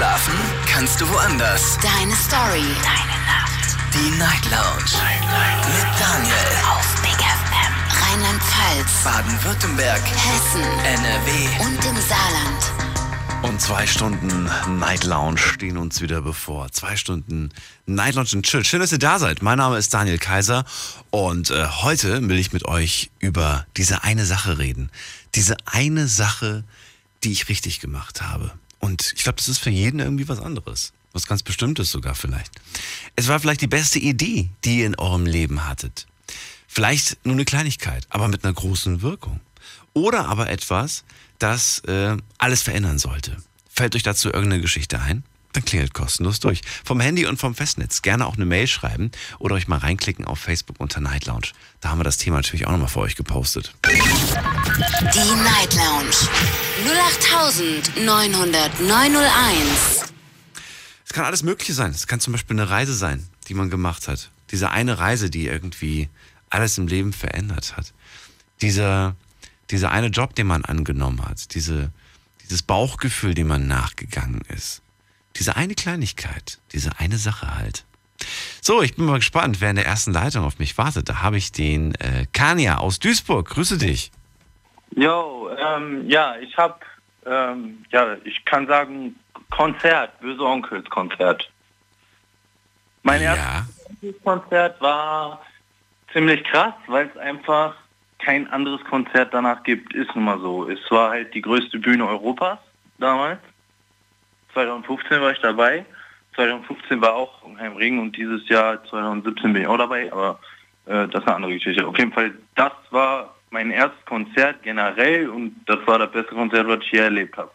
Schlafen kannst du woanders. Deine Story. Deine Nacht. Die Night Lounge. Night, Night. Mit Daniel. Auf Big FM. Rheinland-Pfalz. Baden-Württemberg. Hessen. NRW. Und im Saarland. Und zwei Stunden Night Lounge stehen uns wieder bevor. Zwei Stunden Night Lounge und Chill. Schön, dass ihr da seid. Mein Name ist Daniel Kaiser und äh, heute will ich mit euch über diese eine Sache reden. Diese eine Sache, die ich richtig gemacht habe. Und ich glaube, das ist für jeden irgendwie was anderes. Was ganz Bestimmtes sogar vielleicht. Es war vielleicht die beste Idee, die ihr in eurem Leben hattet. Vielleicht nur eine Kleinigkeit, aber mit einer großen Wirkung. Oder aber etwas, das äh, alles verändern sollte. Fällt euch dazu irgendeine Geschichte ein? Dann klingelt kostenlos durch. Vom Handy und vom Festnetz. Gerne auch eine Mail schreiben oder euch mal reinklicken auf Facebook unter Night Lounge. Da haben wir das Thema natürlich auch nochmal für euch gepostet. Die Night Lounge. 08901. Es kann alles Mögliche sein. Es kann zum Beispiel eine Reise sein, die man gemacht hat. Diese eine Reise, die irgendwie alles im Leben verändert hat. Dieser, dieser eine Job, den man angenommen hat. Diese, dieses Bauchgefühl, dem man nachgegangen ist. Diese eine Kleinigkeit, diese eine Sache halt. So, ich bin mal gespannt, wer in der ersten Leitung auf mich wartet. Da habe ich den äh, Kania aus Duisburg. Grüße dich. Jo, ähm, ja, ich habe, ähm, ja, ich kann sagen, Konzert, Böse Onkels Konzert. Mein Ja. erstes Konzert war ziemlich krass, weil es einfach kein anderes Konzert danach gibt, ist nun mal so. Es war halt die größte Bühne Europas damals. 2015 war ich dabei. 2015 war auch Heim Ring und dieses Jahr 2017 bin ich auch dabei, aber äh, das ist eine andere Geschichte. Auf jeden Fall, das war mein erstes Konzert generell und das war das beste Konzert, was ich je erlebt habe.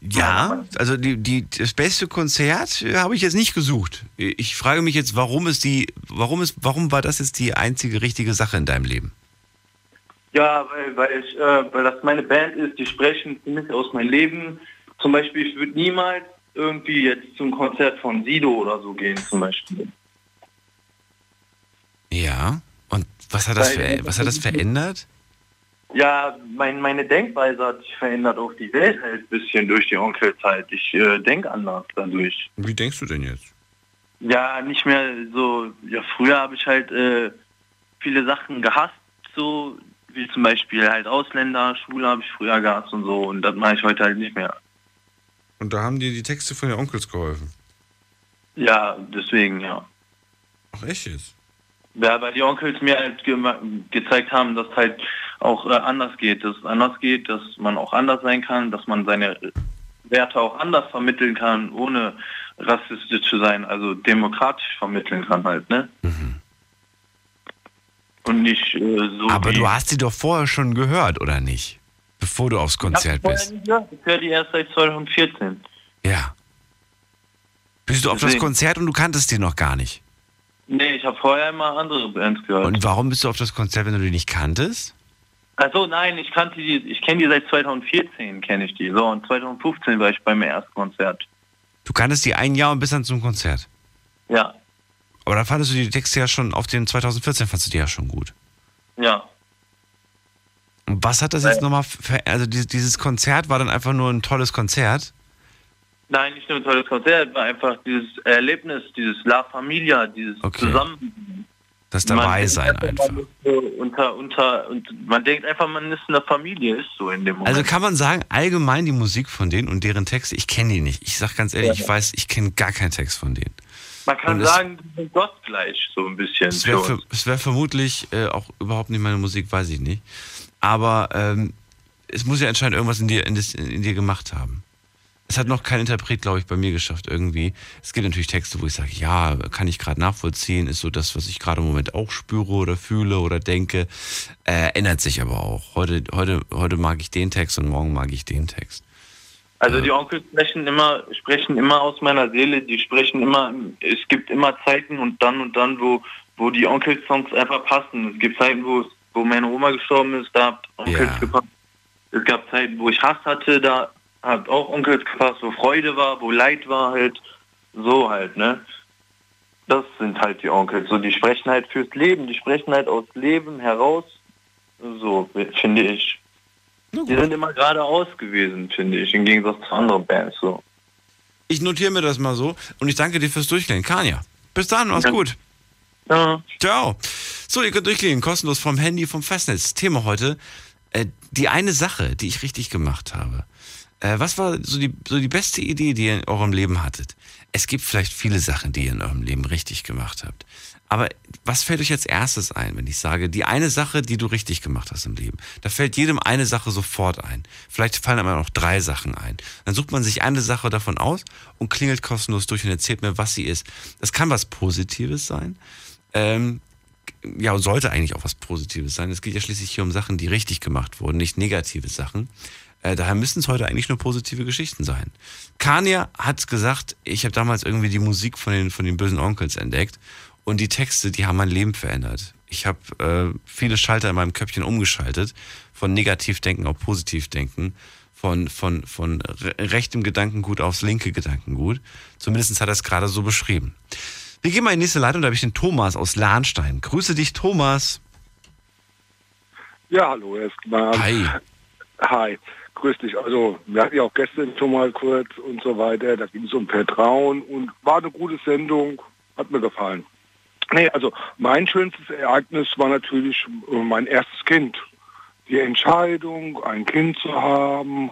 Ja, also die, die, das beste Konzert äh, habe ich jetzt nicht gesucht. Ich frage mich jetzt, warum ist die, warum ist, warum war das jetzt die einzige richtige Sache in deinem Leben? Ja, weil, weil, ich, äh, weil das meine Band ist, die sprechen ziemlich aus meinem Leben. Zum Beispiel, ich würde niemals irgendwie jetzt zum Konzert von Sido oder so gehen, zum Beispiel. Ja. Und was hat das, Weil- ver was hat das verändert? Ja, mein, meine Denkweise hat sich verändert auf die Welt halt ein bisschen durch die Onkelzeit. Ich äh, denke anders dadurch. Wie denkst du denn jetzt? Ja, nicht mehr so, ja, früher habe ich halt äh, viele Sachen gehasst, so wie zum Beispiel halt Ausländer, Schule habe ich früher gehasst und so und das mache ich heute halt nicht mehr. Und da haben dir die Texte von den Onkels geholfen. Ja, deswegen, ja. Ach echt jetzt? Ja, weil die Onkels mir halt ge gezeigt haben, dass halt auch äh, anders geht, dass es anders geht, dass man auch anders sein kann, dass man seine Werte auch anders vermitteln kann, ohne rassistisch zu sein, also demokratisch vermitteln kann halt, ne? Und nicht äh, so Aber wie... du hast sie doch vorher schon gehört, oder nicht? Bevor du aufs Konzert bist. Ich höre die erst seit 2014. Ja. Bist du auf das Deswegen. Konzert und du kanntest die noch gar nicht? Nee, ich habe vorher immer andere Bands gehört. Und warum bist du auf das Konzert, wenn du die nicht kanntest? Also nein, ich kannte die, ich kenne die seit 2014, kenne ich die. So, und 2015 war ich beim ersten Konzert. Du kanntest die ein Jahr und bist dann zum Konzert. Ja, Aber da fandest du die Texte ja schon, auf den 2014 fandest du die ja schon gut. ja. Was hat das jetzt nochmal, also dieses, Konzert war dann einfach nur ein tolles Konzert? Nein, nicht nur ein tolles Konzert, war einfach dieses Erlebnis, dieses La Familia, dieses Okay. Zusammen. Das Man dabei denkt sein einfach. Unter, unter, und man denkt einfach, man ist eine Familie, ist so in dem Moment. Also kann man sagen, allgemein die Musik von denen und deren Texte, ich kenne die nicht. Ich sag ganz ehrlich, ich weiß, ich kenne gar keinen Text von denen. man kann sagen, die sind Gott gleich, so ein bisschen. Es wäre vermutlich äh, auch überhaupt nicht meine Musik, weiß ich nicht. Aber ähm, es muss ja anscheinend irgendwas in dir, in, das, in dir gemacht haben. Es hat noch kein Interpret, glaube ich, bei mir geschafft irgendwie. Es gibt natürlich Texte, wo ich sage, ja, kann ich gerade nachvollziehen, ist so das, was ich gerade im Moment auch spüre oder fühle oder denke. Äh, ändert sich aber auch. Heute, heute, heute mag ich den Text und morgen mag ich den Text. Also die Onkels sprechen immer, sprechen immer aus meiner Seele, die sprechen immer, es gibt immer Zeiten und dann und dann, wo, wo die Onkels-Songs einfach passen. Es gibt Zeiten, wo, wo meine Oma gestorben ist, da hat Onkels Ja. gepasst. Es gab Zeiten, wo ich Hass hatte, da hat auch Onkels gepasst, wo Freude war, wo Leid war halt, so halt, ne? Das sind halt die Onkels, so die sprechen halt fürs Leben, die sprechen halt aus Leben heraus, so finde ich. Die sind immer geradeaus gewesen, finde ich, im Gegensatz zu anderen Bands. So. Ich notiere mir das mal so und ich danke dir fürs Durchklingen. Kania, bis dann, mach's Ja. gut. Ja. Ciao. So, ihr könnt durchklingen, kostenlos vom Handy, vom Festnetz. Thema heute, äh, die eine Sache, die ich richtig gemacht habe. Äh, was war so die, so die beste Idee, die ihr in eurem Leben hattet? Es gibt vielleicht viele Sachen, die ihr in eurem Leben richtig gemacht habt. Aber was fällt euch als erstes ein, wenn ich sage, die eine Sache, die du richtig gemacht hast im Leben? Da fällt jedem eine Sache sofort ein. Vielleicht fallen aber noch drei Sachen ein. Dann sucht man sich eine Sache davon aus und klingelt kostenlos durch und erzählt mir, was sie ist. Das kann was Positives sein. Ähm, ja, sollte eigentlich auch was Positives sein. Es geht ja schließlich hier um Sachen, die richtig gemacht wurden, nicht negative Sachen. Äh, daher müssen es heute eigentlich nur positive Geschichten sein. Kania hat gesagt, ich habe damals irgendwie die Musik von den, von den bösen Onkels entdeckt und die Texte, die haben mein Leben verändert. Ich habe äh, viele Schalter in meinem Köpfchen umgeschaltet, von Negativdenken auf Positivdenken, von, von, von re rechtem Gedankengut aufs linke Gedankengut. Zumindest hat er es gerade so beschrieben. Wir gehen mal in die nächste Leitung, da habe ich den Thomas aus Lahnstein. Grüße dich, Thomas. Ja, hallo erstmal. Hi. Hi, grüß dich. Also, wir hatten ja auch gestern schon mal kurz und so weiter. Da ging es um Vertrauen und war eine gute Sendung. Hat mir gefallen. Nee, also mein schönstes Ereignis war natürlich äh, mein erstes Kind. Die Entscheidung, ein Kind zu haben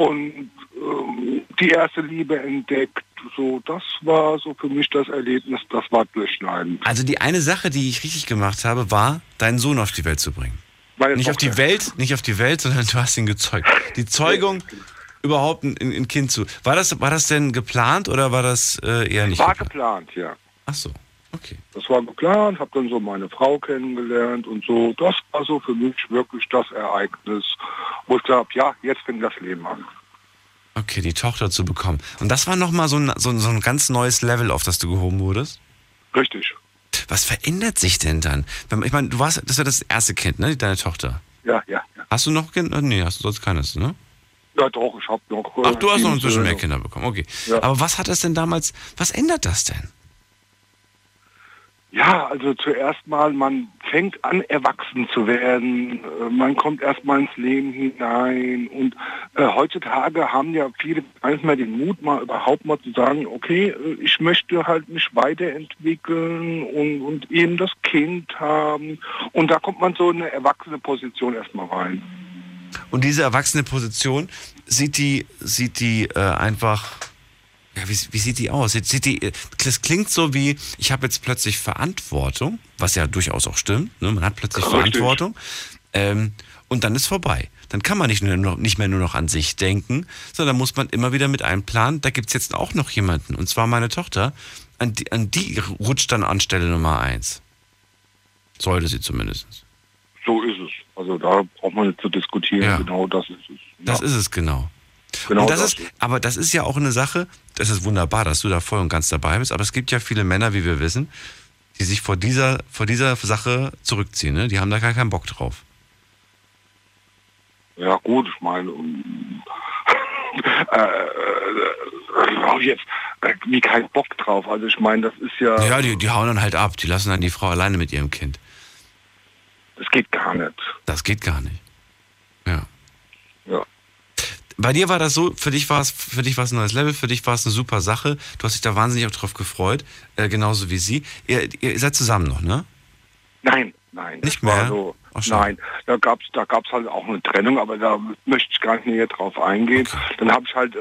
und ähm, die erste Liebe entdeckt. So, das war so für mich das Erlebnis, das war durchschneidend. Also die eine Sache, die ich richtig gemacht habe, war, deinen Sohn auf die Welt zu bringen. Meine Nicht auf die. Welt, nicht auf die Welt, sondern du hast ihn gezeugt. Die Zeugung, überhaupt ein, ein Kind zu. War das, war das denn geplant oder war das äh, eher nicht War geplant? geplant, ja. Ach so, okay. Das war geplant, habe dann so meine Frau kennengelernt und so. Das war so für mich wirklich das Ereignis, wo ich habe, ja, jetzt fängt das Leben an. Okay, die Tochter zu bekommen. Und das war nochmal so ein, so, ein- so ein ganz neues Level, auf das du gehoben wurdest? Richtig. Was verändert sich denn dann? Ich meine, du warst, das war das erste Kind, ne? Deine Tochter. Ja, ja, ja. Hast du noch Kind? Nee, hast du sonst keines, ne? Ja doch, ich habe noch... äh, Ach, du hast noch sieben inzwischen mehr. Kinder bekommen, okay. Ja. Aber was hat das denn damals, was ändert das denn? Ja, also zuerst mal, man fängt an, erwachsen zu werden. Äh, Man kommt erstmal ins Leben hinein. Und äh, heutzutage haben ja viele nicht mehr den Mut, mal überhaupt mal zu sagen, okay, äh, ich möchte halt mich weiterentwickeln und, und eben das Kind haben. Und da kommt man so in eine erwachsene Position erstmal rein. Und diese erwachsene Position, sieht die, sieht die äh, einfach, ja, wie, wie sieht die aus? Sieht, die, äh, das klingt so wie, ich habe jetzt plötzlich Verantwortung, was ja durchaus auch stimmt, ne? man hat plötzlich Richtig. Verantwortung ähm, und dann ist vorbei. Dann kann man nicht, nur noch, nicht mehr nur noch an sich denken, sondern muss man immer wieder mit einem Plan, da gibt's jetzt auch noch jemanden, und zwar meine Tochter, an die, an die rutscht dann an Stelle Nummer eins. Sollte sie zumindest. So ist es. Also da braucht man nicht zu diskutieren. Ja. Genau das ist es. Das ja, ist es genau. Genau und das ist, aber das ist ja auch eine Sache, das ist wunderbar, dass du da voll und ganz dabei bist, aber es gibt ja viele Männer, wie wir wissen, die sich vor dieser, vor dieser Sache zurückziehen, ne? Die haben da gar keinen Bock drauf. Ja gut, ich meine, äh, äh, jetzt äh, wie keinen Bock drauf. Also ich meine, das ist ja, Ja, die, die hauen dann halt ab, die lassen dann die Frau alleine mit ihrem Kind. das geht gar nicht. Das geht gar nicht. Ja. Ja. Bei dir war das so, für dich war es, für dich war es ein neues Level, für dich war es eine super Sache. Du hast dich da wahnsinnig auch drauf gefreut, äh, genauso wie sie. Ihr, ihr seid zusammen noch, ne? Nein, nein. Nicht mehr? So, nein, da gab's da gab's halt auch eine Trennung, aber da möchte ich gar nicht näher drauf eingehen. Okay. Dann habe ich halt, äh,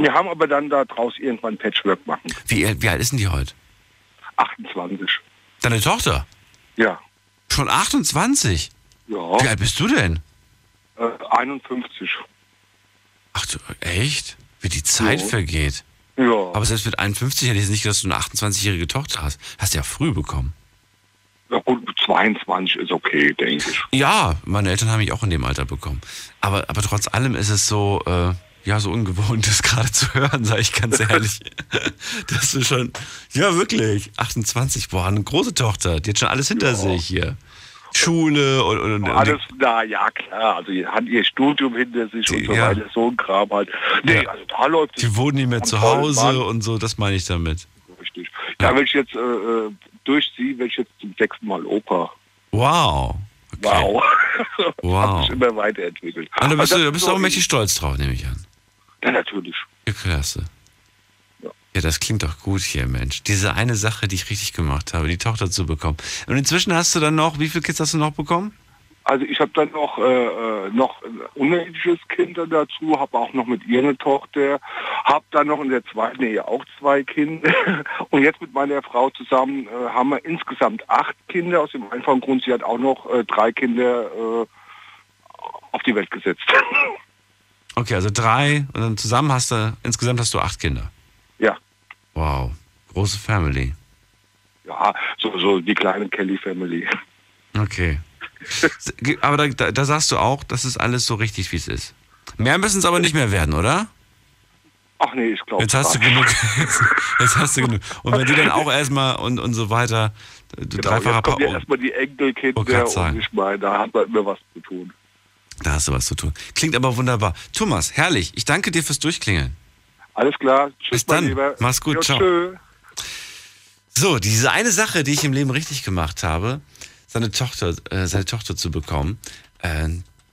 wir haben aber dann da draus irgendwann Patchwork machen. Wie, wie alt ist denn die heute? 28. Deine Tochter? Ja. Schon 28? Ja. Wie alt bist du denn? Äh, 51. Ach du, echt? Wie die Zeit Ja. vergeht. Ja. Aber selbst mit 51 hätte ich nicht gedacht, dass du eine 28-jährige Tochter hast. Hast du ja früh bekommen. ja gut, 22 ist okay, denke ich. Ja, meine Eltern haben mich auch in dem Alter bekommen. Aber, aber trotz allem ist es so, äh, ja, so ungewohnt, das gerade zu hören, sage ich ganz ehrlich. Dass du schon, ja wirklich, 28, boah, eine große Tochter, die hat schon alles hinter Ja. sich hier. Schule und, und, und Alles, na ja, klar. Also ihr hat ihr Studium hinter sich und so Ja. weiter, so ein Kram halt. Nee, Ja. also da läuft die wohnen nicht mehr zu Hause und so, das meine ich damit. Richtig. Da will ich jetzt äh, äh, durch sie, will ich jetzt zum sechsten Mal Opa. Wow. wow. Wow. Hat sich immer weiterentwickelt. Und da bist, Also du, da bist ist du auch mächtig stolz drauf, nehme ich an. Ja, natürlich. Ja, klasse. Ja. Das klingt doch gut hier, Mensch. Diese eine Sache, die ich richtig gemacht habe, die Tochter zu bekommen. Und inzwischen hast du dann noch, wie viele Kids hast du noch bekommen? Also ich habe dann noch, äh, äh, noch ein uneheliches Kind dazu, habe auch noch mit ihr eine Tochter, habe dann noch in der zweiten Ehe auch zwei Kinder und jetzt mit meiner Frau zusammen äh, haben wir insgesamt acht Kinder aus dem einfachen Grund, sie hat auch noch äh, drei Kinder äh, auf die Welt gesetzt. Okay, also drei und dann zusammen hast du, insgesamt hast du acht Kinder. ja, Wow, große Family. ja, so, so die kleine Kelly Family. Okay. Aber da, da, da sagst du auch, das ist alles so richtig, wie es ist. Mehr müssen es aber nicht mehr werden, oder? Ach nee, ich glaube Jetzt hast du genug. Jetzt hast du genug. Und wenn die dann auch erstmal und, und so weiter, du Genau, dreifacher jetzt kommen ja Papa. erstmal die Enkelkinder sagen. und ich meine, da hat man immer was zu tun. Da hast du was zu tun. Klingt aber wunderbar. Thomas, herrlich. Ich danke dir fürs Durchklingeln. Alles klar, tschüss Bis dann. Lieber. Mach's gut, Jo, ciao. Tschö. So, diese eine Sache, die ich im Leben richtig gemacht habe, seine Tochter, äh, seine Tochter zu bekommen. Äh,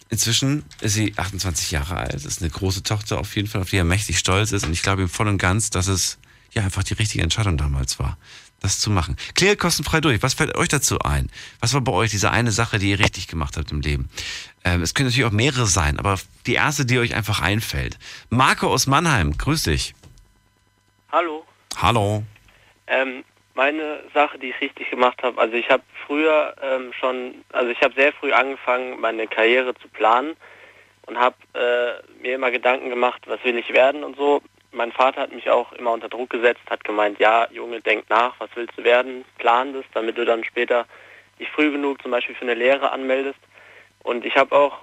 inzwischen ist sie 28 Jahre alt, ist eine große Tochter auf jeden Fall, auf die er mächtig stolz ist. Und ich glaube ihm voll und ganz, dass es ja einfach die richtige Entscheidung damals war, das zu machen. Klingelt kostenfrei durch. Was fällt euch dazu ein? Was war bei euch diese eine Sache, die ihr richtig gemacht habt im Leben? Ähm, es können natürlich auch mehrere sein, aber die erste, die euch einfach einfällt. Marco aus Mannheim, grüß dich. Hallo. Hallo. Ähm, meine Sache, die ich richtig gemacht habe, also ich habe früher ähm, schon, also ich habe sehr früh angefangen, meine Karriere zu planen und habe äh, mir immer Gedanken gemacht, was will ich werden und so. Mein Vater hat mich auch immer unter Druck gesetzt, hat gemeint, ja, Junge, denk nach, was willst du werden, plan das, damit du dann später dich früh genug zum Beispiel für eine Lehre anmeldest. Und ich habe auch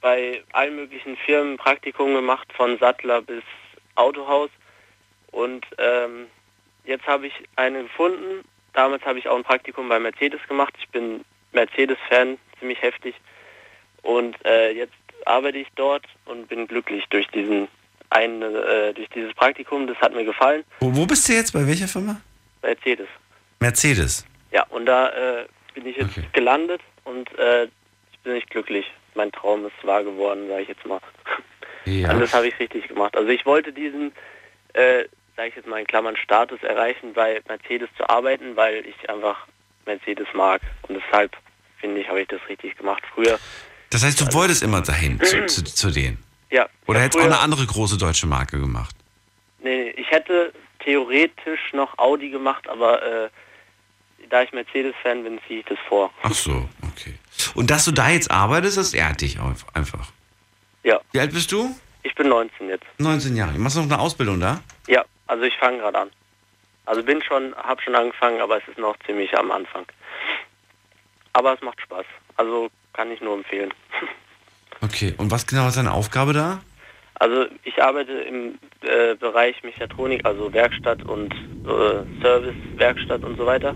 bei allen möglichen Firmen Praktikum gemacht, von Sattler bis Autohaus. Und ähm, jetzt habe ich eine gefunden. Damals habe ich auch ein Praktikum bei Mercedes gemacht. Ich bin Mercedes-Fan, ziemlich heftig. Und äh, jetzt arbeite ich dort und bin glücklich durch diesen ein, äh, durch dieses Praktikum. Das hat mir gefallen. Wo, wo bist du jetzt? Bei welcher Firma? Mercedes. Mercedes. Ja, und da äh, bin ich jetzt Okay. gelandet und äh, ich bin nicht glücklich. Mein Traum ist wahr geworden, sage ich jetzt mal. Ja. Also das habe ich richtig gemacht. Also ich wollte diesen, äh, sage ich jetzt mal in Klammern, Status erreichen, bei Mercedes zu arbeiten, weil ich einfach Mercedes mag. Und deshalb, finde ich, habe ich das richtig gemacht. Früher, Das heißt, du wolltest immer dahin, zu, zu, zu denen. Ja. Oder hättest auch früher- eine andere große deutsche Marke gemacht. Nee, ich hätte theoretisch noch Audi gemacht, aber äh, da ich Mercedes-Fan bin, ziehe ich das vor. Ach so, okay. Und dass du da jetzt arbeitest, das ehrt dich einfach. Ja, Wie alt bist du? ich bin 19 jetzt. 19 Jahre. Machst du noch eine Ausbildung da? Ja, also ich fange gerade an. Also bin schon, habe schon angefangen, aber es ist noch ziemlich am Anfang. Aber es macht Spaß. Also kann ich nur empfehlen. Okay. Und was genau ist deine Aufgabe da? Also ich arbeite im äh, Bereich Mechatronik, also Werkstatt und äh, Service, Werkstatt und so weiter.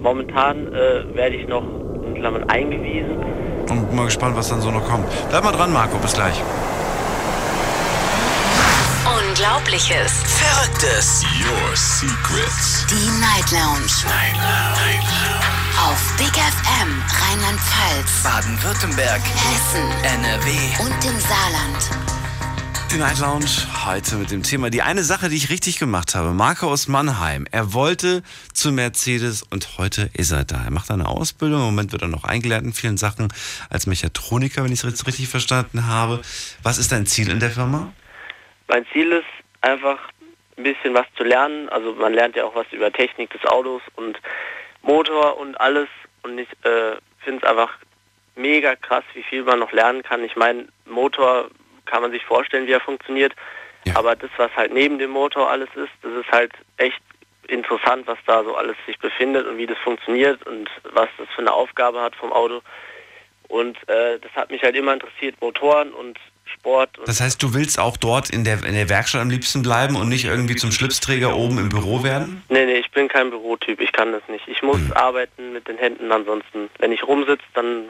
Momentan äh, werde ich noch in Klammern eingewiesen. Und mal gespannt, was dann so noch kommt. Bleib mal dran, Marco. Bis gleich. Unglaubliches. Verrücktes. Your Secrets. Die Night Lounge. Night Lounge. Auf Big FM Rheinland-Pfalz, Baden-Württemberg. Hessen NRW. und im Saarland. Die Night Lounge heute mit dem Thema die eine Sache, die ich richtig gemacht habe. Marco aus Mannheim. Er wollte zu Mercedes und heute ist er da. Er macht eine Ausbildung. Im Moment wird er noch eingelernt in vielen Sachen als Mechatroniker, wenn ich es richtig verstanden habe. Was ist dein Ziel in der Firma? Mein Ziel ist einfach ein bisschen was zu lernen. Also man lernt ja auch was über Technik des Autos und Motor und alles. Und ich äh, finde es einfach mega krass, wie viel man noch lernen kann. Ich meine, Motor kann man sich vorstellen, wie er funktioniert. Ja. Aber das, was halt neben dem Motor alles ist, das ist halt echt interessant, was da so alles sich befindet und wie das funktioniert und was das für eine Aufgabe hat vom Auto. Und äh, das hat mich halt immer interessiert, Motoren und Sport. Und Das heißt, du willst auch dort in der, in der Werkstatt am liebsten bleiben und nicht irgendwie zum Schlipsträger oben im Büro werden? Nee, nee, ich bin kein Bürotyp, ich kann das nicht. Ich muss arbeiten mit den Händen, ansonsten, wenn ich rumsitze, dann,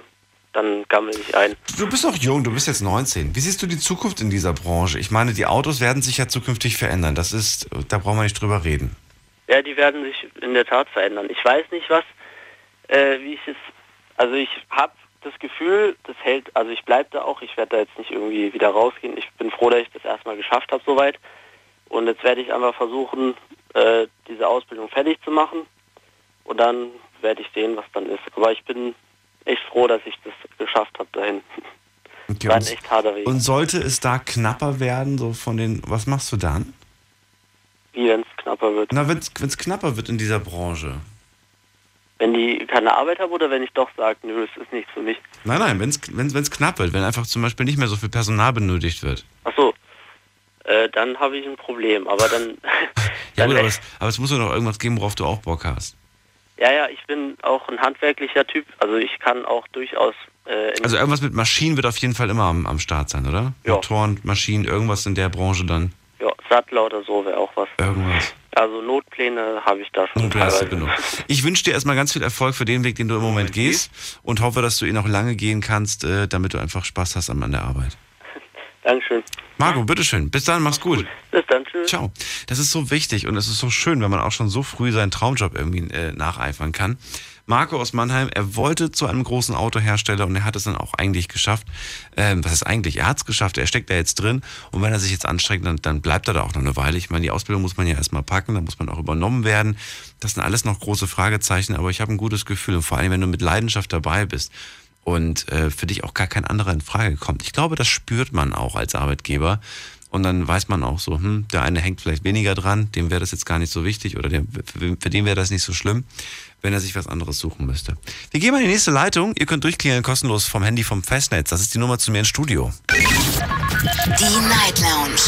dann gammel ich ein. Du bist noch jung, du bist jetzt 19. Wie siehst du die Zukunft in dieser Branche? Ich meine, die Autos werden sich ja zukünftig verändern. Das ist, da brauchen wir nicht drüber reden. Ja, die werden sich in der Tat verändern. Ich weiß nicht, was, äh, wie ich es, also ich habe das Gefühl, das hält, also ich bleibe da auch, ich werde da jetzt nicht irgendwie wieder rausgehen. Ich bin froh, dass ich das erstmal geschafft habe soweit. Und jetzt werde ich einfach versuchen, äh, diese Ausbildung fertig zu machen. Und dann werde ich sehen, was dann ist. Aber ich bin echt froh, dass ich das geschafft habe dahin. Okay, War ein und, echt harter Weg. und sollte es da knapper werden, so von den, was machst du dann? Wie wenn es knapper wird. Na, wenn es knapper wird in dieser Branche. Wenn die keine Arbeit haben oder wenn ich doch sage, nö, es ist nichts für mich. Nein, nein, wenn es wenn's knapp wird, wenn einfach zum Beispiel nicht mehr so viel Personal benötigt wird. Ach so, äh, dann habe ich ein Problem. Aber dann, Ja dann gut, aber es, aber es muss doch noch irgendwas geben, worauf du auch Bock hast. ja, ja, ich bin auch ein handwerklicher Typ. Also ich kann auch durchaus äh, Also irgendwas mit Maschinen wird auf jeden Fall immer am, am Start sein, oder? Ja. Motoren, Maschinen, irgendwas in der Branche dann. ja, Sattler oder so wäre auch was. Irgendwas. Also Notpläne habe ich da schon. Du hast teilweise. genug. Ich wünsche dir erstmal ganz viel Erfolg für den Weg, den du im Moment gehst und hoffe, dass du ihn auch lange gehen kannst, äh, damit du einfach Spaß hast an an der Arbeit. Dankeschön. Marco, bitteschön. Bis dann, mach's gut. Bis dann, tschüss. Ciao. Das ist so wichtig und es ist so schön, wenn man auch schon so früh seinen Traumjob irgendwie äh, nacheifern kann. Marco aus Mannheim, er wollte zu einem großen Autohersteller und er hat es dann auch eigentlich geschafft. Ähm, was ist eigentlich? Er hat es geschafft, er steckt da jetzt drin und wenn er sich jetzt anstrengt, dann, dann bleibt er da auch noch eine Weile. Ich meine, die Ausbildung muss man ja erstmal packen, da muss man auch übernommen werden. Das sind alles noch große Fragezeichen, aber ich habe ein gutes Gefühl und vor allem, wenn du mit Leidenschaft dabei bist und äh, für dich auch gar kein anderer in Frage kommt. Ich glaube, das spürt man auch als Arbeitgeber. Und dann weiß man auch so, hm, der eine hängt vielleicht weniger dran, dem wäre das jetzt gar nicht so wichtig oder dem, für, für den wäre das nicht so schlimm, wenn er sich was anderes suchen müsste. Wir gehen mal in die nächste Leitung. Ihr könnt durchklingeln kostenlos vom Handy vom Festnetz. Das ist die Nummer zu mir ins Studio. Die Night Lounge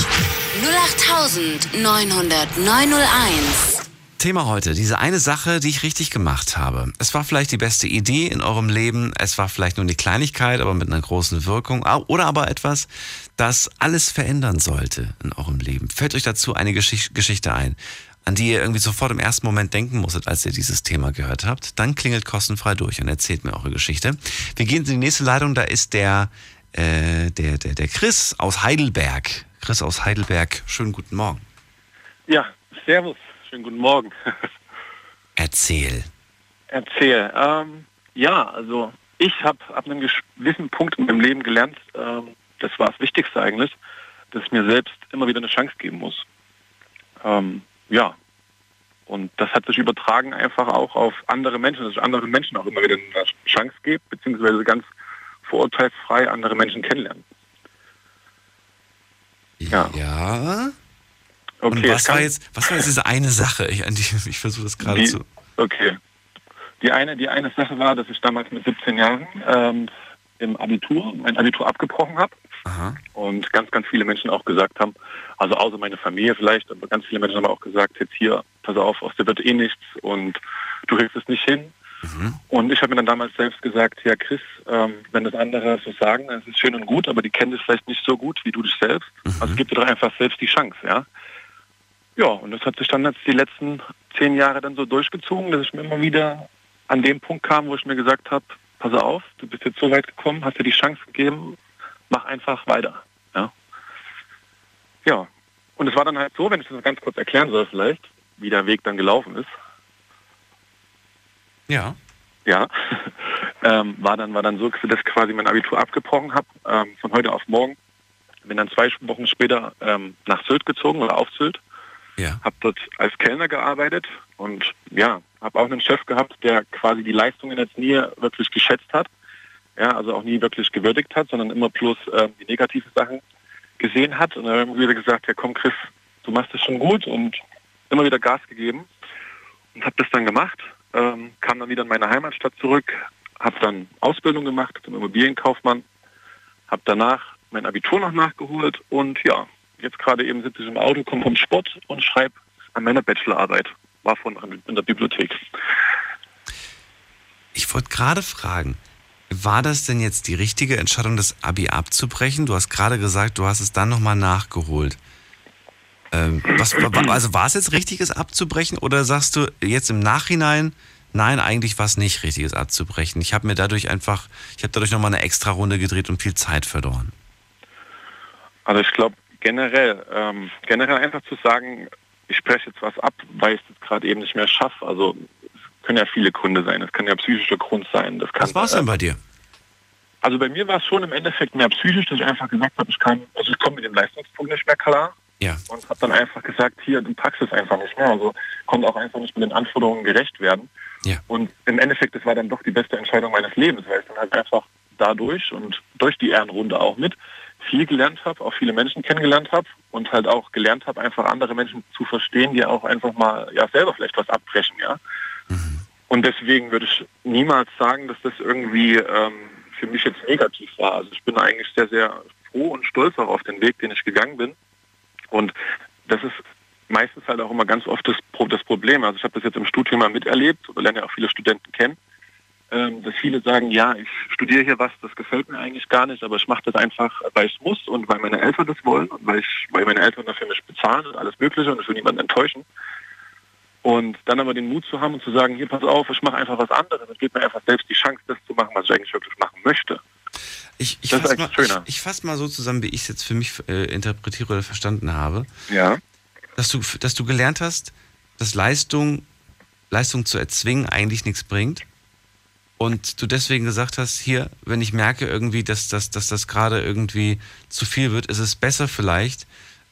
08900901. Thema heute, diese eine Sache, die ich richtig gemacht habe. Es war vielleicht die beste Idee in eurem Leben, es war vielleicht nur eine Kleinigkeit, aber mit einer großen Wirkung, oder aber etwas, das alles verändern sollte in eurem Leben. Fällt euch dazu eine Geschicht- Geschichte ein, an die ihr irgendwie sofort im ersten Moment denken musstet, als ihr dieses Thema gehört habt? Dann klingelt kostenfrei durch und erzählt mir eure Geschichte. Wir gehen in die nächste Leitung, da ist der, äh, der, der, der Chris aus Heidelberg. Chris aus Heidelberg, schönen guten Morgen. Ja, servus. Schönen guten Morgen. Erzähl. Erzähl. Ähm, ja, also ich habe ab einem gewissen Punkt in meinem Leben gelernt, ähm, das war das Wichtigste eigentlich, dass ich mir selbst immer wieder eine Chance geben muss. Ähm, ja. Und das hat sich übertragen einfach auch auf andere Menschen, dass ich anderen Menschen auch immer wieder eine Chance gebe, beziehungsweise ganz vorurteilsfrei andere Menschen kennenlernen. Ja. ja. Okay, was war, jetzt, was war jetzt diese eine Sache? Ich, ich versuche das gerade Die- zu. Okay. Die eine, die eine Sache war, dass ich damals mit 17 Jahren ähm, im Abitur, mein Abitur abgebrochen habe Aha. und ganz, ganz viele Menschen auch gesagt haben, also außer meine Familie vielleicht, aber ganz viele Menschen haben auch gesagt, jetzt hier, pass auf, aus dir wird eh nichts und du kriegst es nicht hin. Und ich habe mir dann damals selbst gesagt, ja Chris, ähm, wenn das andere so sagen, dann ist es schön und gut, aber die kennen dich vielleicht nicht so gut wie du dich selbst. Also gib dir doch einfach selbst die Chance, ja. Ja, und das hat sich dann jetzt die letzten zehn Jahre dann so durchgezogen, dass ich mir immer wieder an dem Punkt kam, wo ich mir gesagt habe, pass auf, du bist jetzt so weit gekommen, hast dir die Chance gegeben, mach einfach weiter. Ja. Ja. Und es war dann halt so, wenn ich das ganz kurz erklären soll vielleicht, wie der Weg dann gelaufen ist. Ja. Ja. ähm, war dann war dann so, dass ich quasi mein Abitur abgebrochen habe, ähm, von heute auf morgen. Bin dann zwei Wochen später ähm, nach Sylt gezogen oder auf Sylt. Ja. Habe dort als Kellner gearbeitet und ja, habe auch einen Chef gehabt, der quasi die Leistungen jetzt nie wirklich geschätzt hat. Ja, also auch nie wirklich gewürdigt hat, sondern immer bloß ähm, die negativen Sachen gesehen hat. Und dann haben wir wieder gesagt, ja komm Chris, du machst das schon gut und immer wieder Gas gegeben und habe das dann gemacht. Ähm, kam dann wieder in meine Heimatstadt zurück, habe dann Ausbildung gemacht zum Immobilienkaufmann, habe danach mein Abitur noch nachgeholt und ja, jetzt gerade eben sitze ich im Auto, komme vom Sport und schreibe an meiner Bachelorarbeit. War von in der Bibliothek. Ich wollte gerade fragen, war das denn jetzt die richtige Entscheidung, das Abi abzubrechen? Du hast gerade gesagt, du hast es dann nochmal nachgeholt. Ähm, was, wa- also war es jetzt richtiges abzubrechen oder sagst du jetzt im Nachhinein, nein, eigentlich war es nicht richtiges abzubrechen? Ich habe mir dadurch einfach, ich habe dadurch nochmal eine extra Runde gedreht und viel Zeit verloren. Also ich glaube generell, ähm, generell einfach zu sagen, ich spreche jetzt was ab, weil ich es gerade eben nicht mehr schaffe. Also es können ja viele Gründe sein. Es kann ja psychischer Grund sein. Das kann, Was war es denn bei dir? Also bei mir war es schon im Endeffekt mehr psychisch, dass ich einfach gesagt habe, ich kann, also ich komme mit dem Leistungsdruck nicht mehr klar Ja. und habe dann einfach gesagt, hier, du packst es einfach nicht mehr. Also konnte auch einfach nicht mit den Anforderungen gerecht werden. Ja. Und im Endeffekt, das war dann doch die beste Entscheidung meines Lebens, weil ich dann halt einfach dadurch und durch die Ehrenrunde auch mit viel gelernt habe, auch viele Menschen kennengelernt habe und halt auch gelernt habe, einfach andere Menschen zu verstehen, die auch einfach mal ja selber vielleicht was abbrechen, ja. Und deswegen würde ich niemals sagen, dass das irgendwie ähm, für mich jetzt negativ war. Also ich bin eigentlich sehr, sehr froh und stolz auch auf den Weg, den ich gegangen bin. Und das ist meistens halt auch immer ganz oft das, das Problem. Also ich habe das jetzt im Studium mal miterlebt, wir lernen ja auch viele Studenten kennen, ähm, dass viele sagen, ja, ich studiere hier was, das gefällt mir eigentlich gar nicht, aber ich mache das einfach, weil ich muss und weil meine Eltern das wollen und weil, ich, weil meine Eltern dafür mich bezahlen und alles Mögliche und ich will niemanden enttäuschen. Und dann aber den Mut zu haben und zu sagen, hier pass auf, ich mache einfach was anderes und gebe mir einfach selbst die Chance, das zu machen, was ich eigentlich wirklich machen möchte. Ich, ich fasse mal, ich, ich fass mal so zusammen, wie ich es jetzt für mich äh, interpretiere oder verstanden habe. Ja. dass du, dass du gelernt hast, dass Leistung, Leistung zu erzwingen eigentlich nichts bringt. Und du deswegen gesagt hast, hier, wenn ich merke irgendwie, dass, dass, dass das gerade irgendwie zu viel wird, ist es besser vielleicht,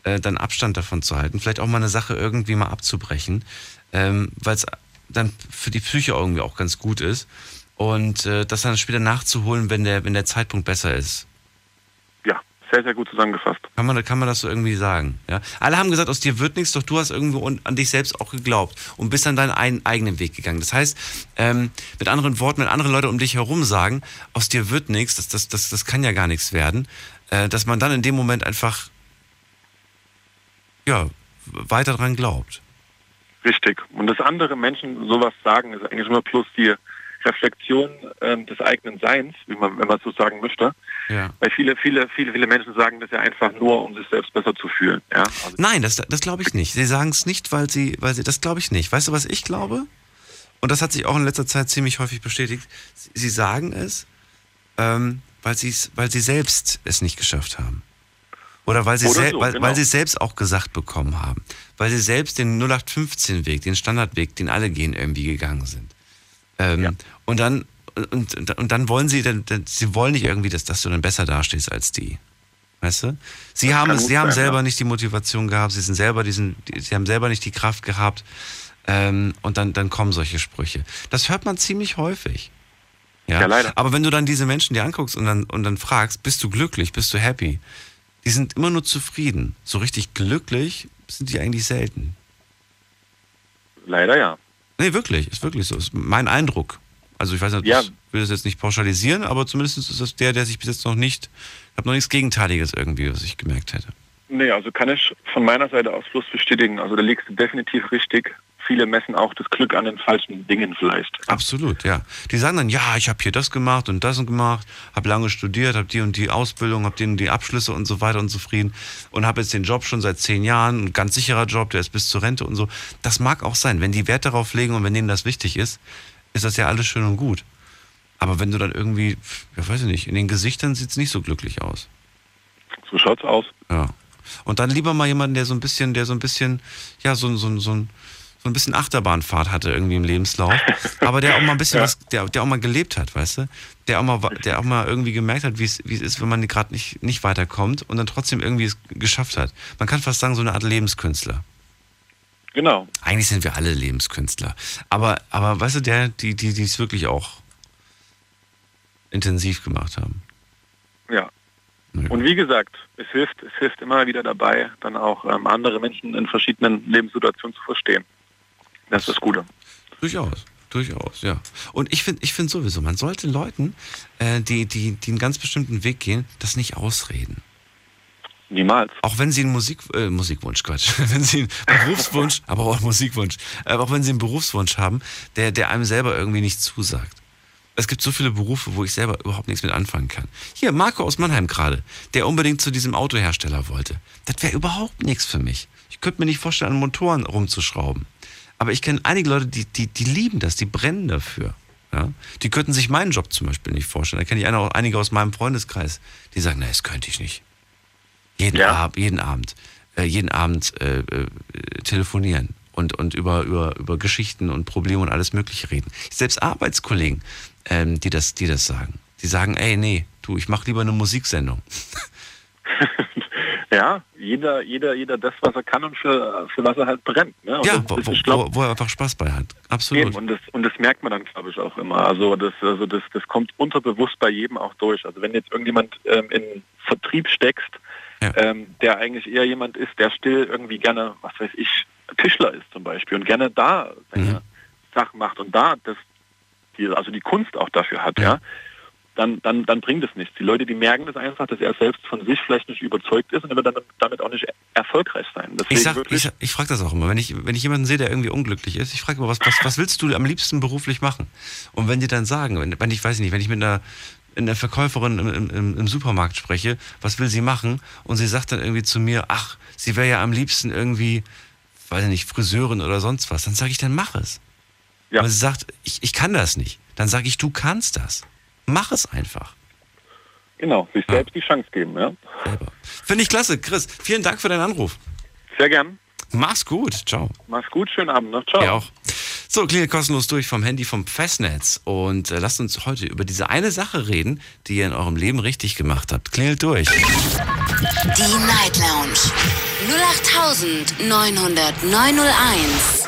äh, dann Abstand davon zu halten. Vielleicht auch mal eine Sache irgendwie mal abzubrechen, ähm, weil es dann für die Psyche irgendwie auch ganz gut ist. Und äh, das dann später nachzuholen, wenn der, wenn der Zeitpunkt besser ist. Ja, sehr, sehr gut zusammengefasst. Kann man, kann man das so irgendwie sagen? Ja? Alle haben gesagt, aus dir wird nichts, doch du hast irgendwo an dich selbst auch geglaubt und bist dann deinen ein, eigenen Weg gegangen. Das heißt, ähm, mit anderen Worten, wenn andere Leute um dich herum sagen, aus dir wird nichts, das, das, das, das kann ja gar nichts werden, äh, dass man dann in dem Moment einfach ja, weiter dran glaubt. Richtig. Und dass andere Menschen sowas sagen, ist eigentlich immer plus die Reflexion ähm, des eigenen Seins, wie man, wenn man so sagen möchte. Ja. Weil viele, viele, viele, viele Menschen sagen das ja einfach nur, um sich selbst besser zu fühlen. Ja? Also, Nein, das, das glaube ich nicht. Sie sagen es nicht, weil sie, weil sie, das glaube ich nicht. Weißt du, was ich glaube? Und das hat sich auch in letzter Zeit ziemlich häufig bestätigt. Sie sagen es, ähm, weil, weil sie selbst es nicht geschafft haben. Oder weil sie, Oder so, weil, genau. weil sie es selbst auch gesagt bekommen haben. Weil sie selbst den 0815-Weg, den Standardweg, den alle gehen, irgendwie gegangen sind. Ähm, Ja. Und dann und, und, dann wollen sie, dann, sie wollen nicht irgendwie, dass, dass du dann besser dastehst als die. Weißt du? Sie Das haben sie haben sein, selber ja. nicht die Motivation gehabt, sie sind selber diesen, die- sie haben selber nicht die Kraft gehabt. Ähm, und dann, dann kommen solche Sprüche. Das hört man ziemlich häufig. Ja, Ja, leider. Aber wenn du dann diese Menschen dir anguckst und dann, und dann fragst, bist du glücklich, bist du happy? Die sind immer nur zufrieden. So richtig glücklich sind die eigentlich selten. leider ja. Nee, wirklich, ist wirklich so. Ist mein Eindruck. Also ich weiß nicht, Ja. ich will das jetzt nicht pauschalisieren, aber zumindest ist das der, der sich bis jetzt noch nicht, ich habe noch nichts Gegenteiliges irgendwie, was ich gemerkt hätte. Nee, also kann ich von meiner Seite aus bloß bestätigen. Also da liegst du definitiv richtig. Viele messen auch das Glück an den falschen Dingen vielleicht. Absolut, ja. Die sagen dann, ja, ich habe hier das gemacht und das gemacht, habe lange studiert, habe die und die Ausbildung, habe die und die Abschlüsse und so weiter und zufrieden und habe jetzt den Job schon seit zehn Jahren, ein ganz sicherer Job, der ist bis zur Rente und so. Das mag auch sein. Wenn die Wert darauf legen und wenn denen das wichtig ist, ist das ja alles schön und gut. Aber wenn du dann irgendwie, ja weiß ich nicht, in den Gesichtern sieht es nicht so glücklich aus. So schaut's aus. Ja. Und dann lieber mal jemanden, der so ein bisschen, der so ein bisschen, ja, so, so, so, ein, so ein bisschen Achterbahnfahrt hatte irgendwie im Lebenslauf. Aber der auch mal ein bisschen Ja. was, der, der auch mal gelebt hat, weißt du? Der auch mal, der auch mal irgendwie gemerkt hat, wie es, wie es ist, wenn man gerade nicht, nicht weiterkommt und dann trotzdem irgendwie es geschafft hat. Man kann fast sagen, so eine Art Lebenskünstler. Genau. Eigentlich sind wir alle Lebenskünstler. Aber, aber weißt du, der, die, die, die es wirklich auch intensiv gemacht haben. Ja. Ja. Und wie gesagt, es hilft, es hilft immer wieder dabei, dann auch ähm, andere Menschen in verschiedenen Lebenssituationen zu verstehen. Das ist das Gute. Durchaus, durchaus, ja. Und ich finde ich find sowieso, man sollte Leuten, äh, die, die, die einen ganz bestimmten Weg gehen, das nicht ausreden. Niemals. Auch wenn sie einen Musik, äh, Musikwunsch, Quatsch, wenn sie einen Berufswunsch, aber auch einen Musikwunsch, äh, auch wenn sie einen Berufswunsch haben, der, der einem selber irgendwie nicht zusagt. Es gibt so viele Berufe, wo ich selber überhaupt nichts mit anfangen kann. Hier, Marco aus Mannheim gerade, der unbedingt zu diesem Autohersteller wollte. Das wäre überhaupt nichts für mich. Ich könnte mir nicht vorstellen, an Motoren rumzuschrauben. Aber ich kenne einige Leute, die, die, die lieben das, die brennen dafür. Ja? Die könnten sich meinen Job zum Beispiel nicht vorstellen. Da kenne ich eine, einige aus meinem Freundeskreis, die sagen, na, das könnte ich nicht. Jeden, Ja. Ab, jeden Abend, äh, jeden Abend äh, äh, telefonieren und, und über, über, über Geschichten und Probleme und alles Mögliche reden. Selbst Arbeitskollegen, ähm, die, das, die das sagen. Die sagen, ey, nee, du, ich mache lieber eine Musiksendung. Ja, jeder, jeder, jeder das, was er kann und für, für was er halt brennt. Ne? Ja, wo, wo, glaub, wo, wo er einfach Spaß bei hat. Absolut. Eben, und das, und das merkt man dann, glaube ich, auch immer. Also das, also das, das kommt unterbewusst bei jedem auch durch. Also wenn jetzt irgendjemand ähm, in Vertrieb steckst, Ja. ähm, der eigentlich eher jemand ist, der still irgendwie gerne, was weiß ich, Tischler ist zum Beispiel und gerne da seine Mhm. Sachen macht und da das, die, also die Kunst auch dafür hat, Ja. ja, dann, dann, dann bringt es nichts. Die Leute, die merken das einfach, dass er selbst von sich vielleicht nicht überzeugt ist und er wird dann damit auch nicht erfolgreich sein. Deswegen Ich, sag, ich, sag- ich frage das auch immer, wenn ich, wenn ich jemanden sehe, der irgendwie unglücklich ist, ich frage immer, was, was, was willst du am liebsten beruflich machen? Und wenn die dann sagen, wenn, wenn ich weiß nicht, wenn ich mit einer, einer Verkäuferin im, im- im, im Supermarkt spreche, was will sie machen? Und sie sagt dann irgendwie zu mir, ach, sie wäre ja am liebsten irgendwie, weiß ich nicht, Friseurin oder sonst was, dann sage ich, dann mach es. Ja. Aber sie sagt, ich, ich kann das nicht. Dann sage ich, du kannst das. Mach es einfach. genau, sich selbst die Chance geben. Ja. Finde ich klasse. Chris, vielen Dank für deinen Anruf. Sehr gern. Mach's gut. Ciao. Mach's gut, schönen Abend noch. Ciao. Ja auch. So, klingelt kostenlos durch vom Handy vom Festnetz. Und äh, lasst uns heute über diese eine Sache reden, die ihr in eurem Leben richtig gemacht habt. Klingelt durch. Die Night Lounge 08901.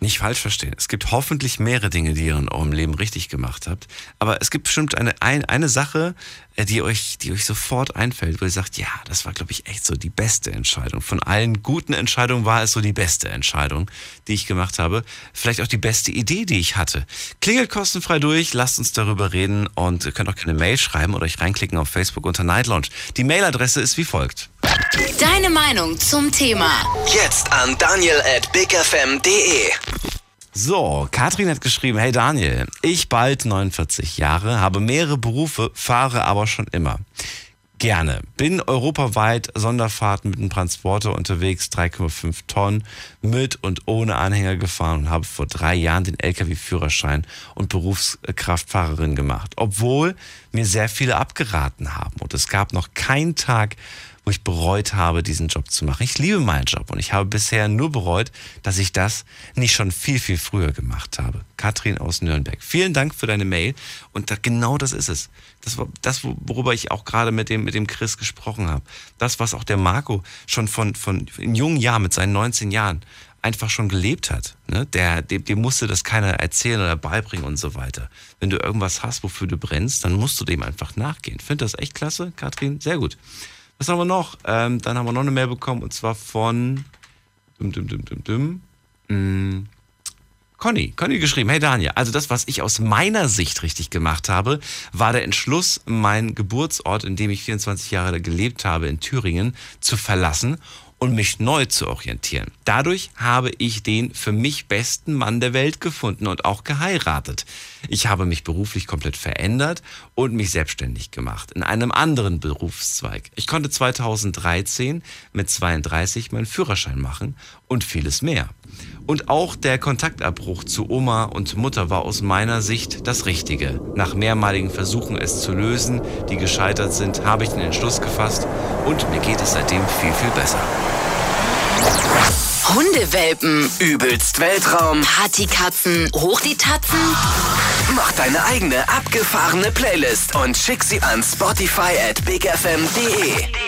Nicht falsch verstehen. Es gibt hoffentlich mehrere Dinge, die ihr in eurem Leben richtig gemacht habt. Aber es gibt bestimmt eine, ein, eine Sache, äh, die euch, die euch sofort einfällt, wo ihr sagt, ja, das war, glaube ich, echt so die beste Entscheidung. Von allen guten Entscheidungen war es so die beste Entscheidung, die ich gemacht habe. Vielleicht auch die beste Idee, die ich hatte. Klingelt kostenfrei durch, lasst uns darüber reden und ihr könnt auch keine Mail schreiben oder euch reinklicken auf Facebook unter Night Lounge. Die Mailadresse ist wie folgt. Deine Meinung zum Thema. Jetzt an daniel at bigfm.de. So, Katrin hat geschrieben, hey Daniel, ich bald 49 Jahre, habe mehrere Berufe, fahre aber schon immer. Gerne. Bin europaweit Sonderfahrten mit einem Transporter unterwegs, 3,5 Tonnen, mit und ohne Anhänger gefahren und habe vor drei Jahren den Lkw-Führerschein und Berufskraftfahrerin gemacht. Obwohl mir sehr viele abgeraten haben und es gab noch keinen Tag, wo ich bereut habe, diesen Job zu machen. Ich liebe meinen Job und ich habe bisher nur bereut, dass ich das nicht schon viel, viel früher gemacht habe. Katrin aus Nürnberg. Vielen Dank für deine Mail und da, genau das ist es. Das war das, worüber ich auch gerade mit dem, mit dem Chris gesprochen habe. Das, was auch der Marco schon von, von in jungen Jahren, mit seinen 19 Jahren, einfach schon gelebt hat. Ne? Der, dem, dem musste das keiner erzählen oder beibringen und so weiter. Wenn du irgendwas hast, wofür du brennst, dann musst du dem einfach nachgehen. Find das echt klasse, Katrin? Sehr gut. Was haben wir noch? Ähm, dann haben wir noch eine Mail bekommen und zwar von dum, dum, dum, dum, dum. Mm, Conny, Conny geschrieben, hey Daniel, also das, was ich aus meiner Sicht richtig gemacht habe, war der Entschluss, meinen Geburtsort, in dem ich 24 Jahre gelebt habe, in Thüringen, zu verlassen und mich neu zu orientieren. Dadurch habe ich den für mich besten Mann der Welt gefunden und auch geheiratet. Ich habe mich beruflich komplett verändert und mich selbstständig gemacht in einem anderen Berufszweig. Ich konnte 2013 mit 32 meinen Führerschein machen und vieles mehr. Und auch der Kontaktabbruch zu Oma und Mutter war aus meiner Sicht das Richtige. Nach mehrmaligen Versuchen, es zu lösen, die gescheitert sind, habe ich den Entschluss gefasst und mir geht es seitdem viel, viel besser. Hundewelpen, Übelst Weltraum. Partykatzen, hoch die Tatzen. Mach deine eigene abgefahrene Playlist und schick sie an Spotify at bigfm.de.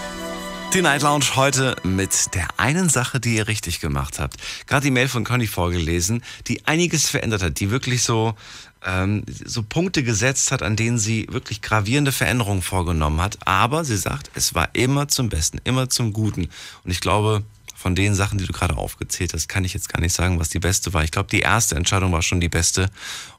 Die Night Lounge heute mit der einen Sache, die ihr richtig gemacht habt. Gerade die Mail von Conny vorgelesen, die einiges verändert hat, die wirklich so, ähm, so Punkte gesetzt hat, an denen sie wirklich gravierende Veränderungen vorgenommen hat. Aber sie sagt, es war immer zum Besten, immer zum Guten. Und ich glaube, von den Sachen, die du gerade aufgezählt hast, kann ich jetzt gar nicht sagen, was die beste war. Ich glaube, die erste Entscheidung war schon die beste.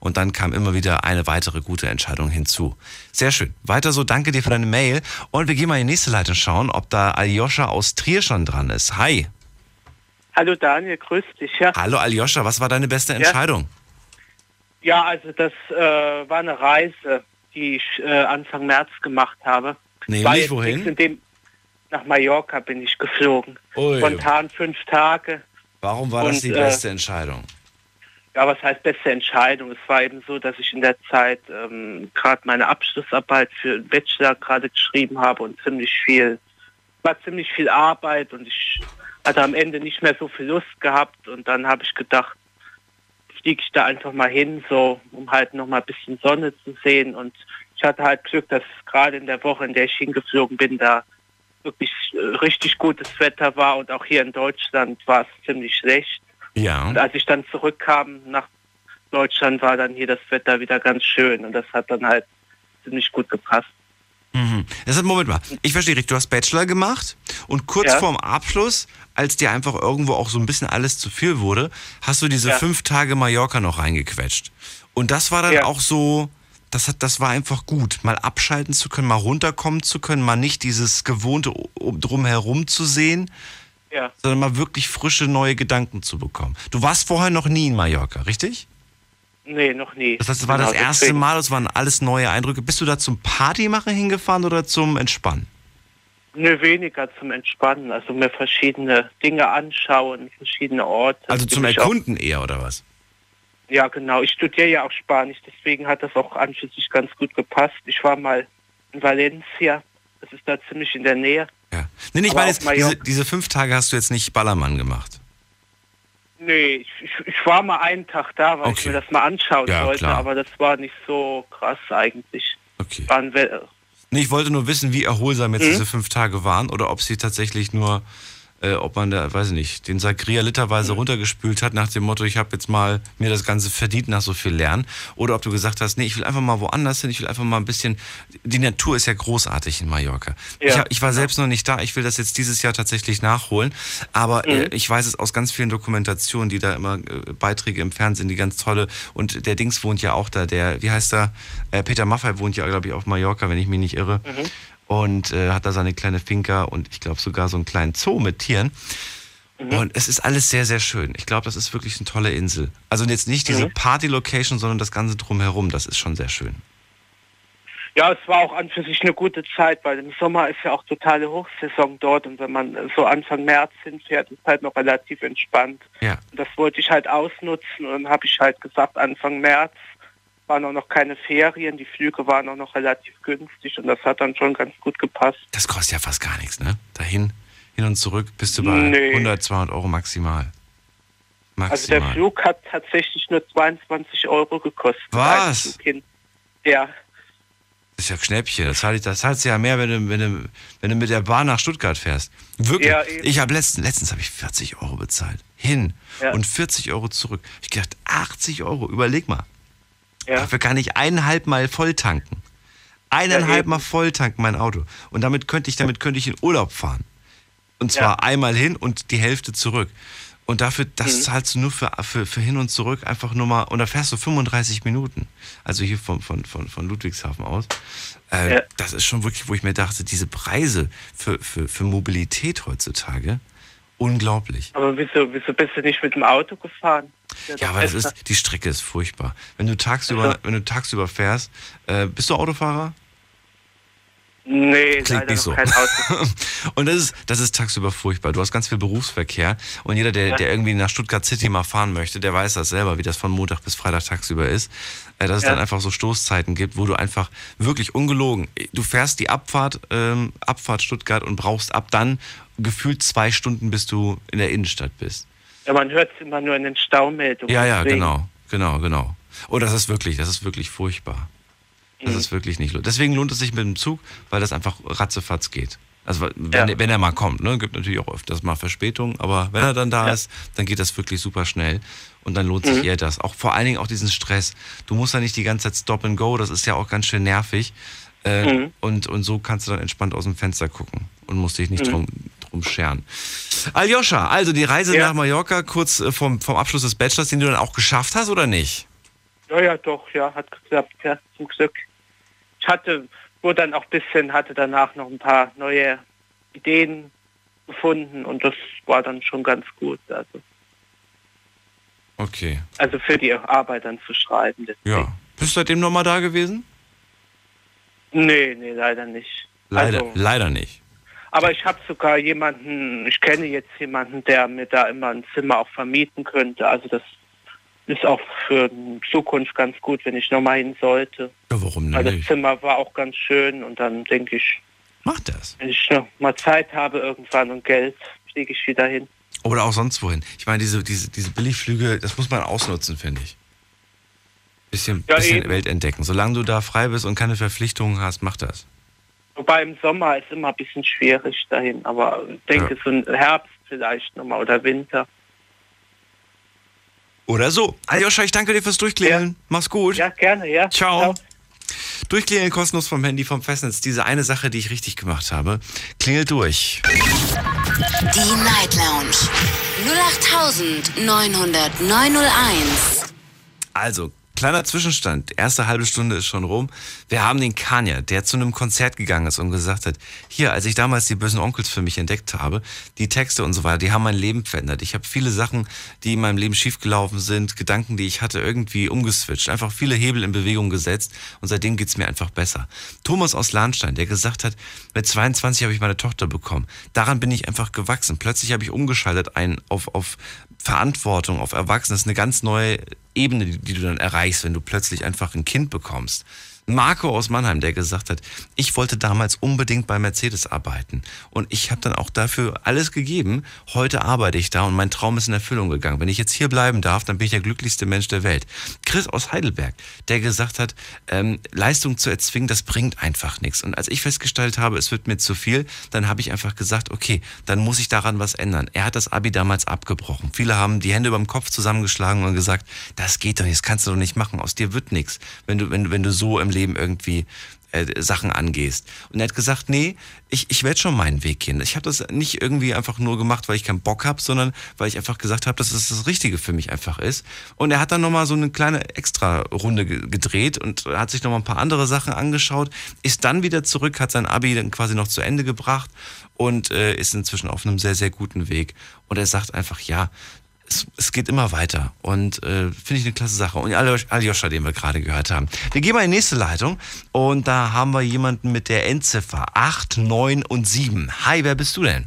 Und dann kam immer wieder eine weitere gute Entscheidung hinzu. Sehr schön. Weiter so, danke dir für deine Mail. Und wir gehen mal in die nächste Leitung schauen, ob da Aljoscha aus Trier schon dran ist. Hi. Hallo Daniel, grüß dich. Ja, Hallo Aljoscha, was war deine beste Entscheidung? ja also das äh, war eine Reise, die ich äh, Anfang März gemacht habe. Nämlich wohin? Dem, nach Mallorca bin ich geflogen. Ui. Spontan fünf Tage. Warum war das Und, die äh, beste Entscheidung? Ja, was heißt beste Entscheidung? Es war eben so, dass ich in der Zeit ähm, gerade meine Abschlussarbeit für den Bachelor gerade geschrieben habe und ziemlich viel, war ziemlich viel Arbeit und ich hatte am Ende nicht mehr so viel Lust gehabt und dann habe ich gedacht, fliege ich da einfach mal hin, so um halt noch mal ein bisschen Sonne zu sehen und ich hatte halt Glück, dass gerade in der Woche, in der ich hingeflogen bin, da wirklich äh, richtig gutes Wetter war und auch hier in Deutschland war es ziemlich schlecht. Ja. Und als ich dann zurückkam nach Deutschland, war dann hier das Wetter wieder ganz schön und das hat dann halt ziemlich gut gepasst. Mhm. Das hat, Moment mal, ich verstehe richtig, du hast Bachelor gemacht und kurz Ja. vorm Abschluss, als dir einfach irgendwo auch so ein bisschen alles zu viel wurde, hast du diese Ja. fünf Tage Mallorca noch reingequetscht. Und das war dann Ja. auch so, das, hat, das war einfach gut, mal abschalten zu können, mal runterkommen zu können, mal nicht dieses gewohnte um- drumherum zu sehen, Ja. sondern mal wirklich frische neue Gedanken zu bekommen. Du warst vorher noch nie in Mallorca, richtig? Nee, noch nie. Das heißt, es war das Genau, erste deswegen. Mal, das waren alles neue Eindrücke. Bist du da zum Partymachen hingefahren oder zum Entspannen? Nö, weniger zum Entspannen, also mir verschiedene Dinge anschauen, verschiedene Orte. Also zum Erkunden eher, oder was? Ja, genau. Ich studiere ja auch Spanisch, deswegen hat das auch an für sich ganz gut gepasst. Ich war mal in Valencia, das ist da ziemlich in der Nähe. Ja. Nee, ich meine, jetzt, diese, diese fünf Tage hast du jetzt nicht Ballermann gemacht. Nee, ich, ich, ich war mal einen Tag da, weil ich Okay. mir das mal anschauen Ja, wollte, klar. aber das war nicht so krass eigentlich. Okay. Nee, ich wollte nur wissen, wie erholsam jetzt Mhm. diese fünf Tage waren oder ob sie tatsächlich nur, äh, ob man da, weiß ich nicht, den Sagria Mhm. literweise runtergespült hat nach dem Motto, ich habe jetzt mal mir das Ganze verdient nach so viel Lernen. Oder ob du gesagt hast, nee, ich will einfach mal woanders hin, ich will einfach mal ein bisschen, die Natur ist ja großartig in Mallorca. Ja, ich, ich war selbst noch nicht da, ich will das jetzt dieses Jahr tatsächlich nachholen. Aber äh, ich weiß es aus ganz vielen Dokumentationen, die da immer äh, Beiträge im Fernsehen, die ganz tolle. Und der Dings wohnt ja auch da, der, wie heißt er? Äh, Peter Maffay wohnt ja, glaube ich, auf Mallorca, wenn ich mich nicht irre. Und äh, hat da seine kleine Finca und ich glaube sogar so einen kleinen Zoo mit Tieren. Und es ist alles sehr, sehr schön. Ich glaube, das ist wirklich eine tolle Insel. Also jetzt nicht diese Party-Location, sondern das Ganze drumherum. Das ist schon sehr schön. Ja, es war auch an für sich eine gute Zeit, weil im Sommer ist ja auch totale Hochsaison dort und wenn man so Anfang März hinfährt, ist halt noch relativ entspannt. Ja. Und das wollte ich halt ausnutzen und dann habe ich halt gesagt, Anfang März waren auch noch keine Ferien, die Flüge waren auch noch relativ günstig und das hat dann schon ganz gut gepasst. Das kostet ja fast gar nichts, ne? Dahin, hin und zurück bist du bei Nee. 100, 200 Euro maximal. Also der Maximal. Flug hat tatsächlich nur 22 Euro gekostet. Was? Ja, Das ist ja Schnäppchen. Das zahlst das du ja mehr, wenn du, wenn, du, wenn du mit der Bahn nach Stuttgart fährst. Wirklich. Ja, ich habe letztens, letztens habe ich 40 Euro bezahlt. Hin Ja. und 40 Euro zurück. Ich gedacht, 80 Euro. Überleg mal. Ja. Dafür kann ich eineinhalb Mal voll tanken. Eineinhalb eben. Mal voll tanken mein Auto. Und damit könnte ich, damit könnte ich in Urlaub fahren. Und zwar Ja. einmal hin und die Hälfte zurück. Und dafür, das Mhm. zahlst du nur für, für, für hin und zurück einfach nur mal, und da fährst du 35 Minuten. Also hier von, von, von, von Ludwigshafen aus. Äh, Ja. Das ist schon wirklich, wo ich mir dachte, diese Preise für, für, für Mobilität heutzutage, unglaublich. Aber wieso, wieso bist du nicht mit dem Auto gefahren? Ja, aber das ist, die Strecke ist furchtbar. Wenn du tagsüber, Also- wenn du tagsüber fährst, äh, bist du Autofahrer? Nee, Klingt nicht so. Und das ist, das ist tagsüber furchtbar. Du hast ganz viel Berufsverkehr und jeder, der, Ja. der irgendwie nach Stuttgart City mal fahren möchte, der weiß das selber, wie das von Montag bis Freitag tagsüber ist. Äh, dass es Ja. dann einfach so Stoßzeiten gibt, wo du einfach wirklich ungelogen, du fährst die Abfahrt, ähm, Abfahrt Stuttgart und brauchst ab dann gefühlt zwei Stunden, bis du in der Innenstadt bist. Ja, man hört es immer nur in den Staumeldungen. Ja, ja, deswegen. genau, genau, genau. Oh, das ist wirklich, das ist wirklich furchtbar. Das Mhm. ist wirklich nicht lohnt. Deswegen lohnt es sich mit dem Zug, weil das einfach ratzefatz geht. Also wenn, Ja. er- wenn er mal kommt, ne, gibt natürlich auch öfters mal Verspätungen, aber wenn er dann da Ja. ist, dann geht das wirklich super schnell und dann lohnt sich Mhm. eher das. Auch vor allen Dingen auch diesen Stress. Du musst ja nicht die ganze Zeit Stop and Go, das ist ja auch ganz schön nervig. Äh, Mhm. und, und so kannst du dann entspannt aus dem Fenster gucken und musst dich nicht Mhm. drum, drum scheren. Aljoscha, also die Reise Ja. nach Mallorca kurz äh, vom, vom Abschluss des Bachelors, den du dann auch geschafft hast oder nicht? Ja, ja, doch, ja, hat geklappt, ja, zum Glück. Ich hatte, wurde dann auch ein bisschen, hatte danach noch ein paar neue Ideen gefunden und das war dann schon ganz gut. Also, Okay. also für die Arbeit dann zu schreiben. deswegen. Ja. Bist du seitdem nochmal da gewesen? Nee, nee, leider nicht. Leider, Also- leider nicht. Aber ich habe sogar jemanden, ich kenne jetzt jemanden, der mir da immer ein Zimmer auch vermieten könnte. Also das ist auch für die Zukunft ganz gut, wenn ich nochmal hin sollte. Ja, warum denn Weil das nicht? Zimmer war auch ganz schön und dann denke ich, Mach das. wenn ich noch mal Zeit habe irgendwann und Geld, fliege ich wieder hin. Oder auch sonst wohin. Ich meine, diese, diese, diese Billigflüge, das muss man ausnutzen, finde ich. Bisschen, Ja, bisschen. Welt entdecken. Solange du da frei bist und keine Verpflichtungen hast, mach das. Wobei im Sommer ist immer ein bisschen schwierig dahin, aber ich denke so ein Herbst vielleicht nochmal oder Winter. Oder so. Aljoscha, ich danke dir fürs Durchklären. Mach's gut. Ja, gerne, ja. Ciao. Durchklingeln kostenlos vom Handy, vom Festnetz. Diese eine Sache, die ich richtig gemacht habe. Klingelt durch. Die Night Lounge 0890901. Also, kleiner Zwischenstand. Erste halbe Stunde ist schon rum. Wir haben den Kanye, der zu einem Konzert gegangen ist und gesagt hat, hier, als ich damals die bösen Onkels für mich entdeckt habe, die Texte und so weiter, die haben mein Leben verändert. Ich habe viele Sachen, die in meinem Leben schiefgelaufen sind, Gedanken, die ich hatte, irgendwie umgeswitcht. Einfach viele Hebel in Bewegung gesetzt und seitdem geht's mir einfach besser. Thomas aus Lahnstein, der gesagt hat, mit 22 habe ich meine Tochter bekommen. Daran bin ich einfach gewachsen. Plötzlich habe ich umgeschaltet ein, auf, auf Verantwortung, auf Erwachsene. Das ist eine ganz neue Ebene, die, die du dann erreichst, wenn du plötzlich einfach ein Kind bekommst. Marco aus Mannheim, der gesagt hat, ich wollte damals unbedingt bei Mercedes arbeiten und ich habe dann auch dafür alles gegeben. Heute arbeite ich da und mein Traum ist in Erfüllung gegangen. Wenn ich jetzt hier bleiben darf, dann bin ich der glücklichste Mensch der Welt. Chris aus Heidelberg, der gesagt hat, ähm, Leistung zu erzwingen, das bringt einfach nichts. Und als ich festgestellt habe, es wird mir zu viel, dann habe ich einfach gesagt, okay, dann muss ich daran was ändern. Er hat das Abi damals abgebrochen. Viele haben die Hände über dem Kopf zusammengeschlagen und gesagt, das geht doch nicht, das kannst du doch nicht machen, aus dir wird nichts, wenn du, wenn, wenn du so im Leben irgendwie äh, Sachen angehst. Und er hat gesagt, nee, ich, ich werde schon meinen Weg gehen. Ich habe das nicht irgendwie einfach nur gemacht, weil ich keinen Bock habe, sondern weil ich einfach gesagt habe, dass es das Richtige für mich einfach ist. Und er hat dann nochmal so eine kleine Extra-Runde ge- gedreht und hat sich nochmal ein paar andere Sachen angeschaut, ist dann wieder zurück, hat sein Abi dann quasi noch zu Ende gebracht und äh, ist inzwischen auf einem sehr, sehr guten Weg. Und er sagt einfach, ja, es, es geht immer weiter und äh, finde ich eine klasse Sache. Und Aljosch- Aljoscha, den wir gerade gehört haben. Wir gehen mal in die nächste Leitung und da haben wir jemanden mit der Endziffer 8, 9 und 7. Hi, wer bist du denn?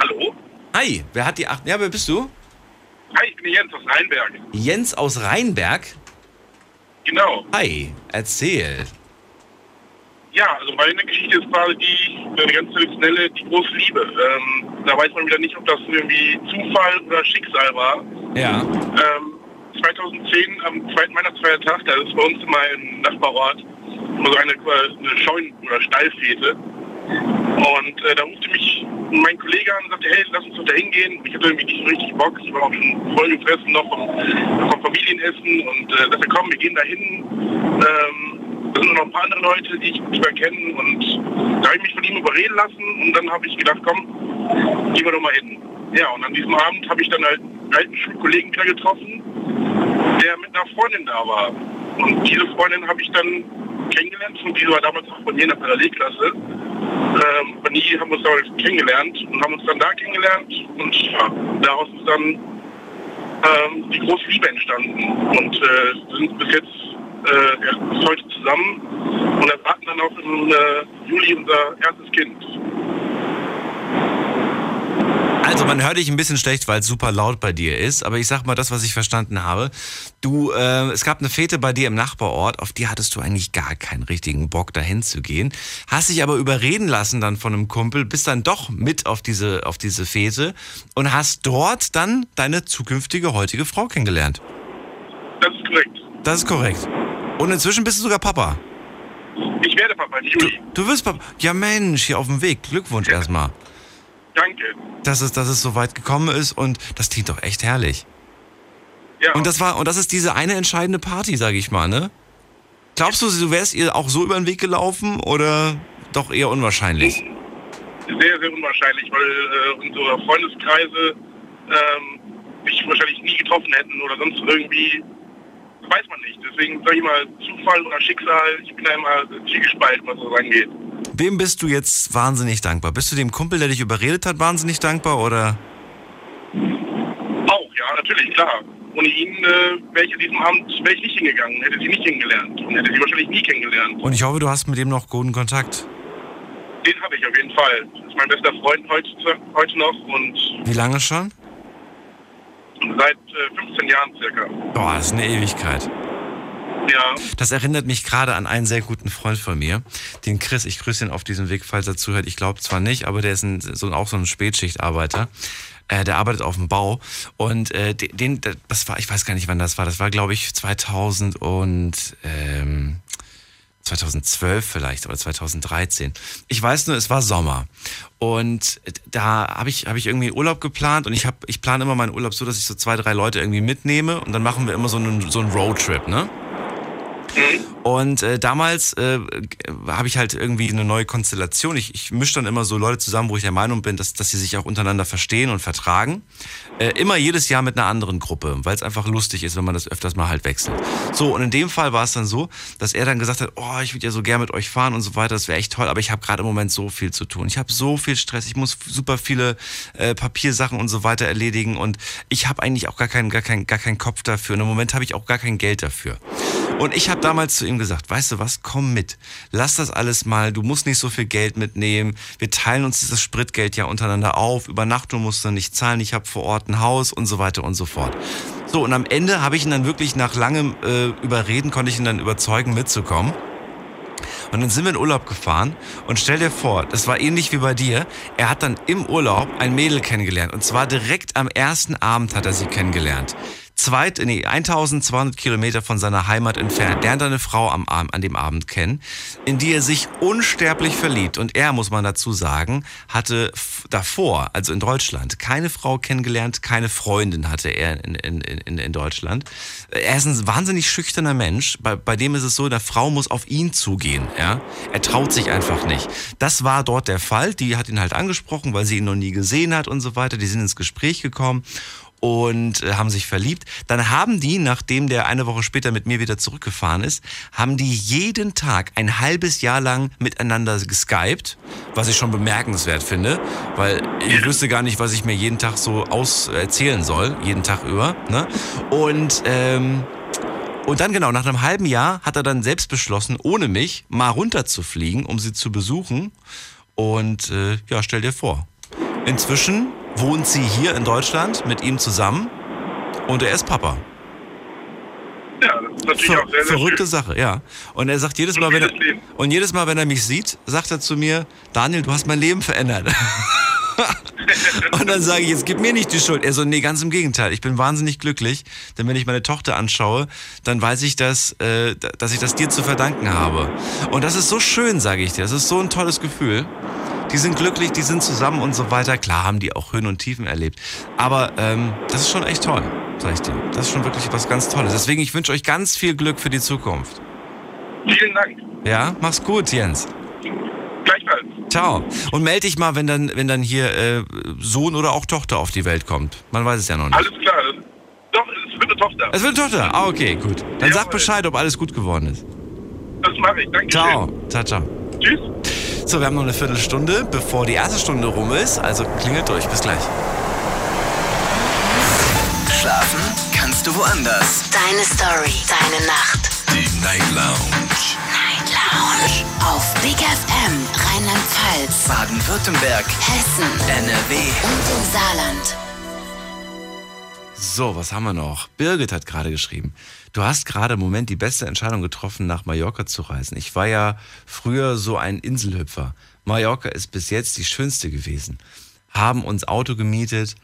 Hallo? Hi, wer hat die 8? Ja, wer bist du? Hi, ich bin Jens aus Rheinberg. Jens aus Rheinberg. Genau. Hi, erzähl. Ja, also meine Geschichte ist quasi die, eine ganz traditionelle, die große Liebe. Ähm, da weiß man wieder nicht, ob das irgendwie Zufall oder Schicksal war. Ja. Ähm, 2010, am zweiten Weihnachtsfeiertag, da ist bei uns immer im Nachbarort immer so eine, eine Scheun- oder Stallfete. Und äh, da rufte mich mein Kollege an und sagte, hey, lass uns doch da hingehen. Ich hatte irgendwie nicht so richtig Bock. Ich war auch schon voll gefressen noch vom, vom Familienessen. Und äh, sagte, komm, wir gehen da hin. Ähm, da sind noch ein paar andere Leute, die ich nicht mehr kenne. Und da habe ich mich von ihm überreden lassen. Und dann habe ich gedacht, komm, gehen wir doch mal hin. Ja, und an diesem Abend habe ich dann halt einen alten Schulkollegen wieder getroffen, der mit einer Freundin da war. Und diese Freundin habe ich dann kennengelernt. Und die war damals auch bei in der Parallelklasse. Ähm, aber nie haben wir uns damals kennengelernt und haben uns dann da kennengelernt. Und ja, daraus ist dann ähm, die große Liebe entstanden. Und äh, sind bis jetzt äh, ja, bis heute zusammen und erwarten dann auch im äh, Juli unser erstes Kind. Also man hört dich ein bisschen schlecht, weil es super laut bei dir ist, aber ich sag mal das, was ich verstanden habe. Du, äh, es gab eine Fete bei dir im Nachbarort, auf die hattest du eigentlich gar keinen richtigen Bock dahin zu gehen, hast dich aber überreden lassen dann von einem Kumpel, bist dann doch mit auf diese auf diese Fete und hast dort dann deine zukünftige heutige Frau kennengelernt. Das ist korrekt. Das ist korrekt. Und inzwischen bist du sogar Papa. Ich werde Papa im Juli. Du wirst Papa. Ja Mensch, hier auf dem Weg. Glückwunsch erstmal. Danke. Dass es, dass es so weit gekommen ist und das klingt doch echt herrlich. Ja. Und das war, und das ist diese eine entscheidende Party, sage ich mal, ne? Glaubst du, du wärst ihr auch so über den Weg gelaufen oder doch eher unwahrscheinlich? Sehr, sehr unwahrscheinlich, weil äh, unsere Freundeskreise ähm, mich wahrscheinlich nie getroffen hätten oder sonst irgendwie. Weiß man nicht. Deswegen sage ich mal, Zufall oder Schicksal, ich bin da immer zwiegespalten, was das angeht. Wem bist du jetzt wahnsinnig dankbar? Bist du dem Kumpel, der dich überredet hat, wahnsinnig dankbar oder? Auch, ja, natürlich, klar. ohne ihn äh, wäre ich an diesem Abend wäre ich nicht hingegangen, hätte sie nicht kennengelernt und hätte sie wahrscheinlich nie kennengelernt. Und ich hoffe, du hast mit dem noch guten Kontakt. Den habe ich auf jeden Fall. Das ist mein bester Freund heute, heute noch und Wie lange schon? Seit äh, 15 Jahren circa. Boah, das ist eine Ewigkeit. Ja. Das erinnert mich gerade an einen sehr guten Freund von mir, den Chris. Ich grüße ihn auf diesem Weg, falls er zuhört. Ich glaube zwar nicht, aber der ist ein, so, auch so ein Spätschichtarbeiter. Äh, der arbeitet auf dem Bau und äh, den, das war, ich weiß gar nicht, wann das war. Das war, glaube ich, 2000 und ähm, 2012 vielleicht oder 2013. Ich weiß nur, es war Sommer und da habe ich habe ich irgendwie Urlaub geplant und ich habe ich plane immer meinen Urlaub so, dass ich so zwei drei Leute irgendwie mitnehme und dann machen wir immer so einen so einen Roadtrip, ne? Und äh, damals äh, habe ich halt irgendwie eine neue Konstellation. Ich, ich mische dann immer so Leute zusammen, wo ich der Meinung bin, dass, dass sie sich auch untereinander verstehen und vertragen. Äh, immer jedes Jahr mit einer anderen Gruppe, weil es einfach lustig ist, wenn man das öfters mal halt wechselt. So, und in dem Fall war es dann so, dass er dann gesagt hat, oh, ich würde ja so gern mit euch fahren und so weiter, das wäre echt toll, aber ich habe gerade im Moment so viel zu tun. Ich habe so viel Stress, ich muss super viele äh, Papiersachen und so weiter erledigen und ich habe eigentlich auch gar keinen, gar, keinen, gar keinen Kopf dafür. Und im Moment habe ich auch gar kein Geld dafür. Und ich habe damals zu ihm gesagt, weißt du was, komm mit. Lass das alles mal, du musst nicht so viel Geld mitnehmen. Wir teilen uns dieses Spritgeld ja untereinander auf. Übernachtung musst du nicht zahlen, ich habe vor Ort ein Haus und so weiter und so fort. So, und am Ende habe ich ihn dann wirklich nach langem äh, Überreden, konnte ich ihn dann überzeugen, mitzukommen. Und dann sind wir in Urlaub gefahren und stell dir vor, das war ähnlich wie bei dir. Er hat dann im Urlaub ein Mädel kennengelernt und zwar direkt am ersten Abend hat er sie kennengelernt zweit, nee, 1200 Kilometer von seiner Heimat entfernt, lernt er eine Frau am, an dem Abend kennen, in die er sich unsterblich verliebt. Und er, muss man dazu sagen, hatte davor, also in Deutschland, keine Frau kennengelernt, keine Freundin hatte er in, in, in, in Deutschland. Er ist ein wahnsinnig schüchterner Mensch. Bei, bei dem ist es so, der Frau muss auf ihn zugehen. Ja? Er traut sich einfach nicht. Das war dort der Fall. Die hat ihn halt angesprochen, weil sie ihn noch nie gesehen hat und so weiter. Die sind ins Gespräch gekommen und äh, haben sich verliebt. Dann haben die, nachdem der eine Woche später mit mir wieder zurückgefahren ist, haben die jeden Tag ein halbes Jahr lang miteinander geskypt, was ich schon bemerkenswert finde, weil ich wüsste gar nicht, was ich mir jeden Tag so aus erzählen soll, jeden Tag über. Ne? Und ähm, und dann genau, nach einem halben Jahr hat er dann selbst beschlossen, ohne mich mal runterzufliegen, um sie zu besuchen. Und äh, ja, stell dir vor. Inzwischen wohnt sie hier in Deutschland mit ihm zusammen und er ist Papa. Ja, das ist natürlich Ver auch sehr, sehr Verrückte schön. Sache, ja. Und er sagt jedes Mal, wenn er, und jedes Mal, wenn er mich sieht, sagt er zu mir, Daniel, du hast mein Leben verändert. und dann sage ich, jetzt gib mir nicht die Schuld. Er so, nee, ganz im Gegenteil. Ich bin wahnsinnig glücklich, denn wenn ich meine Tochter anschaue, dann weiß ich, dass, äh, dass ich das dir zu verdanken habe. Und das ist so schön, sage ich dir. Das ist so ein tolles Gefühl die sind glücklich, die sind zusammen und so weiter. Klar haben die auch Höhen und Tiefen erlebt. Aber ähm, das ist schon echt toll, sag ich dir. Das ist schon wirklich was ganz Tolles. Deswegen, ich wünsche euch ganz viel Glück für die Zukunft. Vielen Dank. Ja, mach's gut, Jens. Gleichfalls. Ciao. Und melde dich mal, wenn dann, wenn dann hier äh, Sohn oder auch Tochter auf die Welt kommt. Man weiß es ja noch nicht. Alles klar. Doch, es wird eine Tochter. Es wird eine Tochter. Ah, okay, gut. Dann ja, sag Bescheid, ob alles gut geworden ist. Das mache ich. Danke. Ciao. Ciao, ciao. Tschüss. So, wir haben noch eine Viertelstunde, bevor die erste Stunde rum ist. Also klingelt durch. Bis gleich. Schlafen kannst du woanders. Deine Story, deine Nacht. Die Night Lounge. Lounge. Auf Big FM, Rheinland-Pfalz, Baden-Württemberg, Hessen, NRW und im Saarland. So, was haben wir noch? Birgit hat gerade geschrieben. Du hast gerade im Moment die beste Entscheidung getroffen, nach Mallorca zu reisen. Ich war ja früher so ein Inselhüpfer. Mallorca ist bis jetzt die schönste gewesen. Haben uns Auto gemietet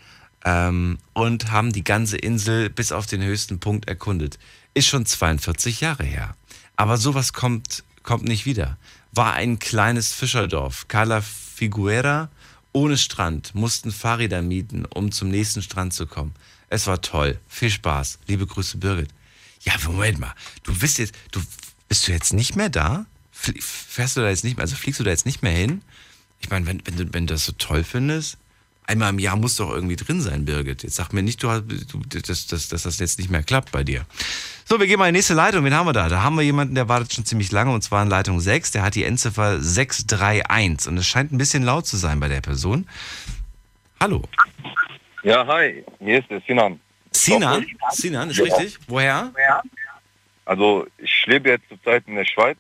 ähm, und haben die ganze Insel bis auf den höchsten Punkt erkundet. Ist schon 42 Jahre her. Aber sowas kommt, kommt nicht wieder. War ein kleines Fischerdorf, Cala Figuera, ohne Strand, mussten Fahrräder mieten, um zum nächsten Strand zu kommen. Es war toll. Viel Spaß. Liebe Grüße, Birgit. Ja, Moment mal. Du bist jetzt, du bist du jetzt nicht mehr da? Fährst du da jetzt nicht mehr, also fliegst du da jetzt nicht mehr hin? Ich meine, wenn, wenn, du, wenn du das so toll findest, einmal im Jahr muss doch irgendwie drin sein, Birgit. Jetzt sag mir nicht, du, du, dass, dass, dass das jetzt nicht mehr klappt bei dir. So, wir gehen mal in die nächste Leitung. Wen haben wir da? Da haben wir jemanden, der wartet schon ziemlich lange und zwar in Leitung 6. Der hat die Endziffer 631 und es scheint ein bisschen laut zu sein bei der Person. Hallo. Ja, hi. Hier ist der Sinan. Sinan? Sinan, ist Genau. richtig? Woher? Also ich lebe jetzt zurzeit in der Schweiz.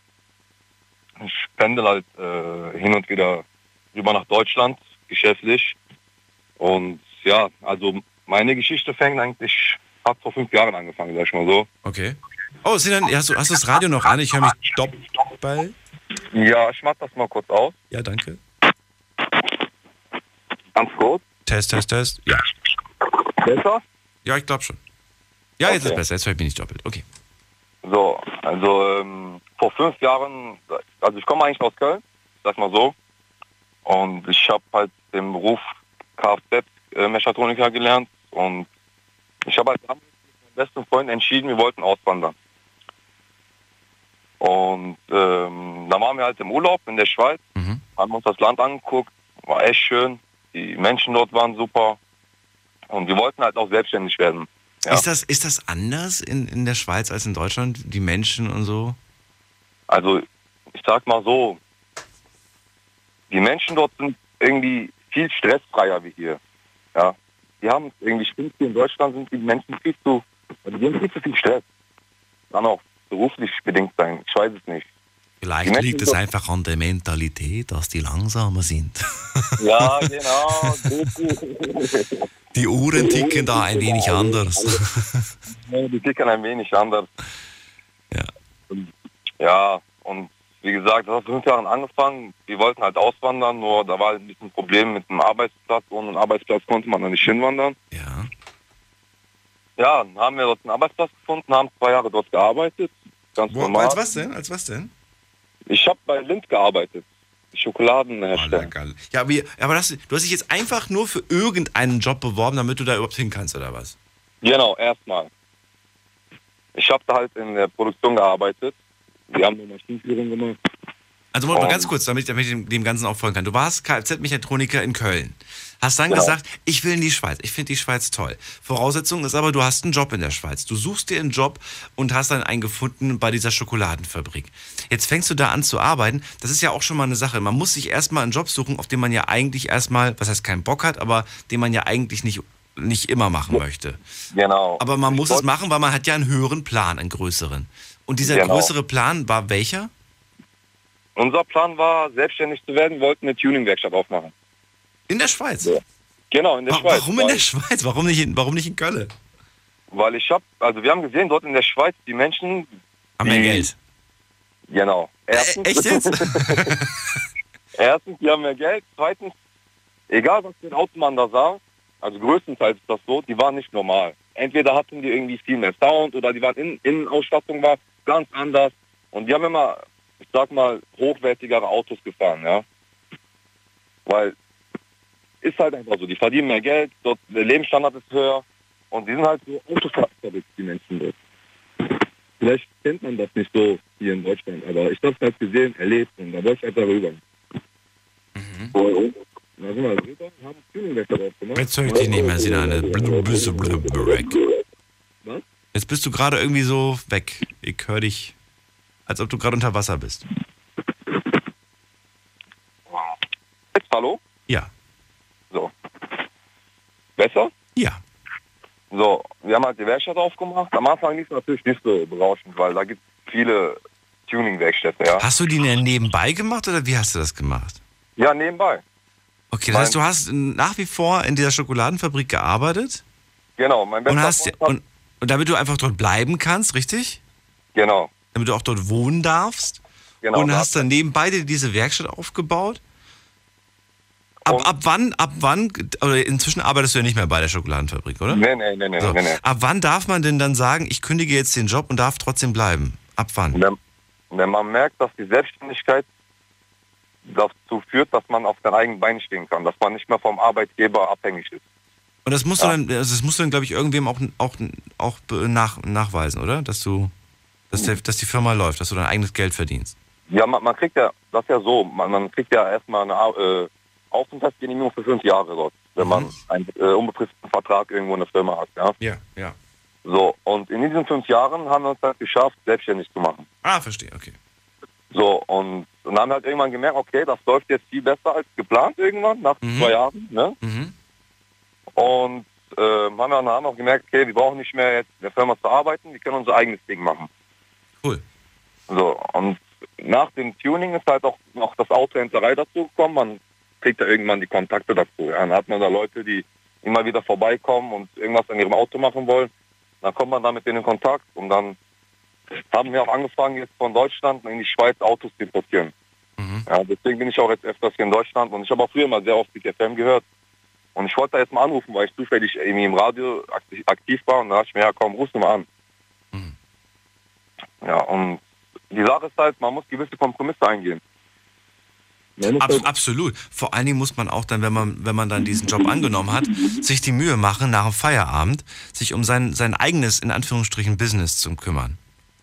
Ich pendel halt äh, hin und wieder rüber nach Deutschland, geschäftlich. Und ja, also meine Geschichte fängt eigentlich, hat vor fünf Jahren angefangen, sag ich mal so. Okay. Oh, Sinan, hast du, hast du das Radio noch an? Ich höre mich doppelt. Ja, ich mach das mal kurz aus. Ja, danke. Ganz kurz. Test, Test, Test. Ja. Besser? Ja, ich glaube schon. Ja, jetzt ist Okay. besser. Jetzt höre ich mich nicht doppelt. Okay. So, also ähm, vor fünf Jahren, also ich komme eigentlich aus Köln, sag mal so. Und ich habe halt den Beruf Kfz-Mechatroniker gelernt. Und ich habe halt damals mit meinem besten Freund entschieden, wir wollten auswandern. Und ähm, da waren wir halt im Urlaub in der Schweiz, haben uns das Land angeguckt, war echt schön. Die Menschen dort waren super. Und wir wollten halt auch selbstständig werden. Ja. Ist, das, ist das anders in, in der Schweiz als in Deutschland? Die Menschen und so? Also ich sag mal so, die Menschen dort sind irgendwie viel stressfreier wie hier. Ja, die haben irgendwie stimmt hier in Deutschland sind die Menschen viel zu, also die haben viel zu viel Stress. Kann auch beruflich bedingt sein. Ich weiß es nicht. Vielleicht liegt es einfach an der Mentalität, dass die langsamer sind. Ja, genau. Die Uhren ticken da ein wenig anders. Ja, die ticken ein wenig anders. Ja. Ja, und wie gesagt, das hat fünf Jahren angefangen. Wir wollten halt auswandern, nur da war ein bisschen ein Problem mit dem Arbeitsplatz. Ohne einen Arbeitsplatz konnte man da nicht hinwandern. Ja. Ja, dann haben wir dort einen Arbeitsplatz gefunden, haben zwei Jahre dort gearbeitet. Ganz Wo, normal. als was denn? Als was denn? Ich habe bei Lind gearbeitet. Schokoladenhersteller. Ja, wie, aber das, du hast dich jetzt einfach nur für irgendeinen Job beworben, damit du da überhaupt hin kannst, oder was? Genau, erstmal. Ich habe da halt in der Produktion gearbeitet. Wir haben eine Maschinenführung gemacht. Also mal, Um, ganz kurz, damit ich, damit ich dem, dem Ganzen auch folgen kann. Du warst Kfz-Mechatroniker in Köln. Hast dann Genau. gesagt, ich will in die Schweiz. Ich finde die Schweiz toll. Voraussetzung ist aber, du hast einen Job in der Schweiz. Du suchst dir einen Job und hast dann einen gefunden bei dieser Schokoladenfabrik. Jetzt fängst du da an zu arbeiten. Das ist ja auch schon mal eine Sache. Man muss sich erstmal einen Job suchen, auf den man ja eigentlich erstmal, was heißt keinen Bock hat, aber den man ja eigentlich nicht, nicht immer machen möchte. Genau. Aber man muss es machen, weil man hat ja einen höheren Plan, einen größeren. Und dieser Genau. größere Plan war welcher? Unser Plan war, selbstständig zu werden, wir wollten eine Tuning-Werkstatt aufmachen. In der Schweiz? Genau, in der Wa- Schweiz. Warum in der Schweiz? Warum nicht in, warum nicht in Köln? Weil ich habe, also wir haben gesehen, dort in der Schweiz, die Menschen... Haben mehr Geld. Genau. Erstens, echt jetzt? Erstens, die haben mehr Geld. Zweitens, egal was Auto man da sah, also größtenteils ist das so, die waren nicht normal. Entweder hatten die irgendwie viel mehr Sound oder die waren in, Innenausstattung war ganz anders. Und die haben immer, ich sag mal, hochwertigere Autos gefahren, ja. Weil ist halt einfach so, die verdienen mehr Geld, dort der Lebensstandard ist höher und die sind halt so Autoverrückt, die Menschen dort. Vielleicht kennt man das nicht so hier in Deutschland, aber ich habe es halt gesehen, erlebt und da wollte ich einfach rüber. Und da sind wir rüber, haben Tuningwäsche drauf gemacht. Jetzt höre ich dich nicht mehr, Sinane. Was? Jetzt bist du gerade irgendwie so weg. Ich höre dich, als ob du gerade unter Wasser bist. Jetzt, hallo? Ja. So. Besser? Ja. So, wir haben halt die Werkstatt aufgemacht. Am Anfang lief es natürlich nicht so berauschend, weil da gibt es viele Tuning-Werkstätte, ja. Hast du die denn nebenbei gemacht oder wie hast du das gemacht? Ja, nebenbei. Okay, das heißt, du hast nach wie vor in dieser Schokoladenfabrik gearbeitet Genau, mein bester und, hast, Freund hat- und, und damit du einfach dort bleiben kannst, richtig? Genau. Damit du auch dort wohnen darfst? Genau, und hast dann nebenbei dir diese Werkstatt aufgebaut? Ab, ab wann, ab wann, oder inzwischen arbeitest du ja nicht mehr bei der Schokoladenfabrik, oder? Nee, nee, nee, nee, So. nee, nee. Ab wann darf man denn dann sagen, ich kündige jetzt den Job und darf trotzdem bleiben? Ab wann? Wenn, wenn man merkt, dass die Selbstständigkeit dazu führt, dass man auf den eigenen Beinen stehen kann, dass man nicht mehr vom Arbeitgeber abhängig ist. Und das musst du dann, also das musst du dann, glaube ich, irgendwem auch, auch, auch nach, nachweisen, oder? Dass du, dass, der, dass die Firma läuft, dass du dein eigenes Geld verdienst. Ja, man, man kriegt ja, das ist ja so, man, man kriegt ja erstmal eine äh, Aufenthaltsgenehmigung für fünf Jahre dort, wenn man einen äh, unbefristeten Vertrag irgendwo in der Firma hat. Ja? Ja, ja. So, und in diesen fünf Jahren haben wir uns halt geschafft, selbstständig zu machen. Ah, verstehe, okay. So, und, und haben halt irgendwann gemerkt, okay, das läuft jetzt viel besser als geplant irgendwann, nach zwei Jahren. Ne? Mhm. Und äh, haben wir haben auch gemerkt, okay, wir brauchen nicht mehr jetzt in der Firma zu arbeiten, wir können unser eigenes Ding machen. Cool. So, und nach dem Tuning ist halt auch noch das Autohändlerei dazu gekommen. Man kriegt da irgendwann die Kontakte dazu. Ja. Dann hat man da Leute, die immer wieder vorbeikommen und irgendwas an ihrem Auto machen wollen. Dann kommt man da mit denen in Kontakt und dann haben wir auch angefangen, jetzt von Deutschland in die Schweiz Autos zu importieren. Mhm. Ja, deswegen bin ich auch jetzt öfters hier in Deutschland und ich habe auch früher mal sehr oft Big FM gehört. Und ich wollte da jetzt mal anrufen, weil ich zufällig irgendwie im Radio aktiv war und da dachte ich mir, ja komm, ruf mal an. Mhm. Ja, und die Sache ist halt, man muss gewisse Kompromisse eingehen. Ab, absolut. Vor allen Dingen muss man auch dann, wenn man, wenn man dann diesen Job angenommen hat, sich die Mühe machen, nach dem Feierabend sich um sein, sein eigenes, in Anführungsstrichen, Business zu kümmern.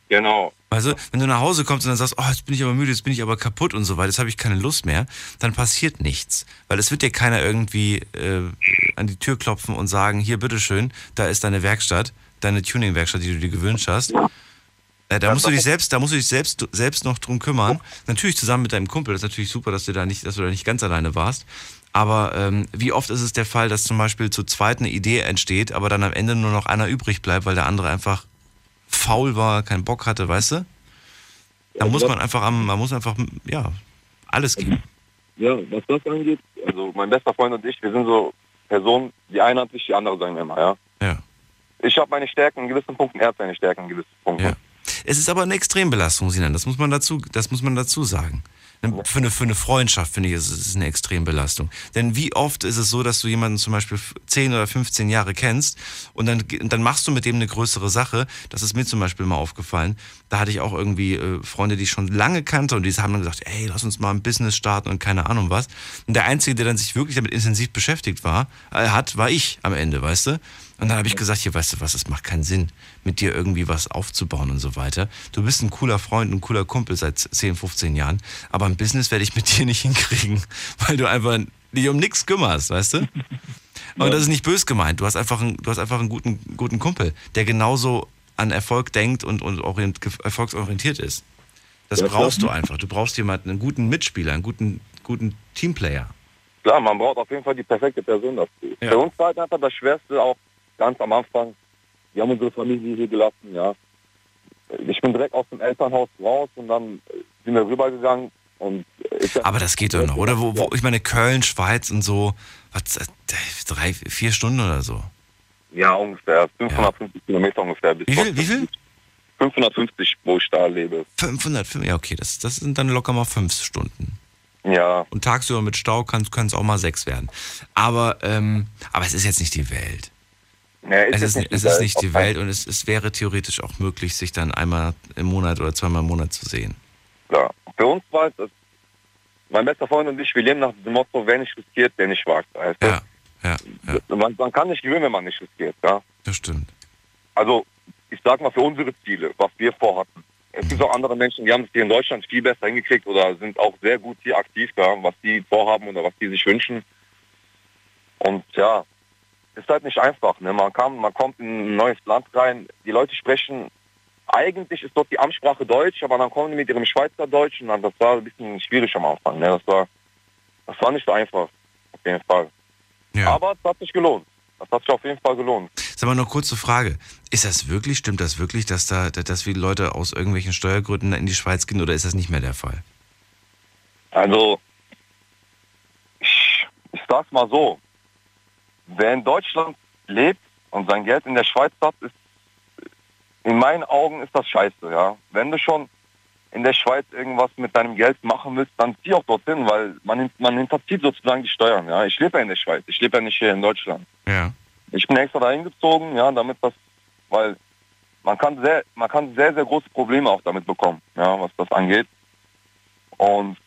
Genau. Also, wenn du nach Hause kommst und dann sagst, oh, jetzt bin ich aber müde, jetzt bin ich aber kaputt und so weiter, jetzt habe ich keine Lust mehr, dann passiert nichts. Weil es wird dir keiner irgendwie äh, an die Tür klopfen und sagen, hier, bitteschön, da ist deine Werkstatt, deine Tuning-Werkstatt, die du dir gewünscht hast. Äh, da musst du dich selbst, da musst du dich selbst, selbst noch drum kümmern. Natürlich zusammen mit deinem Kumpel. Das ist natürlich super, dass du da nicht, dass du da nicht ganz alleine warst. Aber ähm, wie oft ist es der Fall, dass zum Beispiel zu zweit eine Idee entsteht, aber dann am Ende nur noch einer übrig bleibt, weil der andere einfach faul war, keinen Bock hatte, weißt du? Da muss man einfach am, man muss einfach, ja, alles geben. Ja, was das angeht, also mein bester Freund und ich, wir sind so Personen, die eine hat sich, die andere sagen wir immer, ja. Ja. Ich habe meine Stärken in gewissen Punkten, er hat seine Stärken in gewissen Punkten. Ja. Es ist aber eine Extrembelastung, Sinan, das muss man dazu, das muss man dazu sagen. Für eine, für eine Freundschaft finde ich, ist es eine Extrembelastung. Denn wie oft ist es so, dass du jemanden zum Beispiel 10 oder 15 Jahre kennst und dann, dann machst du mit dem eine größere Sache. Das ist mir zum Beispiel mal aufgefallen. Da hatte ich auch irgendwie äh, Freunde, die ich schon lange kannte und die haben dann gesagt, ey, lass uns mal ein Business starten und keine Ahnung was. Und der Einzige, der dann sich wirklich damit intensiv beschäftigt war, äh, hat, war ich am Ende, weißt du? Und dann habe ich gesagt, hier, weißt du was, es macht keinen Sinn, mit dir irgendwie was aufzubauen und so weiter. Du bist ein cooler Freund, ein cooler Kumpel seit 10, 15 Jahren, aber ein Business werde ich mit dir nicht hinkriegen, weil du einfach dich um nichts kümmerst, weißt du? Und das ist nicht bös gemeint. Du hast einfach einen, du hast einfach einen guten, guten Kumpel, der genauso an Erfolg denkt und, und orient, erfolgsorientiert ist. Das ja, brauchst du einfach. Du brauchst jemanden, einen guten Mitspieler, einen guten, guten Teamplayer. Klar, man braucht auf jeden Fall die perfekte Person dafür. Ja. Für uns war halt einfach das Schwerste auch ganz am Anfang, wir haben unsere Familie hier gelassen, ja. Ich bin direkt aus dem Elternhaus raus und dann sind wir rübergegangen und Aber das geht doch noch, oder? Wo, wo, ich meine, Köln, Schweiz und so, was, drei, vier Stunden oder so? Ja, ungefähr. 550 ja. Kilometer ungefähr. Bis wie viel? Wie viel? 550, wo ich da lebe. 500, ja, okay, das, das sind dann locker mal fünf Stunden. Ja. Und tagsüber mit Stau kann es auch mal sechs werden. Aber, ähm, aber es ist jetzt nicht die Welt. Ja, es ist, es ist nicht die Welt und es, es wäre theoretisch auch möglich, sich dann einmal im Monat oder zweimal im Monat zu sehen. Ja, für uns war es, mein bester Freund und ich, wir leben nach dem Motto, wer nicht riskiert, der nicht wagt. Weißt ja, ja, ja. Man, man, kann nicht gewinnen, wenn man nicht riskiert. Ja? Das stimmt. Also, ich sag mal, für unsere Ziele, was wir vorhatten. Es gibt auch andere Menschen, die haben es hier in Deutschland viel besser hingekriegt oder sind auch sehr gut hier aktiv, ja, was die vorhaben oder was die sich wünschen. Und ja, ist halt nicht einfach. Ne? Man, kam, man kommt in ein neues Land rein, die Leute sprechen, eigentlich ist dort die Amtssprache Deutsch, aber dann kommen die mit ihrem Schweizer Deutsch und dann, das war ein bisschen schwierig am Anfang. Ne? Das, war, das war nicht so einfach, auf jeden Fall. Ja. Aber es hat sich gelohnt. Das hat sich auf jeden Fall gelohnt. Sag mal noch kurze Frage. Ist das wirklich, stimmt das wirklich, dass da, dass viele Leute aus irgendwelchen Steuergründen in die Schweiz gehen oder ist das nicht mehr der Fall? Also, ich, ich sag's mal so wer in Deutschland lebt und sein Geld in der Schweiz hat, ist in meinen Augen ist das scheiße, ja. Wenn du schon in der Schweiz irgendwas mit deinem Geld machen willst, dann zieh auch dorthin, weil man, man hinterzieht sozusagen die Steuern, ja. Ich lebe ja in der Schweiz, ich lebe ja nicht hier in Deutschland. Ja. Ich bin extra dahin gezogen, ja, damit das, weil man kann sehr, man kann sehr, sehr große Probleme auch damit bekommen, ja, was das angeht. Und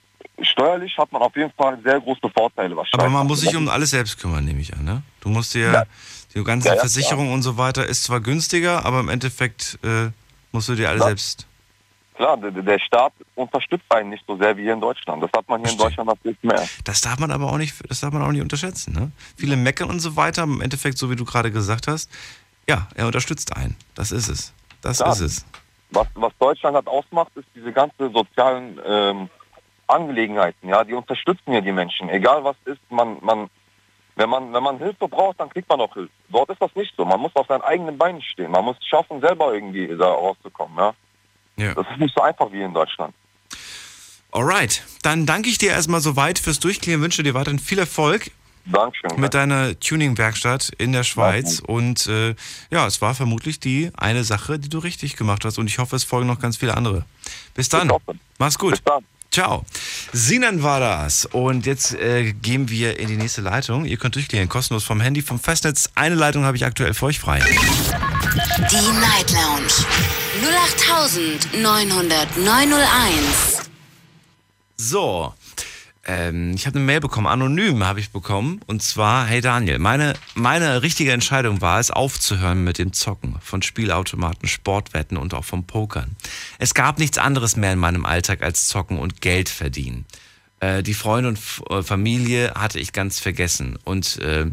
steuerlich hat man auf jeden Fall sehr große Vorteile wahrscheinlich. Aber man muss sich um alles selbst kümmern, nehme ich an, ne? Du musst dir ja. die ganze ja, ja, Versicherung und so weiter ist zwar günstiger, aber im Endeffekt äh, musst du dir alles selbst. Klar, der, der, Staat unterstützt einen nicht so sehr wie hier in Deutschland. Das hat man hier Verstehe. in Deutschland natürlich mehr. Das darf man aber auch nicht, das darf man auch nicht unterschätzen. Ne? Viele meckern und so weiter. Im Endeffekt, so wie du gerade gesagt hast, ja, er unterstützt einen. Das ist es. Das Klar. ist es. Was, was Deutschland hat ausmacht, ist diese ganze sozialen ähm, Angelegenheiten, ja, die unterstützen ja die Menschen, egal was ist, man, man, Wenn man, wenn man Hilfe braucht, dann kriegt man auch Hilfe. Dort ist das nicht so. Man muss auf seinen eigenen Beinen stehen. Man muss schaffen, selber irgendwie da rauszukommen. Ja? Ja. Das ist nicht so einfach wie in Deutschland. Alright, dann danke ich dir erstmal soweit fürs Durchklären, wünsche dir weiterhin viel Erfolg Dankeschön. mit deiner Tuning-Werkstatt in der Schweiz. Und äh, ja, es war vermutlich die eine Sache, die du richtig gemacht hast. Und ich hoffe, es folgen noch ganz viele andere. Bis dann. Mach's gut. Bis dann. Ciao. Sinan war das. Und jetzt äh, gehen wir in die nächste Leitung. Ihr könnt durchklären, kostenlos vom Handy, vom Festnetz. Eine Leitung habe ich aktuell für euch frei. Die Night Lounge 0890901. So, ähm, ich habe eine Mail bekommen, anonym habe ich bekommen. Und zwar, hey Daniel, meine, meine richtige Entscheidung war es, aufzuhören mit dem Zocken von Spielautomaten, Sportwetten und auch vom Pokern. Es gab nichts anderes mehr in meinem Alltag als Zocken und Geld verdienen. Äh, die Freunde und F äh, Familie hatte ich ganz vergessen. Und äh,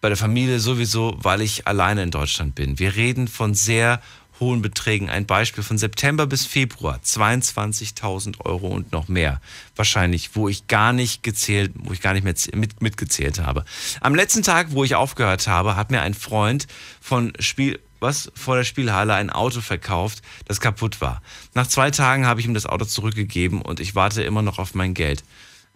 bei der Familie sowieso, weil ich alleine in Deutschland bin. Wir reden von sehr hohen Beträgen. Ein Beispiel von September bis Februar 22.000 Euro und noch mehr. Wahrscheinlich, wo ich gar nicht gezählt, wo ich gar nicht mehr mit, mitgezählt habe. Am letzten Tag, wo ich aufgehört habe, hat mir ein Freund von Spiel, was vor der Spielhalle ein Auto verkauft, das kaputt war. Nach zwei Tagen habe ich ihm das Auto zurückgegeben und ich warte immer noch auf mein Geld.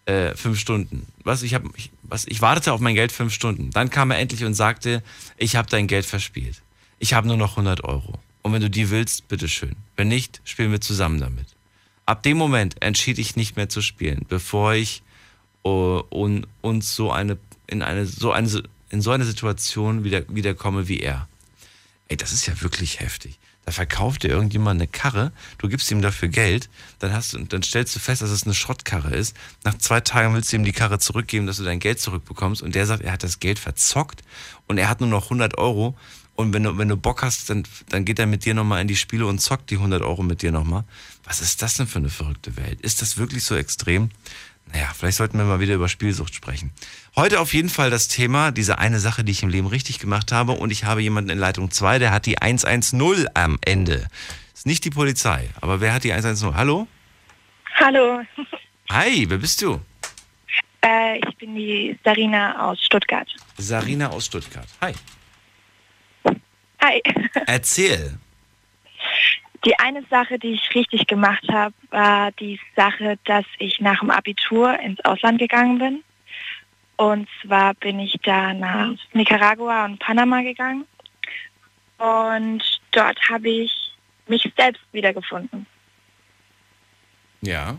Äh, fünf Stunden. Was ich habe, ich, was ich wartete auf mein Geld fünf Stunden. Dann kam er endlich und sagte, ich habe dein Geld verspielt. Ich habe nur noch 100 Euro. Und wenn du die willst, bitteschön. Wenn nicht, spielen wir zusammen damit. Ab dem Moment entschied ich nicht mehr zu spielen, bevor ich uh, un, uns so eine in eine so eine in so eine Situation wieder wiederkomme wie er. Ey, das ist ja wirklich heftig. Da verkauft dir irgendjemand eine Karre, du gibst ihm dafür Geld, dann hast du, dann stellst du fest, dass es eine Schrottkarre ist. Nach zwei Tagen willst du ihm die Karre zurückgeben, dass du dein Geld zurückbekommst und der sagt, er hat das Geld verzockt und er hat nur noch 100 Euro und wenn du, wenn du Bock hast, dann, dann geht er mit dir nochmal in die Spiele und zockt die 100 Euro mit dir nochmal. Was ist das denn für eine verrückte Welt? Ist das wirklich so extrem? Naja, vielleicht sollten wir mal wieder über Spielsucht sprechen. Heute auf jeden Fall das Thema, diese eine Sache, die ich im Leben richtig gemacht habe. Und ich habe jemanden in Leitung 2, der hat die 110 am Ende. Ist nicht die Polizei, aber wer hat die 110? Hallo? Hallo. Hi, wer bist du? Äh, ich bin die Sarina aus Stuttgart. Sarina aus Stuttgart. Hi. Hi. Erzähl. Die eine Sache, die ich richtig gemacht habe, war die Sache, dass ich nach dem Abitur ins Ausland gegangen bin. Und zwar bin ich da nach Nicaragua und Panama gegangen. Und dort habe ich mich selbst wiedergefunden. Ja.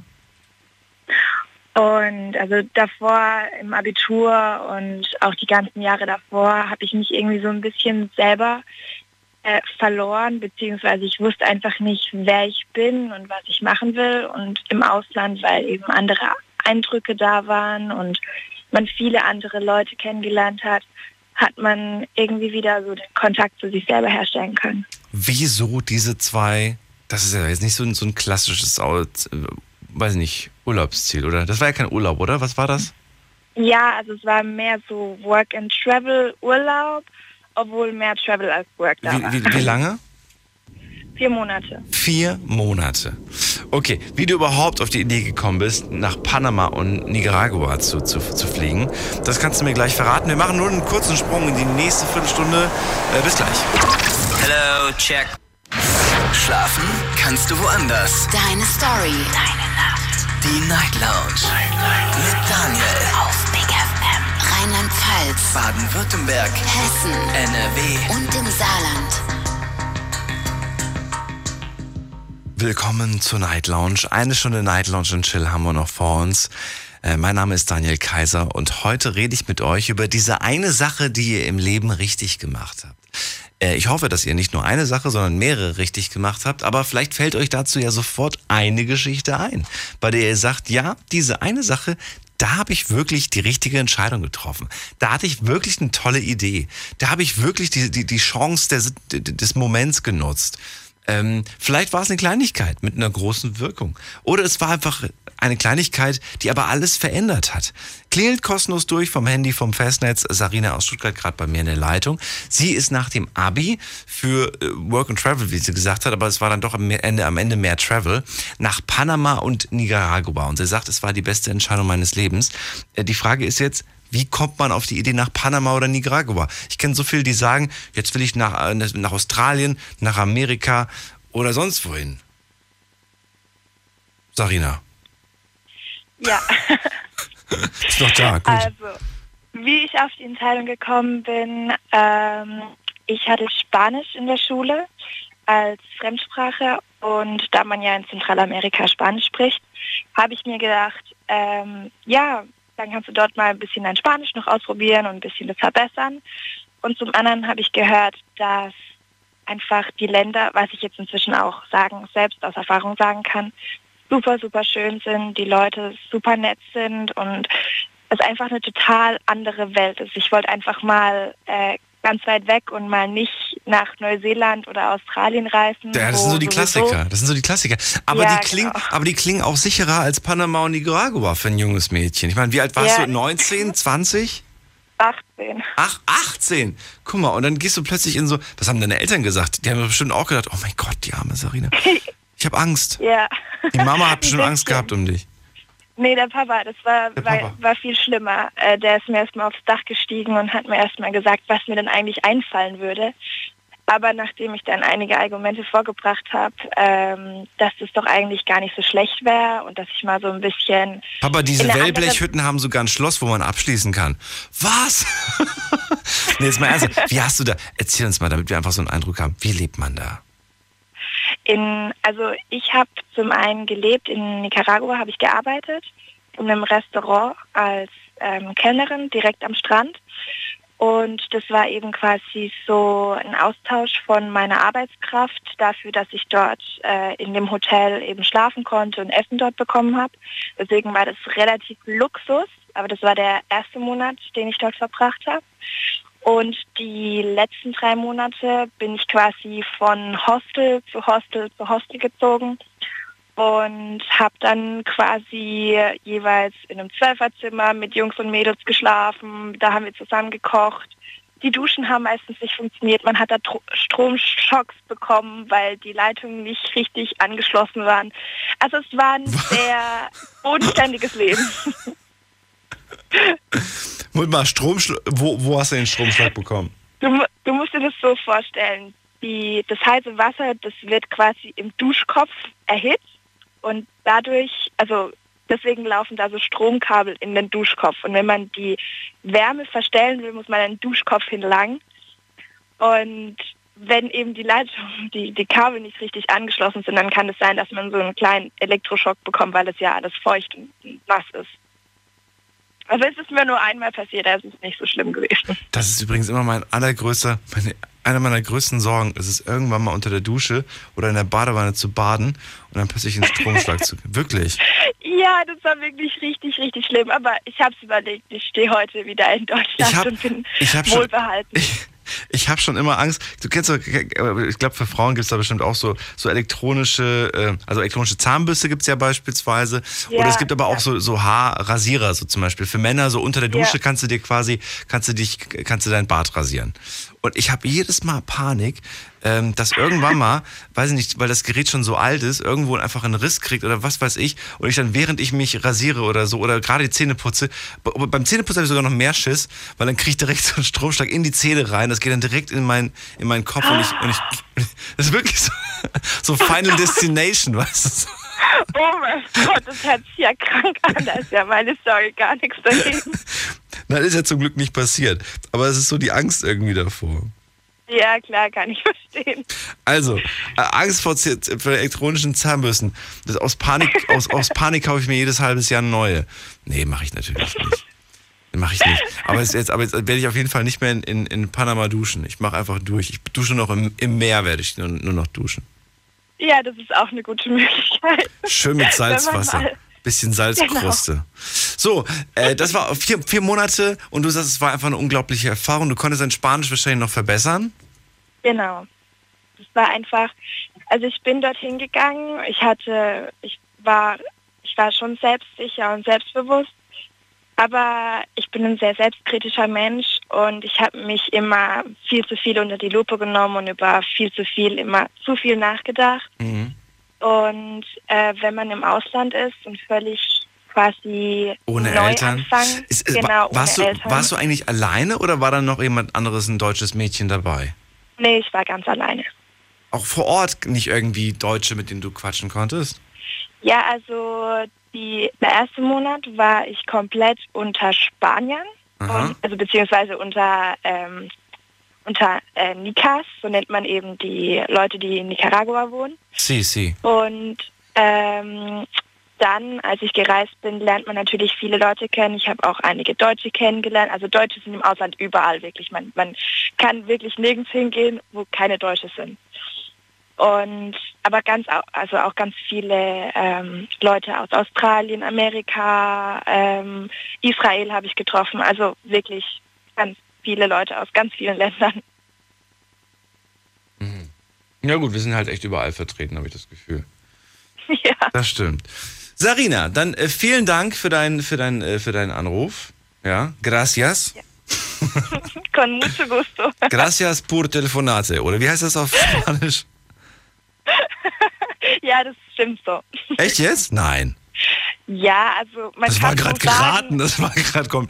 Und also davor im Abitur und auch die ganzen Jahre davor habe ich mich irgendwie so ein bisschen selber äh, verloren, beziehungsweise ich wusste einfach nicht, wer ich bin und was ich machen will. Und im Ausland, weil eben andere Eindrücke da waren und man viele andere Leute kennengelernt hat, hat man irgendwie wieder so den Kontakt zu sich selber herstellen können. Wieso diese zwei, das ist ja jetzt nicht so ein, so ein klassisches, äh, weiß nicht, Urlaubsziel, oder? Das war ja kein Urlaub, oder? Was war das? Ja, also es war mehr so Work and Travel Urlaub, obwohl mehr Travel als Work da wie, wie, wie lange? Vier Monate. Vier Monate. Okay, wie du überhaupt auf die Idee gekommen bist, nach Panama und Nicaragua zu, zu, zu fliegen, das kannst du mir gleich verraten. Wir machen nur einen kurzen Sprung in die nächste Viertelstunde. Äh, bis gleich. Hello, check. Schlafen kannst du woanders. Deine Story. Deine Nacht. Die Night Lounge. Night, Night. Mit Daniel. Auf Big FM. Rheinland-Pfalz. Baden-Württemberg. Hessen. NRW. Und im Saarland. Willkommen zur Night Lounge. Eine Stunde Night Lounge und Chill haben wir noch vor uns. Äh, mein Name ist Daniel Kaiser und heute rede ich mit euch über diese eine Sache, die ihr im Leben richtig gemacht habt. Äh, ich hoffe, dass ihr nicht nur eine Sache, sondern mehrere richtig gemacht habt, aber vielleicht fällt euch dazu ja sofort eine Geschichte ein, bei der ihr sagt, ja, diese eine Sache, da habe ich wirklich die richtige Entscheidung getroffen. Da hatte ich wirklich eine tolle Idee. Da habe ich wirklich die, die, die Chance des, des Moments genutzt. Ähm, vielleicht war es eine Kleinigkeit mit einer großen Wirkung. Oder es war einfach eine Kleinigkeit, die aber alles verändert hat. Klingelt kostenlos durch vom Handy, vom Festnetz. Sarina aus Stuttgart gerade bei mir in der Leitung. Sie ist nach dem Abi für äh, Work and Travel, wie sie gesagt hat, aber es war dann doch am Ende, am Ende mehr Travel, nach Panama und Nicaragua. Und sie sagt, es war die beste Entscheidung meines Lebens. Äh, die Frage ist jetzt, Wie kommt man auf die Idee nach Panama oder Nicaragua? Ich kenne so viele, die sagen, jetzt will ich nach, äh, nach Australien, nach Amerika oder sonst wohin. Sarina. Ja. ist doch da, gut. Also, wie ich auf die Entscheidung gekommen bin, ähm, ich hatte Spanisch in der Schule als Fremdsprache und da man ja in Zentralamerika Spanisch spricht, habe ich mir gedacht, ähm, ja, dann kannst du dort mal ein bisschen dein Spanisch noch ausprobieren und ein bisschen das verbessern. Und zum anderen habe ich gehört, dass einfach die Länder, was ich jetzt inzwischen auch sagen, selbst aus Erfahrung sagen kann, super, super schön sind, die Leute super nett sind und es einfach eine total andere Welt ist. Ich wollte einfach mal äh, ganz weit weg und mal nicht nach Neuseeland oder Australien reisen. Ja, das sind so die Klassiker. Das sind so die Klassiker. Aber, ja, die klingen, genau. aber die klingen auch sicherer als Panama und Nicaragua für ein junges Mädchen. Ich meine, wie alt warst ja. du? 19, 20? 18. Ach, 18. Guck mal, und dann gehst du plötzlich in so, was haben deine Eltern gesagt? Die haben bestimmt auch gedacht, oh mein Gott, die arme Sarina. Ich habe Angst. Ja. Die Mama hat bestimmt Angst gehabt um dich. Nee, der Papa, das war, Papa. war, war, viel schlimmer. Äh, der ist mir erstmal aufs Dach gestiegen und hat mir erstmal gesagt, was mir denn eigentlich einfallen würde. Aber nachdem ich dann einige Argumente vorgebracht habe, ähm, dass das doch eigentlich gar nicht so schlecht wäre und dass ich mal so ein bisschen. Papa, diese Wellblechhütten haben sogar ein Schloss, wo man abschließen kann. Was? nee, jetzt mal ernsthaft. Wie hast du da? Erzähl uns mal, damit wir einfach so einen Eindruck haben. Wie lebt man da? In, also ich habe zum einen gelebt, in Nicaragua habe ich gearbeitet, in einem Restaurant als ähm, Kellnerin direkt am Strand. Und das war eben quasi so ein Austausch von meiner Arbeitskraft dafür, dass ich dort äh, in dem Hotel eben schlafen konnte und Essen dort bekommen habe. Deswegen war das relativ Luxus, aber das war der erste Monat, den ich dort verbracht habe. Und die letzten drei Monate bin ich quasi von Hostel zu Hostel zu Hostel gezogen und habe dann quasi jeweils in einem Zwölferzimmer mit Jungs und Mädels geschlafen. Da haben wir zusammen gekocht. Die Duschen haben meistens nicht funktioniert. Man hat da Stromschocks bekommen, weil die Leitungen nicht richtig angeschlossen waren. Also es war ein sehr bodenständiges Leben. Moment mal, Stromschlag, wo, wo hast du den Stromschlag bekommen? Du, du musst dir das so vorstellen. Die, das heiße Wasser, das wird quasi im Duschkopf erhitzt und dadurch, also deswegen laufen da so Stromkabel in den Duschkopf. Und wenn man die Wärme verstellen will, muss man den Duschkopf hinlang. Und wenn eben die Leitung, die, die Kabel nicht richtig angeschlossen sind, dann kann es sein, dass man so einen kleinen Elektroschock bekommt, weil es ja alles feucht und nass ist. Also es ist mir nur einmal passiert, da ist es nicht so schlimm gewesen. Das ist übrigens immer mein allergrößter, meine, eine meiner größten Sorgen. Es ist irgendwann mal unter der Dusche oder in der Badewanne zu baden und dann plötzlich einen Stromschlag zu. Wirklich. Ja, das war wirklich richtig, richtig schlimm. Aber ich habe es überlegt. Ich stehe heute wieder in Deutschland hab, und bin wohlbehalten. Schon, ich, ich habe schon immer Angst. Du kennst doch, ich glaube, für Frauen gibt es da bestimmt auch so, so elektronische, äh, also elektronische Zahnbürste gibt es ja beispielsweise. Ja, Oder es gibt aber auch so, so Haarrasierer, so zum Beispiel. Für Männer, so unter der Dusche ja. kannst du dir quasi, kannst du dich, kannst du dein Bart rasieren. Und ich habe jedes Mal Panik, ähm, dass irgendwann mal, weiß ich nicht, weil das Gerät schon so alt ist, irgendwo einfach einen Riss kriegt oder was weiß ich, und ich dann während ich mich rasiere oder so oder gerade die Zähne putze, beim Zähneputzen habe ich sogar noch mehr Schiss, weil dann kriege ich direkt so einen Stromschlag in die Zähne rein, das geht dann direkt in, mein, in meinen Kopf und ich, und ich das ist wirklich so, so Final Destination, weißt du? Oh mein Gott, das hört sich ja krank an. Da ist ja meine Story gar nichts dagegen. Nein, das ist ja zum Glück nicht passiert. Aber es ist so die Angst irgendwie davor. Ja, klar, kann ich verstehen. Also, äh, Angst vor, vor elektronischen Zahnbürsten. Das, aus, Panik, aus, aus Panik kaufe ich mir jedes halbes Jahr neue. Nee, mache ich natürlich nicht. Mache ich nicht. Aber jetzt, jetzt, aber jetzt werde ich auf jeden Fall nicht mehr in, in, in Panama duschen. Ich mache einfach durch. Ich dusche noch im, im Meer, werde ich nur, nur noch duschen. Ja, das ist auch eine gute Möglichkeit. Schön mit Salzwasser. Bisschen Salzkruste. Genau. So, äh, das war vier, vier Monate und du sagst, es war einfach eine unglaubliche Erfahrung. Du konntest dein Spanisch wahrscheinlich noch verbessern. Genau. Das war einfach, also ich bin dorthin gegangen, ich hatte, ich war, ich war schon selbstsicher und selbstbewusst, aber ich bin ein sehr selbstkritischer Mensch und ich habe mich immer viel zu viel unter die Lupe genommen und über viel zu viel, immer zu viel nachgedacht. Mhm. Und äh, wenn man im Ausland ist und völlig quasi Ohne Neuanfang. Eltern? Ist, ist, genau, warst, ohne du, Eltern. warst du eigentlich alleine oder war dann noch jemand anderes, ein deutsches Mädchen dabei? Nee, ich war ganz alleine. Auch vor Ort nicht irgendwie Deutsche, mit denen du quatschen konntest? Ja, also die, der erste Monat war ich komplett unter Spaniern, und, also beziehungsweise unter, ähm, unter äh, Nicas, so nennt man eben die Leute, die in Nicaragua wohnen. Si, si. Und ähm, dann, als ich gereist bin, lernt man natürlich viele Leute kennen. Ich habe auch einige Deutsche kennengelernt. Also Deutsche sind im Ausland überall wirklich. Man, man kann wirklich nirgends hingehen, wo keine Deutsche sind. Und aber ganz also auch ganz viele ähm, Leute aus Australien, Amerika, ähm, Israel habe ich getroffen. Also wirklich ganz viele Leute aus ganz vielen Ländern. Ja gut, wir sind halt echt überall vertreten, habe ich das Gefühl. ja. Das stimmt. Sarina, dann äh, vielen Dank für, dein, für, dein, äh, für deinen Anruf. Ja, gracias. Con mucho gusto. Gracias por telefonate. Oder wie heißt das auf Spanisch? ja, das stimmt so. Echt jetzt? Nein. Ja, also man Das kann war gerade so geraten. Das war gerade kommen.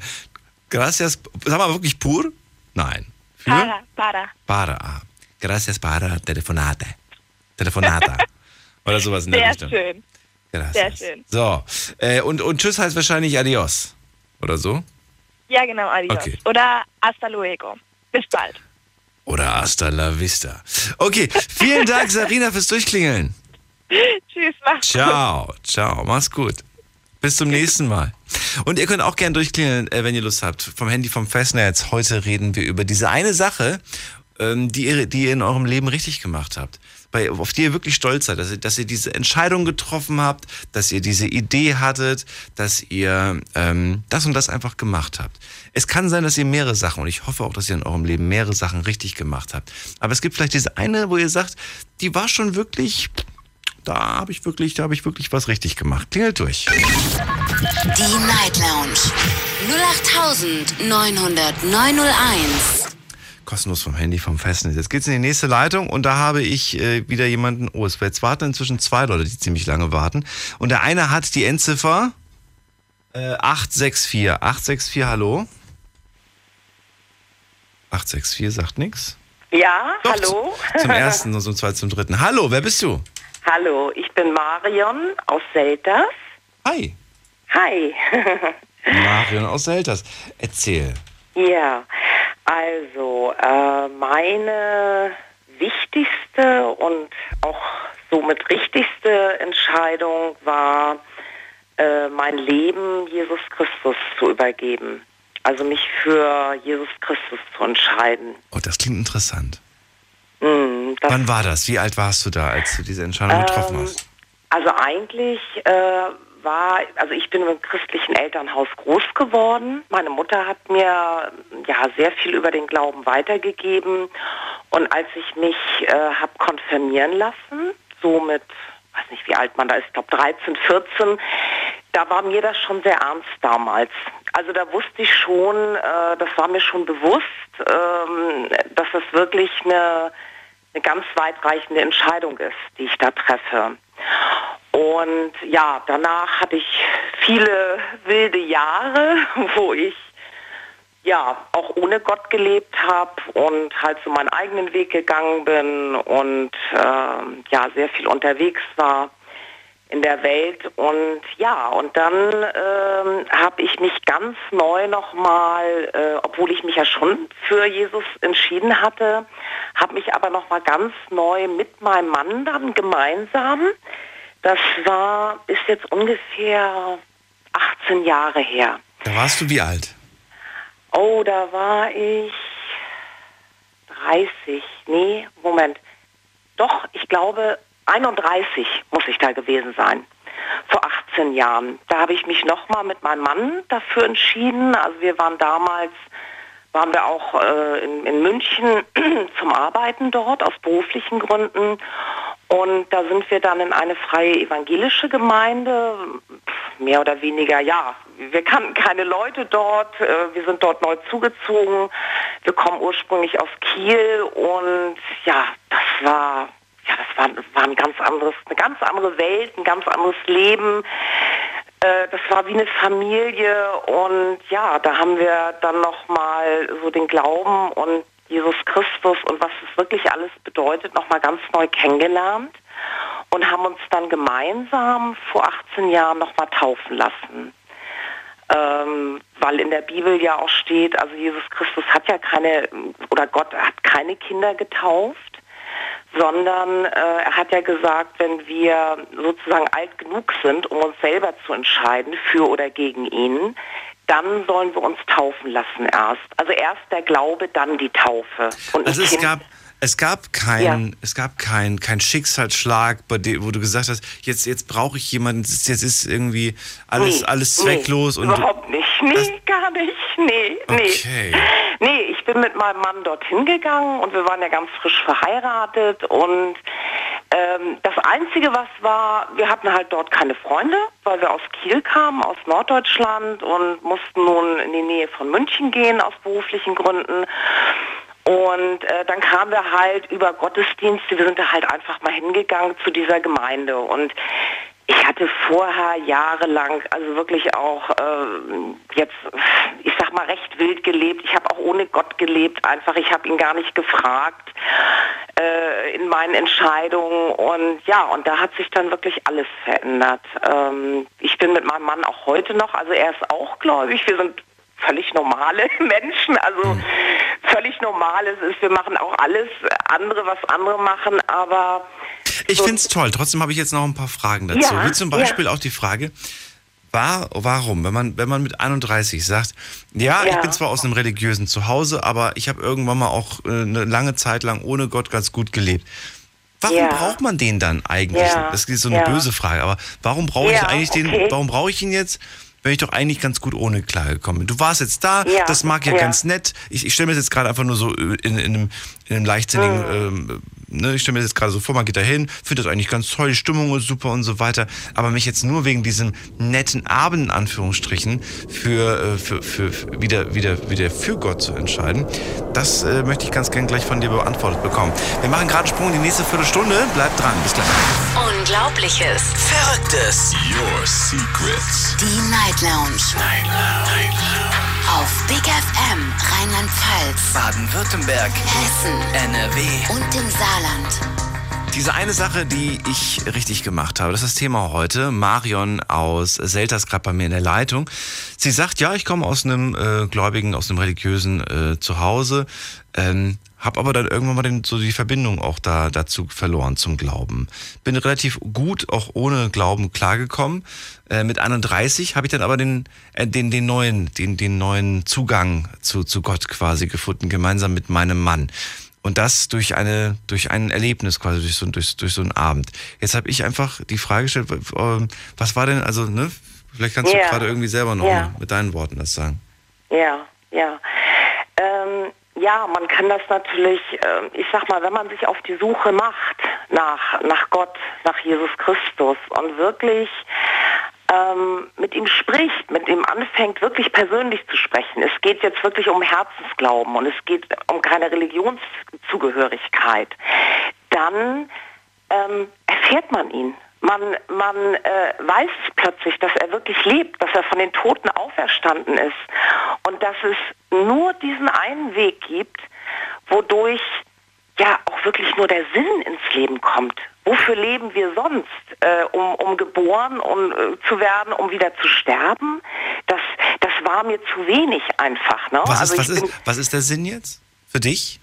Gracias. Sag mal wirklich pur? Nein. Für? Para, para. Para. Ah. Gracias para telefonate. Telefonata. Oder sowas in der Sehr Richtung. schön. Gracias. Sehr schön. So. Äh, und, und Tschüss heißt wahrscheinlich Adios. Oder so? Ja, genau, adios. Okay. Oder hasta luego. Bis bald. Oder hasta la vista. Okay, vielen Dank, Sarina, fürs Durchklingeln. Tschüss, mach's gut. Ciao, ciao, mach's gut. Bis zum nächsten Mal. Und ihr könnt auch gern durchklingeln, äh, wenn ihr Lust habt. Vom Handy vom Festnetz. Heute reden wir über diese eine Sache, ähm, die, ihr, die ihr in eurem Leben richtig gemacht habt. Bei, auf die ihr wirklich stolz seid, dass ihr, dass ihr diese Entscheidung getroffen habt, dass ihr diese Idee hattet, dass ihr ähm, das und das einfach gemacht habt. Es kann sein, dass ihr mehrere Sachen, und ich hoffe auch, dass ihr in eurem Leben mehrere Sachen richtig gemacht habt. Aber es gibt vielleicht diese eine, wo ihr sagt, die war schon wirklich, da habe ich wirklich, da habe ich wirklich was richtig gemacht. Klingelt durch. Die Night Lounge 0890901. Kostenlos vom Handy, vom Festnetz. Jetzt geht's in die nächste Leitung und da habe ich äh, wieder jemanden. Oh, es jetzt warten inzwischen zwei Leute, die ziemlich lange warten. Und der eine hat die Endziffer äh, 864. 864, hallo? 864 sagt nichts. Ja, hallo. Zum ersten und zum zweiten, zum dritten. Hallo, wer bist du? hallo, ich bin Marion aus Selters. Hi. Hi. Marion aus Selters. Erzähl. ja, also äh, meine wichtigste und auch somit richtigste Entscheidung war, äh, mein Leben Jesus Christus zu übergeben. Also mich für Jesus Christus zu entscheiden. Oh, das klingt interessant. Mm, das Wann war das? Wie alt warst du da, als du diese Entscheidung getroffen Ähm, hast? Also eigentlich äh, war, also ich bin im christlichen Elternhaus groß geworden. Meine Mutter hat mir ja sehr viel über den Glauben weitergegeben. Und als ich mich äh, habe konfirmieren lassen, so mit, weiß nicht wie alt man da ist, ich glaube 13, 14, da war mir das schon sehr ernst damals. Also da wusste ich schon, äh, das war mir schon bewusst, ähm, dass das wirklich eine, eine ganz weitreichende Entscheidung ist, die ich da treffe. Und ja, danach hatte ich viele wilde Jahre, wo ich ja auch ohne Gott gelebt habe und halt so meinen eigenen Weg gegangen bin und ähm, ja sehr viel unterwegs war in der Welt und ja und dann ähm, habe ich mich ganz neu nochmal, äh, obwohl ich mich ja schon für Jesus entschieden hatte, habe mich aber nochmal ganz neu mit meinem Mann dann gemeinsam, das war ist jetzt ungefähr 18 Jahre her. Da warst du wie alt? Oh, da war ich 30. Nee, Moment. Doch, ich glaube 31 muss ich da gewesen sein. Vor 18 Jahren. Da habe ich mich nochmal mit meinem Mann dafür entschieden. Also wir waren damals, waren wir auch äh, in, in München zum Arbeiten dort aus beruflichen Gründen. Und da sind wir dann in eine freie evangelische Gemeinde, mehr oder weniger, ja, wir kannten keine Leute dort, äh, wir sind dort neu zugezogen, wir kommen ursprünglich aus Kiel und ja, das war, ja, das war, war ein ganz anderes, eine ganz andere Welt, ein ganz anderes Leben. äh, das war wie eine Familie und ja, da haben wir dann nochmal so den Glauben und Jesus Christus und was es wirklich alles bedeutet, nochmal ganz neu kennengelernt und haben uns dann gemeinsam vor 18 Jahren nochmal taufen lassen. Ähm, weil in der Bibel ja auch steht, also Jesus Christus hat ja keine, oder Gott hat keine Kinder getauft, sondern äh, er hat ja gesagt, wenn wir sozusagen alt genug sind, um uns selber zu entscheiden, für oder gegen ihn, dann sollen wir uns taufen lassen erst. Also erst der Glaube, dann die Taufe. Und also es gab, es gab keinen, ja. es gab kein, kein Schicksalsschlag, bei dem, wo du gesagt hast, jetzt, jetzt brauche ich jemanden, jetzt ist irgendwie alles, nee, alles zwecklos nee, und überhaupt nicht, nee, gar nicht, nee, okay. nee. Nee, ich bin mit meinem Mann dorthin gegangen und wir waren ja ganz frisch verheiratet und ähm, das Einzige, was war, wir hatten halt dort keine Freunde, weil wir aus Kiel kamen, aus Norddeutschland und mussten nun in die Nähe von München gehen aus beruflichen Gründen. Und äh, dann kamen wir halt über Gottesdienste, wir sind da halt einfach mal hingegangen zu dieser Gemeinde. Und ich hatte vorher jahrelang, also wirklich auch äh, jetzt, ich sag mal, recht wild gelebt. Ich habe auch ohne Gott gelebt, einfach. Ich habe ihn gar nicht gefragt äh, in meinen Entscheidungen. Und ja, und da hat sich dann wirklich alles verändert. Ähm, ich bin mit meinem Mann auch heute noch, also er ist auch gläubig. Wir sind völlig normale Menschen, also mhm. völlig normales ist, wir machen auch alles andere, was andere machen, aber... Ich so finde es toll, trotzdem habe ich jetzt noch ein paar Fragen dazu. Ja, Wie zum Beispiel ja. auch die Frage, war, warum, wenn man, wenn man mit 31 sagt, ja, ja, ich bin zwar aus einem religiösen Zuhause, aber ich habe irgendwann mal auch äh, eine lange Zeit lang ohne Gott ganz gut gelebt. Warum ja. braucht man den dann eigentlich? Ja. Das ist so eine böse Frage, aber warum brauche ich eigentlich okay. den, warum brauche ich ihn jetzt? wenn ich doch eigentlich ganz gut ohne klargekommen bin. Du warst jetzt da, ja, das mag ja, ja, ganz nett. Ich, ich stelle mir das jetzt gerade einfach nur so in, in, einem, in einem leichtsinnigen mhm. ähm, ne, ich stelle mir das jetzt gerade so vor, man geht da hin, findet das eigentlich ganz toll, die Stimmung ist super und so weiter. Aber mich jetzt nur wegen diesem netten Abend, in Anführungsstrichen, für, äh, für, für, für wieder, wieder, wieder für Gott zu entscheiden, das äh, möchte ich ganz gern gleich von dir beantwortet bekommen. Wir machen gerade einen Sprung in die nächste Viertelstunde. Bleibt dran, bis gleich. Unglaubliches. Verrücktes. Your Secrets. Die Night Lounge. Night Lounge. Night Lounge. Auf Big FM Rheinland-Pfalz, Baden-Württemberg, Hessen, NRW und dem Saarland. Diese eine Sache, die ich richtig gemacht habe, das ist das Thema heute. Marion aus Selters gerade bei mir in der Leitung. Sie sagt, ja, ich komme aus einem äh, gläubigen, aus einem religiösen äh, Zuhause. Ähm, hab aber dann irgendwann mal den, so die Verbindung auch da dazu verloren zum Glauben. Bin relativ gut auch ohne Glauben klargekommen. Äh, mit 31 habe ich dann aber den, äh, den, den neuen, den, den neuen Zugang zu, zu Gott quasi gefunden, gemeinsam mit meinem Mann. Und das durch eine, durch ein Erlebnis quasi, durch so, durch, durch so einen Abend. Jetzt habe ich einfach die Frage gestellt, äh, was war denn, also, ne, vielleicht kannst ja. du gerade irgendwie selber noch ja. mit deinen Worten das sagen. Ja, ja. Ähm, ja, man kann das natürlich, äh, ich sag mal, wenn man sich auf die Suche macht nach, nach Gott, nach Jesus Christus und wirklich ähm, mit ihm spricht, mit ihm anfängt, wirklich persönlich zu sprechen. Es geht jetzt wirklich um Herzensglauben und es geht um keine Religionszugehörigkeit. Dann ähm, erfährt man ihn. Man, man äh, weiß plötzlich, dass er wirklich lebt, dass er von den Toten auferstanden ist und dass es nur diesen einen Weg gibt, wodurch ja auch wirklich nur der Sinn ins Leben kommt. Wofür leben wir sonst? Äh, um, um geboren um, äh, zu werden, um wieder zu sterben? Das, das war mir zu wenig einfach. Ne? Was, also ist, was, ist, was ist der Sinn jetzt für dich?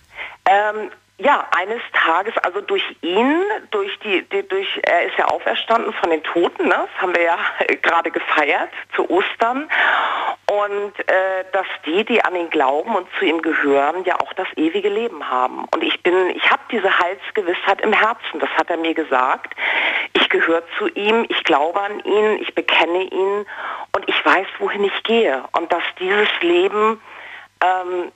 Ähm, ja, eines Tages, also durch ihn, durch die, die, durch, er ist ja auferstanden von den Toten, ne? das haben wir ja gerade gefeiert zu Ostern. Und äh, dass die, die an ihn glauben und zu ihm gehören, ja auch das ewige Leben haben. Und ich bin, ich habe diese Heilsgewissheit im Herzen, das hat er mir gesagt. Ich gehöre zu ihm, ich glaube an ihn, ich bekenne ihn und ich weiß, wohin ich gehe. Und dass dieses Leben ähm,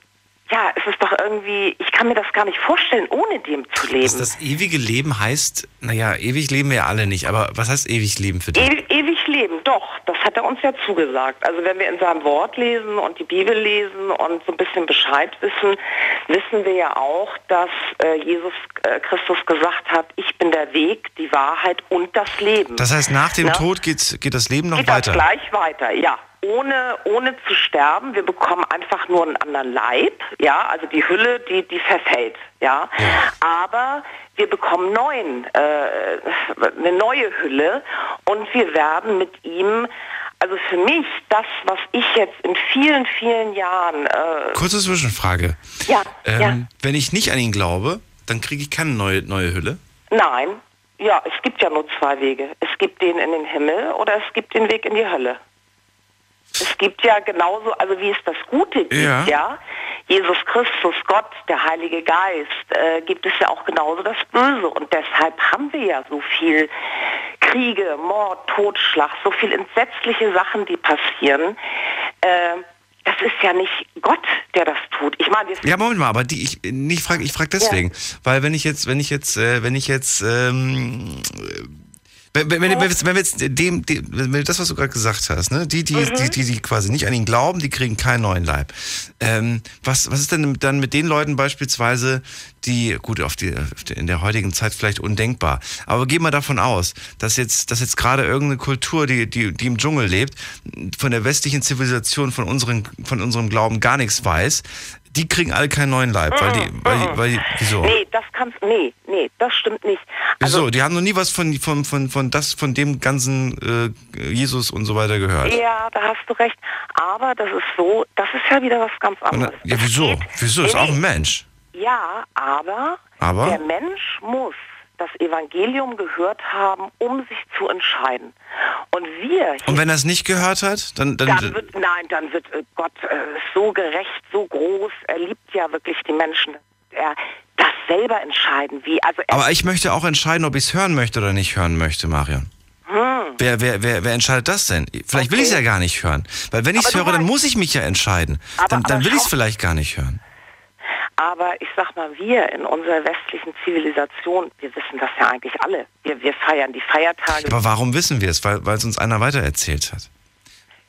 ja, es ist doch irgendwie, ich kann mir das gar nicht vorstellen, ohne dem zu leben. Dass das ewige Leben heißt, naja, ewig leben wir ja alle nicht, aber was heißt ewig leben für dich? E ewig leben, doch, das hat er uns ja zugesagt. Also wenn wir in seinem Wort lesen und die Bibel lesen und so ein bisschen Bescheid wissen, wissen wir ja auch, dass äh, Jesus äh, Christus gesagt hat, ich bin der Weg, die Wahrheit und das Leben. Das heißt, nach dem Ne? Tod geht, geht das Leben noch Geht weiter. das gleich weiter, ja. Ohne, ohne zu sterben, wir bekommen einfach nur einen anderen Leib, ja, also die Hülle, die, die verfällt, ja. Aber wir bekommen neuen, äh, eine neue Hülle und wir werden mit ihm, also für mich, das, was ich jetzt in vielen, vielen Jahren, äh, Kurze Zwischenfrage. ja, Ähm, ja, Wenn ich nicht an ihn glaube, dann kriege ich keine neue, neue Hülle. nein, ja, es gibt ja nur zwei Wege. Es gibt den in den Himmel oder es gibt den Weg in die Hölle. Es gibt ja genauso, also wie es das Gute gibt, Ja. ja, Jesus Christus, Gott, der Heilige Geist, äh, gibt es ja auch genauso das Böse. Und deshalb haben wir ja so viel Kriege, Mord, Totschlag, so viel entsetzliche Sachen, die passieren. Äh, das ist ja nicht Gott, der das tut. Ich meine, Ja, Moment mal, aber die, ich nicht frage, ich frage deswegen, weil wenn ich jetzt, wenn ich jetzt, äh, wenn ich jetzt, ähm, äh, wenn, wenn, wenn, wenn, wir jetzt- dem, dem wenn das, was du gerade gesagt hast, ne, die, die, Mhm. die, die, die quasi nicht an ihn glauben, die kriegen keinen neuen Leib. Ähm, was, was ist denn dann mit den Leuten beispielsweise, die, gut, auf die, auf die, in der heutigen Zeit vielleicht undenkbar, aber gehen wir davon aus, dass jetzt, dass jetzt gerade irgendeine Kultur, die, die, die im Dschungel lebt, von der westlichen Zivilisation, von, unseren, von unserem Glauben gar nichts weiß, die kriegen alle keinen neuen Leib, weil die, weil die, weil wieso? Nee, das kannst nee, nee, das stimmt nicht. Wieso? Die haben noch nie was von, von, von, von, das, von dem ganzen äh, Jesus und so weiter gehört. Ja, da hast du recht. Aber das ist so, das ist ja wieder was ganz Und, anderes. dann- ja, wieso? Wieso? Ist auch ein. Mensch. Ja, aber, Aber? der Mensch muss das Evangelium gehört haben, um sich zu entscheiden. Und wir Und wenn er es nicht gehört hat, dann, dann, dann wird, nein, dann wird äh, Gott äh, so gerecht, so groß. Er liebt ja wirklich die Menschen. Er das selber entscheiden, wie. Also er, aber ich möchte auch entscheiden, ob ich es hören möchte oder nicht hören möchte, Marion. hm, Wer, wer, wer, wer entscheidet das denn? Vielleicht will ich es ja gar nicht hören. Weil wenn ich es höre, dann muss ich mich ja entscheiden. Aber- Dann, dann aber will ich es vielleicht gar nicht hören. Aber ich sag mal, wir in unserer westlichen Zivilisation, wir wissen das ja eigentlich alle. Wir, wir feiern die Feiertage. Aber warum wissen wir es? Weil, weil es uns einer weitererzählt hat.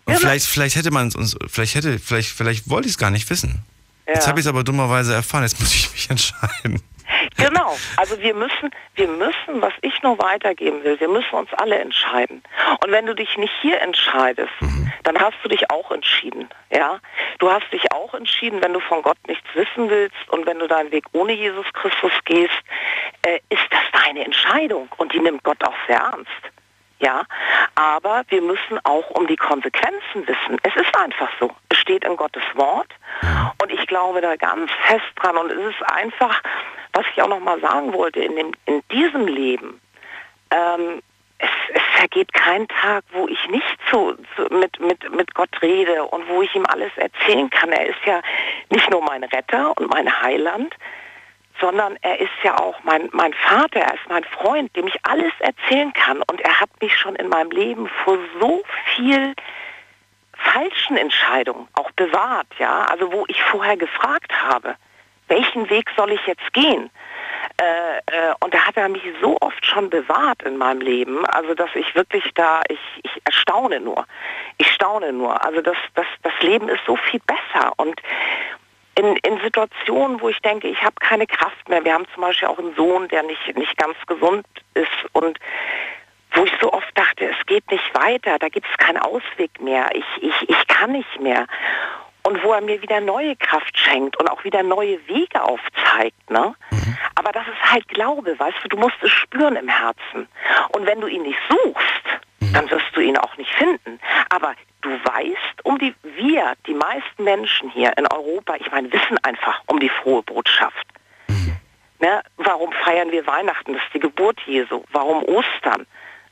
Und vielleicht, vielleicht hätte man es uns, vielleicht hätte, vielleicht, vielleicht wollte ich es gar nicht wissen. Jetzt Ja. habe ich es aber dummerweise erfahren, jetzt muss ich mich entscheiden. Genau, also wir müssen, wir müssen, was ich nur weitergeben will, wir müssen uns alle entscheiden. Und wenn du dich nicht hier entscheidest, dann hast du dich auch entschieden, ja. Du hast dich auch entschieden, wenn du von Gott nichts wissen willst und wenn du deinen Weg ohne Jesus Christus gehst, äh, ist das deine Entscheidung und die nimmt Gott auch sehr ernst. Ja, aber wir müssen auch um die Konsequenzen wissen. Es ist einfach so. Es steht in Gottes Wort und ich glaube da ganz fest dran. Und es ist einfach, was ich auch noch mal sagen wollte, in, dem, in diesem Leben, ähm, es, es vergeht kein Tag, wo ich nicht zu, zu, mit, mit, mit Gott rede und wo ich ihm alles erzählen kann. Er ist ja nicht nur mein Retter und mein Heiland, sondern er ist ja auch mein, mein Vater, er ist mein Freund, dem ich alles erzählen kann. Und er hat mich schon in meinem Leben vor so viel falschen Entscheidungen auch bewahrt, ja. Also wo ich vorher gefragt habe, welchen Weg soll ich jetzt gehen? Äh, äh, und da hat er mich so oft schon bewahrt in meinem Leben, also dass ich wirklich da, ich, ich erstaune nur. Ich staune nur. Also das, das, das Leben ist so viel besser. Und in, in Situationen, wo ich denke, ich habe keine Kraft mehr. Wir haben zum Beispiel auch einen Sohn, der nicht, nicht ganz gesund ist und wo ich so oft dachte, es geht nicht weiter, da gibt es keinen Ausweg mehr, ich, ich, ich kann nicht mehr. Und wo er mir wieder neue Kraft schenkt und auch wieder neue Wege aufzeigt. Ne? Aber das ist halt Glaube, weißt du, du musst es spüren im Herzen. Und wenn du ihn nicht suchst, dann wirst du ihn auch nicht finden. Aber du weißt um die, wir, die meisten Menschen hier in Europa, ich meine, wissen einfach um die frohe Botschaft. Ne? Warum feiern wir Weihnachten? Das ist die Geburt Jesu. Warum Ostern?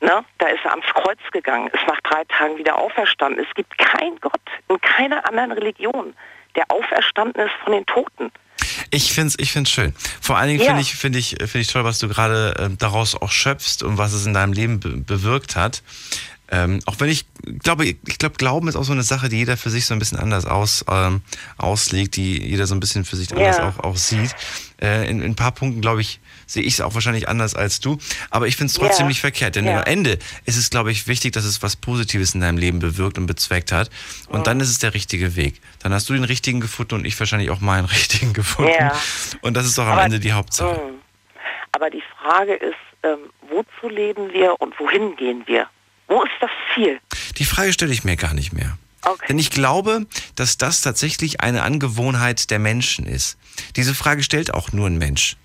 Ne? Da ist er ans Kreuz gegangen, ist nach drei Tagen wieder auferstanden. Es gibt keinen Gott in keiner anderen Religion, der auferstanden ist von den Toten. Ich finde es ich find's schön. Vor allen Dingen Ja. finde ich, find ich, find ich toll, was du gerade ähm, daraus auch schöpfst und was es in deinem Leben be bewirkt hat. Ähm, auch wenn ich glaube, ich glaube, Glauben ist auch so eine Sache, die jeder für sich so ein bisschen anders aus, ähm, auslegt, die jeder so ein bisschen für sich Ja. anders auch, auch sieht. Äh, in, in ein paar Punkten, glaube ich, sehe ich es auch wahrscheinlich anders als du. Aber ich finde es trotzdem Ja. nicht verkehrt, denn Ja. am Ende ist es, glaube ich, wichtig, dass es was Positives in deinem Leben bewirkt und bezweckt hat. Und dann ist es der richtige Weg. Dann hast du den richtigen gefunden und ich wahrscheinlich auch meinen richtigen gefunden. Ja. Und das ist doch am Aber- Ende die Hauptsache. Mm. Aber die Frage ist, ähm, wozu leben wir und wohin gehen wir? Wo ist das Ziel? Die Frage stelle ich mir gar nicht mehr. Denn ich glaube, dass das tatsächlich eine Angewohnheit der Menschen ist. Diese Frage stellt auch nur ein Mensch.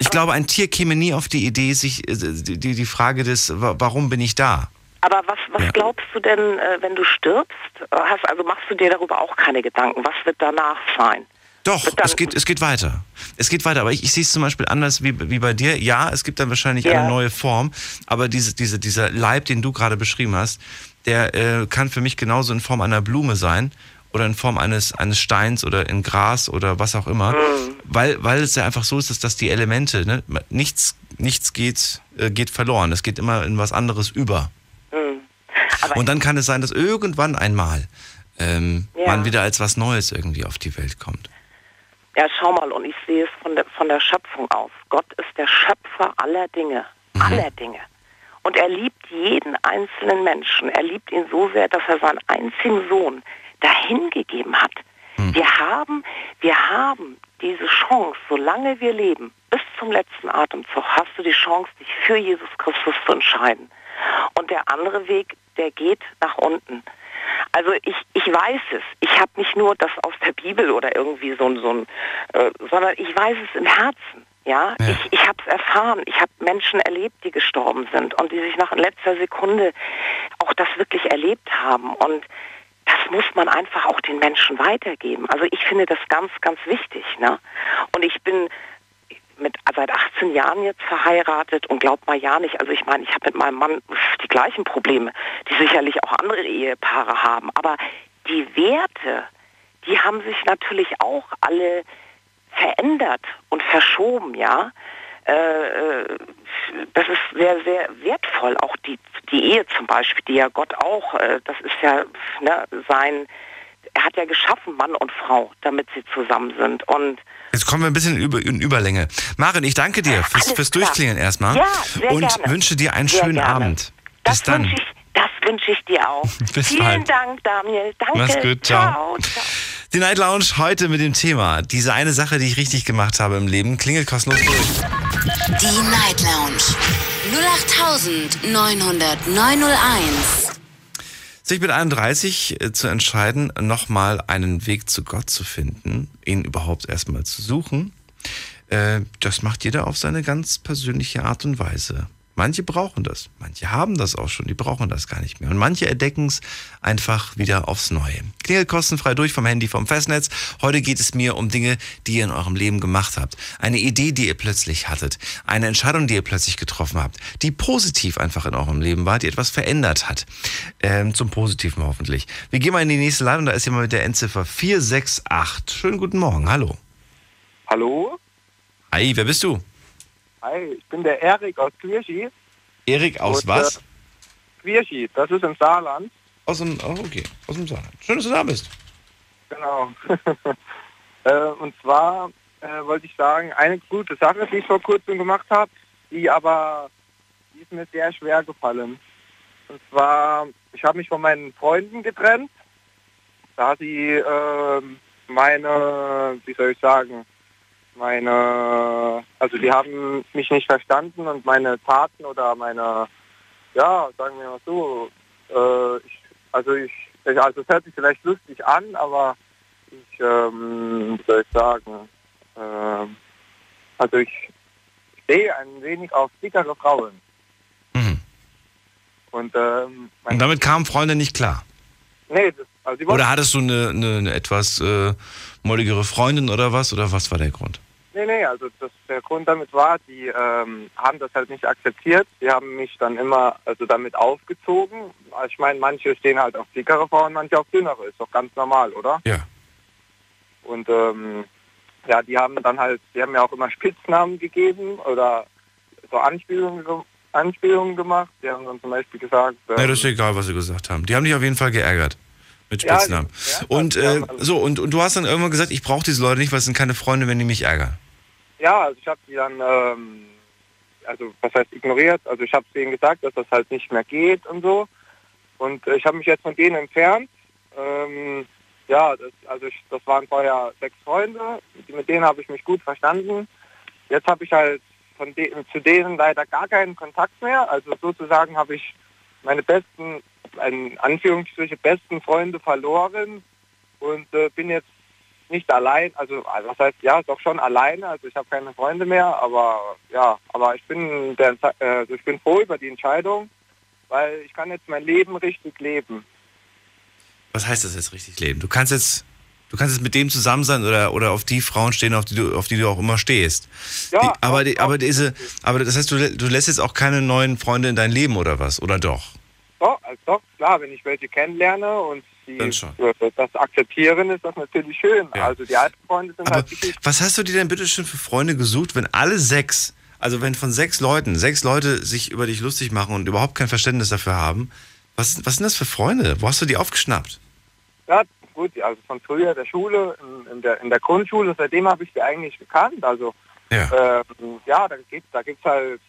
Ich glaube, ein Tier käme nie auf die Idee, sich äh, die, die Frage des, wa- warum bin ich da? Aber was, was Ja. glaubst du denn, äh, wenn du stirbst? Äh, Hast, also machst du dir darüber auch keine Gedanken? Was wird danach sein? Doch, es geht, es geht weiter. Es geht weiter, aber ich, ich sehe es zum Beispiel anders wie, wie bei dir. Ja, es gibt dann wahrscheinlich Ja. eine neue Form, aber diese, diese, dieser Leib, den du gerade beschrieben hast, der äh, kann für mich genauso in Form einer Blume sein oder in Form eines, eines Steins oder in Gras oder was auch immer, weil, weil es ja einfach so ist, dass, dass die Elemente, ne, nichts, nichts geht, äh, geht verloren. Es geht immer in was anderes über. Und dann kann es sein, dass irgendwann einmal ähm, Ja. man wieder als was Neues irgendwie auf die Welt kommt. Ja, schau mal, und ich sehe es von der, von der Schöpfung aus. Gott ist der Schöpfer aller Dinge. Aller Dinge. Und er liebt jeden einzelnen Menschen. Er liebt ihn so sehr, dass er seinen einzigen Sohn dahingegeben hat. Wir haben, wir haben diese Chance, solange wir leben, bis zum letzten Atemzug, hast du die Chance, dich für Jesus Christus zu entscheiden. Und der andere Weg, der geht nach unten. Also ich, ich weiß es. Ich habe nicht nur das aus der Bibel oder irgendwie so ein, so ein äh, sondern ich weiß es im Herzen. Ja, ich, ich habe es erfahren. Ich habe Menschen erlebt, die gestorben sind und die sich nach in letzter Sekunde auch das wirklich erlebt haben. Und das muss man einfach auch den Menschen weitergeben. Also ich finde das ganz, ganz wichtig. Ne? Und ich bin mit seit 18 Jahren jetzt verheiratet und glaubt mal ja nicht. Also ich meine, ich habe mit meinem Mann die gleichen Probleme, die sicherlich auch andere Ehepaare haben. Aber die Werte, die haben sich natürlich auch alle verändert und verschoben, ja. Äh, äh, das ist sehr, sehr wertvoll. Auch die, die Ehe zum Beispiel, die ja Gott auch, äh, das ist ja ne, sein, er hat ja geschaffen, Mann und Frau, damit sie zusammen sind. Und Jetzt kommen wir ein bisschen über, in Überlänge. Marin, ich danke dir fürs, fürs klar. Durchklingeln erstmal. Ja, sehr und gerne. wünsche dir einen Sehr schönen gerne. Abend. Bis das wünsche dann. ich, das wünsche ich dir auch. Vielen bald. Dank, Daniel. Danke. Mach's gut, ciao. Die Night Lounge heute mit dem Thema. Diese eine Sache, die ich richtig gemacht habe im Leben, klingelt kostenlos durch. Die Night Lounge 0890901. Sich mit 31 äh, zu entscheiden, nochmal einen Weg zu Gott zu finden, ihn überhaupt erstmal zu suchen, äh, das macht jeder auf seine ganz persönliche Art und Weise. Manche brauchen das, manche haben das auch schon, die brauchen das gar nicht mehr. Und manche entdecken es einfach wieder aufs Neue. Klingelt kostenfrei durch vom Handy, vom Festnetz. Heute geht es mir um Dinge, die ihr in eurem Leben gemacht habt. Eine Idee, die ihr plötzlich hattet. Eine Entscheidung, die ihr plötzlich getroffen habt, die positiv einfach in eurem Leben war, die etwas verändert hat. Ähm, zum Positiven hoffentlich. Wir gehen mal in die nächste Leitung, da ist jemand mit der Endziffer 468. Schönen guten Morgen, hallo. Hallo? Hi, wer bist du? Hi, ich bin der Erik aus Quierschi. Erik aus Und, was? Äh, Quierschi, das ist im Saarland. Aus dem, oh, okay, aus dem Saarland. Schön, dass du da bist. Genau. äh, und zwar äh, wollte ich sagen, eine gute Sache, die ich vor kurzem gemacht habe, die aber, die ist mir sehr schwer gefallen. Und zwar, ich habe mich von meinen Freunden getrennt, da sie äh, meine, wie soll ich sagen, meine, also die haben mich nicht verstanden und meine Taten oder meine, ja, sagen wir mal so, äh, ich, also ich, ich, also es hört sich vielleicht lustig an, aber ich, ähm, wie soll ich sagen, ähm, also ich stehe ein wenig auf dickere Frauen. Und, ähm, Und damit kamen Freunde nicht klar. nee, das, also Oder hattest du eine, eine, eine etwas äh, molligere Freundin oder was? Oder was war der Grund? Nee, nee, also das, der Grund damit war, die ähm, haben das halt nicht akzeptiert. Die haben mich dann immer also damit aufgezogen. Also Ich meine, manche stehen halt auf dickere Frauen, manche auf dünnere. Ist doch ganz normal, oder? Ja. Und ähm, ja, die haben dann halt, die haben mir auch immer Spitznamen gegeben oder so Anspielungen ge Anspielungen gemacht. Die haben dann zum Beispiel gesagt, ähm, Ja, das ist egal, was sie gesagt haben. Die haben dich auf jeden Fall geärgert. Mit Ja, Spitznamen. und, äh, so, und, und du hast dann irgendwann gesagt, ich brauche diese Leute nicht, weil es sind keine Freunde, wenn die mich ärgern. ja, also ich habe die dann, ähm, also was heißt ignoriert, also ich habe denen gesagt, dass das halt nicht mehr geht und so. Und äh, ich habe mich jetzt von denen entfernt. Ähm, ja, das, also ich, das waren vorher sechs Freunde, mit denen habe ich mich gut verstanden. Jetzt habe ich halt von de zu denen leider gar keinen Kontakt mehr. Also sozusagen habe ich meine besten, in Anführungsstriche besten Freunde verloren und äh, bin jetzt nicht allein, also äh, was heißt ja, doch schon alleine, also ich habe keine Freunde mehr, aber ja, aber ich bin der, äh, also ich bin froh über die Entscheidung, weil ich kann jetzt mein Leben richtig leben. Was heißt das jetzt richtig leben? Du kannst jetzt, du kannst jetzt mit dem zusammen sein oder, oder auf die Frauen stehen, auf die du, auf die du auch immer stehst. Ja, die, aber, die, aber diese, aber das heißt, du, du lässt jetzt auch keine neuen Freunde in dein Leben oder was? Oder doch? Doch, also doch, klar, wenn ich welche kennenlerne und die das akzeptieren, ist das natürlich schön. Also die alten Freunde sind Aber halt was hast du dir denn bitte schön für Freunde gesucht, wenn alle sechs, also wenn von sechs Leuten, sechs Leute sich über dich lustig machen und überhaupt kein Verständnis dafür haben, was, was sind das für Freunde? Wo hast du die aufgeschnappt? Ja, gut, also von früher der Schule, in, in, der, in der Grundschule, seitdem habe ich die eigentlich gekannt. Also ja, ähm, ja da gibt da gibt's halt,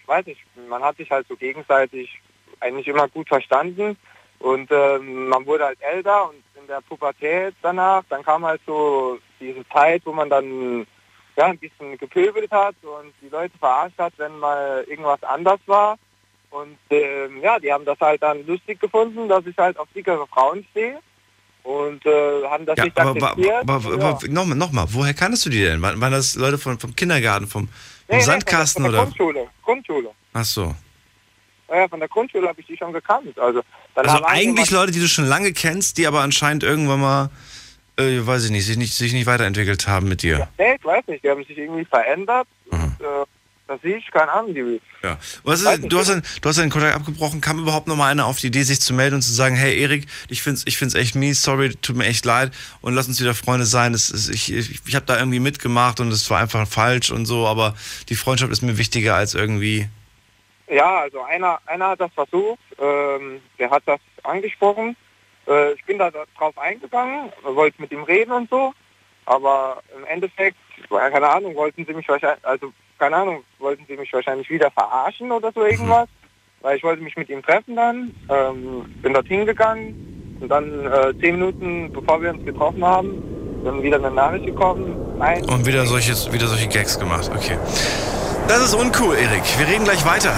ich weiß nicht, man hat sich halt so gegenseitig eigentlich immer gut verstanden und ähm, man wurde halt älter und in der Pubertät danach, dann kam halt so diese Zeit, wo man dann ja ein bisschen gepöbelt hat und die Leute verarscht hat, wenn mal irgendwas anders war. Und ähm, ja, die haben das halt dann lustig gefunden, dass ich halt auf dickere Frauen stehe und äh, haben das ja nicht aber, akzeptiert. aber, aber, aber nochmal, nochmal, woher kanntest du die denn? Waren, waren das Leute von, vom Kindergarten, vom, vom Nee, nee, Sandkasten von der, oder? von der Grundschule. Grundschule. Ach so. Ja, ja, von der Grundschule habe ich die schon gekannt. Also, Also eigentlich Leute, die du schon lange kennst, die aber anscheinend irgendwann mal, äh, weiß ich nicht, sich nicht, sich nicht weiterentwickelt haben mit dir. Nee, ich weiß nicht, die haben sich irgendwie verändert. Und, äh, das sehe ich, keine Ahnung, die Ja. Was ist, du, hast den, du hast den Kontakt abgebrochen. Kam überhaupt noch mal einer auf die Idee, sich zu melden und zu sagen, hey Erik, ich find's, ich find's echt mies, sorry, tut mir echt leid und lass uns wieder Freunde sein. Das ist, ich ich, ich habe da irgendwie mitgemacht und es war einfach falsch und so, aber die Freundschaft ist mir wichtiger als irgendwie. Ja, also einer, einer hat das versucht, ähm, der hat das angesprochen. Äh, ich bin da drauf eingegangen, wollte mit ihm reden und so, aber im Endeffekt, ja, keine Ahnung, wollten sie mich wahrscheinlich, also keine Ahnung, wollten sie mich wahrscheinlich wieder verarschen oder so irgendwas, weil ich wollte mich mit ihm treffen dann, ähm, bin dorthin gegangen und dann äh, zehn Minuten bevor wir uns getroffen haben, dann wieder eine Nachricht gekommen, nein, Und wieder solche, wieder solche Gags gemacht. Okay. Das ist uncool, Erik. Wir reden gleich weiter.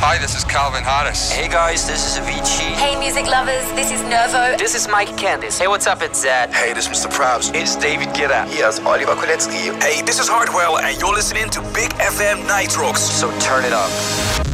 Hi, this is Calvin Harris. Hey guys, this is Avicii. Hey, music lovers, this is Nervo. This is Mike Candice. Hey, what's up? It's Zed. Hey, this is Mr. Probs. It's David Guetta. Here's Oliver Kolecki. Hey, this is Hardwell, and you're listening to Big FM Nitrox. So turn it up.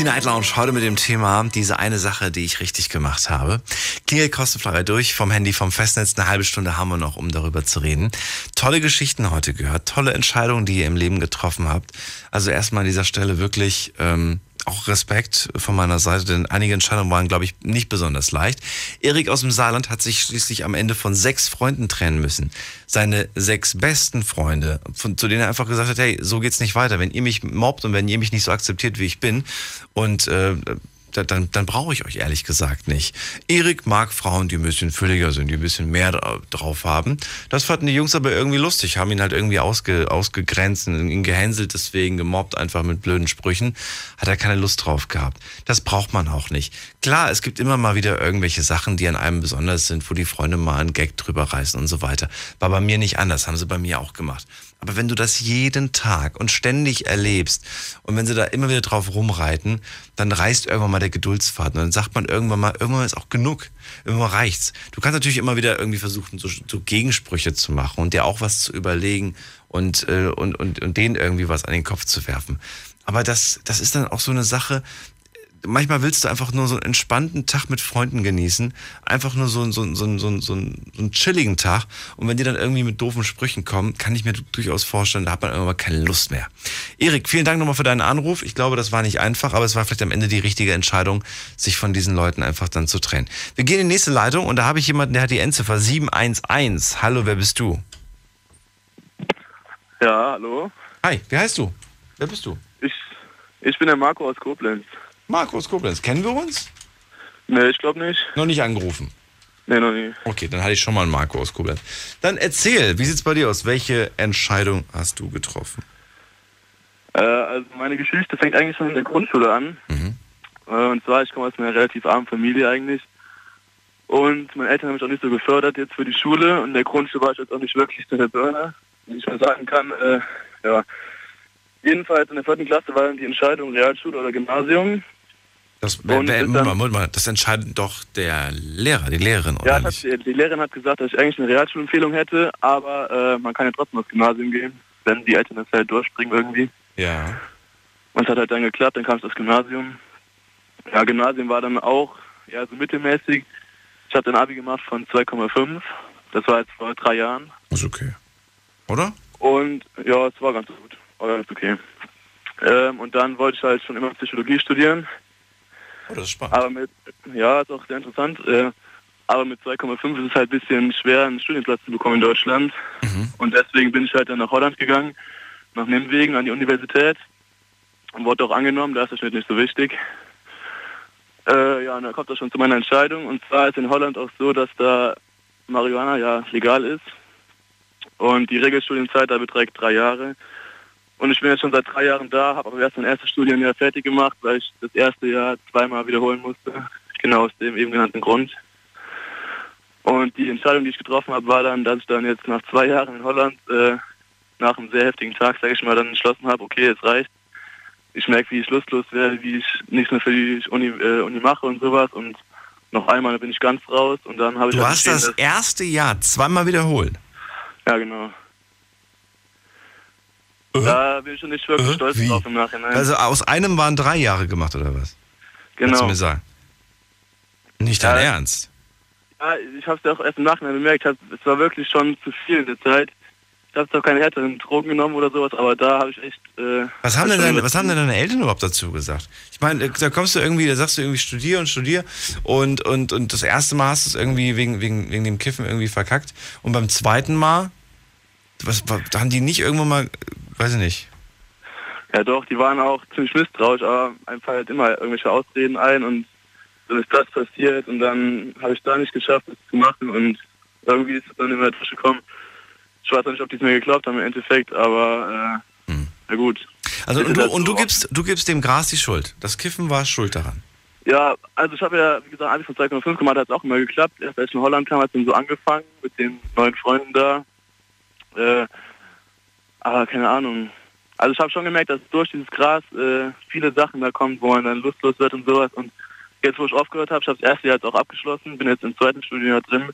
Die Night Lounge heute mit dem Thema diese eine Sache, die ich richtig gemacht habe. Klingelt kostenfrei durch vom Handy, vom Festnetz. Eine halbe Stunde haben wir noch, um darüber zu reden. Tolle Geschichten heute gehört, tolle Entscheidungen, die ihr im Leben getroffen habt. Also erstmal an dieser Stelle wirklich ähm, auch Respekt von meiner Seite, denn einige Entscheidungen waren, glaube ich, nicht besonders leicht. Erik aus dem Saarland hat sich schließlich am Ende von sechs Freunden trennen müssen. Seine sechs besten Freunde, von, zu denen er einfach gesagt hat, hey, so geht's nicht weiter. Wenn ihr mich mobbt und wenn ihr mich nicht so akzeptiert, wie ich bin, und äh, da- dann, dann brauche ich euch ehrlich gesagt nicht. Erik mag Frauen, die ein bisschen fülliger sind, die ein bisschen mehr dra- drauf haben. Das fanden die Jungs aber irgendwie lustig, haben ihn halt irgendwie ausge, ausgegrenzt, ihn gehänselt, deswegen gemobbt, einfach mit blöden Sprüchen. Hat er keine Lust drauf gehabt. Das braucht man auch nicht. Klar, es gibt immer mal wieder irgendwelche Sachen, die an einem besonders sind, wo die Freunde mal einen Gag drüber reißen und so weiter. War bei mir nicht anders, haben sie bei mir auch gemacht. Aber wenn du das jeden Tag und ständig erlebst und wenn sie da immer wieder drauf rumreiten, dann reißt irgendwann mal der Geduldsfaden und dann sagt man irgendwann mal, irgendwann ist auch genug. Irgendwann reicht's. Du kannst natürlich immer wieder irgendwie versuchen, so, so Gegensprüche zu machen und dir auch was zu überlegen und, äh, und, und, und denen irgendwie was an den Kopf zu werfen. Aber das, das ist dann auch so eine Sache, manchmal willst du einfach nur so einen entspannten Tag mit Freunden genießen. Einfach nur so, so, so, so, so, einen chilligen Tag. Und wenn die dann irgendwie mit doofen Sprüchen kommen, kann ich mir durchaus vorstellen, da hat man irgendwann keine Lust mehr. Erik, vielen Dank nochmal für deinen Anruf. Ich glaube, das war nicht einfach, aber es war vielleicht am Ende die richtige Entscheidung, sich von diesen Leuten einfach dann zu trennen. Wir gehen in die nächste Leitung und da habe ich jemanden, der hat die Endziffer 711. Hallo, wer bist du? Ja, hallo. Hi, wie heißt du? Wer bist du? Ich, ich bin der Marco aus Koblenz. Marco aus Koblenz, kennen wir uns? Nee, ich glaube nicht. Noch nicht angerufen? Nee, noch nie. Okay, dann hatte ich schon mal einen Marco aus Koblenz. Dann erzähl, wie sieht's bei dir aus? Welche Entscheidung hast du getroffen? Äh, also meine Geschichte fängt eigentlich schon in der Grundschule an. Mhm. Äh, und zwar, ich komme aus einer relativ armen Familie eigentlich. Und meine Eltern haben mich auch nicht so gefördert jetzt für die Schule. Und in der Grundschule war ich jetzt auch nicht wirklich der Burner, wie ich mal sagen kann. Äh, ja. Jedenfalls in der vierten Klasse war dann die Entscheidung Realschule oder Gymnasium. Das, wer, wer, Moment mal, das entscheidet doch der Lehrer, die Lehrerin, oder Ja, nicht? hat, die, Lehrerin hat gesagt, dass ich eigentlich eine Realschulempfehlung hätte, aber äh, man kann ja trotzdem aufs Gymnasium gehen, wenn die Eltern das halt durchbringen irgendwie. Ja. Und es hat halt dann geklappt, dann kam ich aufs Gymnasium. Ja, Gymnasium war dann auch ja, so mittelmäßig. Ich habe ein Abi gemacht von 2,5. Das war jetzt vor drei Jahren. Ist okay. Oder? Und ja, es war ganz gut. War ganz okay. Ähm, und dann wollte ich halt schon immer Psychologie studieren. Oh, das ist spannend. Aber mit, ja, ist auch sehr interessant. Äh, aber mit 2,5 ist es halt ein bisschen schwer, einen Studienplatz zu bekommen in Deutschland. Und deswegen bin ich halt dann nach Holland gegangen, nach Nimwegen an die Universität. Und wurde auch angenommen, da ist der Schnitt nicht so wichtig. Äh, ja, und da kommt das schon zu meiner Entscheidung. Und zwar ist in Holland auch so, dass da Marihuana ja legal ist. Und die Regelstudienzeit da beträgt drei Jahre. Und ich bin jetzt schon seit drei Jahren da, habe aber erst mein erstes Studienjahr fertig gemacht, weil ich das erste Jahr zweimal wiederholen musste. Genau aus dem eben genannten Grund. Und die Entscheidung, die ich getroffen habe, war dann, dass ich dann jetzt nach zwei Jahren in Holland, äh, nach einem sehr heftigen Tag, sage ich mal, dann entschlossen habe, okay, es reicht. Ich merke, wie ich lustlos werde, wie ich nichts mehr für die Uni, äh, Uni mache und sowas. Und noch einmal bin ich ganz raus und dann habe ich... Du hast das erste Jahr zweimal wiederholt. Ja, genau. Da bin ich schon nicht wirklich stolz Wie? drauf im Nachhinein. Also aus einem waren drei Jahre gemacht, oder was? Kannst du genau. mir sagen? Nicht dein Ja. Ernst? Ja, ich habe es ja auch erst im Nachhinein bemerkt. hab- Es war wirklich schon zu viel in der Zeit. Ich habe zwar keine härteren Drogen genommen oder sowas, aber da habe ich echt... Äh, Was haben, denn deine, was haben denn deine Eltern überhaupt dazu gesagt? Ich meine, äh, da kommst du irgendwie, da sagst du irgendwie studier und studier und, und, und das erste Mal hast du es irgendwie wegen, wegen, wegen dem Kiffen irgendwie verkackt und beim zweiten Mal, was, was da haben die nicht irgendwann mal, weiß ich nicht, Ja doch, die waren auch ziemlich misstrauisch, aber einfach halt immer irgendwelche Ausreden ein und dann ist das passiert und dann habe ich da nicht geschafft, das zu machen und irgendwie ist es dann in der Tasche gekommen. Ich weiß auch nicht, ob die es mir geglaubt haben im Endeffekt, aber äh, na gut. Also und du, und du gibst, du gibst dem Gras die Schuld. Das Kiffen war schuld daran. Ja, also ich habe ja, wie gesagt, Abi von 2,5 gemacht, hat es auch immer geklappt. Erst als ich in Holland kam, hat es dann so angefangen mit den neuen Freunden da. Äh, aber keine Ahnung. Also ich habe schon gemerkt, dass durch dieses Gras äh, viele Sachen da kommen, wo man dann lustlos wird und sowas. Und jetzt, wo ich aufgehört habe, ich habe das erste Jahr jetzt auch abgeschlossen, bin jetzt im zweiten Studienjahr drin.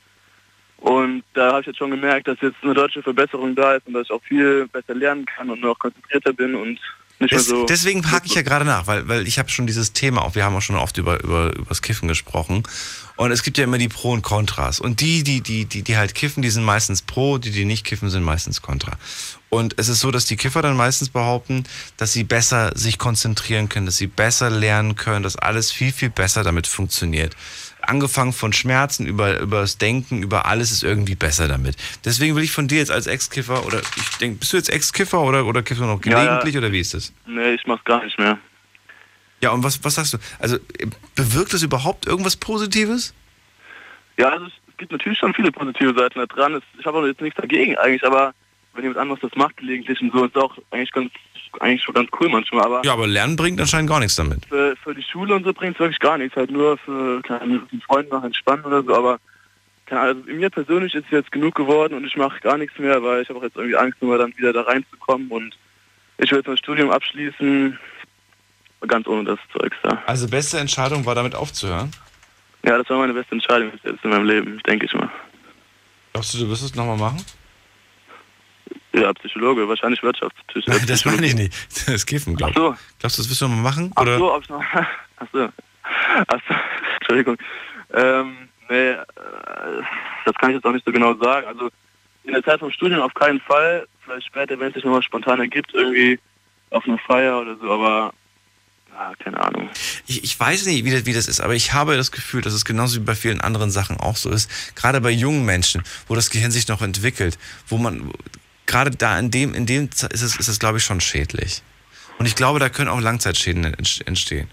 Und da habe ich jetzt schon gemerkt, dass jetzt eine deutsche Verbesserung da ist und dass ich auch viel besser lernen kann und noch konzentrierter bin und nicht mehr so... deswegen hake ich ja gerade nach, weil, weil ich habe schon dieses Thema auch, wir haben auch schon oft über, über, über das Kiffen gesprochen. Und es gibt ja immer die Pro und Kontras. Und die, die, die, die, die halt kiffen, die sind meistens Pro, die, die nicht kiffen, sind meistens Kontra. Und es ist so, dass die Kiffer dann meistens behaupten, dass sie besser sich konzentrieren können, dass sie besser lernen können, dass alles viel, viel besser damit funktioniert. Angefangen von Schmerzen, über, über das Denken, über alles ist irgendwie besser damit. Deswegen will ich von dir jetzt als Ex-Kiffer, oder ich denke, bist du jetzt Ex-Kiffer oder, oder kiffst du noch Ja, ja. gelegentlich oder wie ist das? Nee, ich mach's gar nicht mehr. Ja, und was, was sagst du? Also bewirkt das überhaupt irgendwas Positives? Ja, also es gibt natürlich schon viele positive Seiten da dran. Ich habe auch jetzt nichts dagegen eigentlich, aber wenn jemand anderes das macht gelegentlich und so, ist auch eigentlich ganz eigentlich schon ganz cool manchmal. Aber Ja, aber Lernen bringt anscheinend gar nichts damit. für, für die Schule und so bringt es wirklich gar nichts. Halt nur für kleine Freunden noch entspannen oder so. Aber also mir persönlich ist es jetzt genug geworden und ich mache gar nichts mehr, weil ich habe auch jetzt irgendwie Angst, nur dann wieder da reinzukommen und ich will jetzt mein Studium abschließen, ganz ohne das Zeugs da. Also beste Entscheidung war damit aufzuhören? Ja, das war meine beste Entscheidung jetzt in meinem Leben, denke ich mal. Glaubst du, du wirst es nochmal machen? Ja, Psychologe, wahrscheinlich Wirtschaftspsychologe. Das meine ich nicht. Das Kiffen, glaub. Ach so. Glaubst du, das wirst du nochmal machen? Ach Oder? so, ob ich noch... Achso. Achso, Entschuldigung. Ähm, nee, äh, das kann ich jetzt auch nicht so genau sagen. Also in der Zeit vom Studium auf keinen Fall. Vielleicht später, wenn es sich nochmal spontan ergibt, irgendwie auf einer Feier oder so, aber keine Ahnung. Ich, ich weiß nicht, wie das, wie das ist, aber ich habe das Gefühl, dass es genauso wie bei vielen anderen Sachen auch so ist, gerade bei jungen Menschen, wo das Gehirn sich noch entwickelt, wo man gerade da in dem, in dem ist es, ist es, glaube ich, schon schädlich. Und ich glaube, da können auch Langzeitschäden entstehen.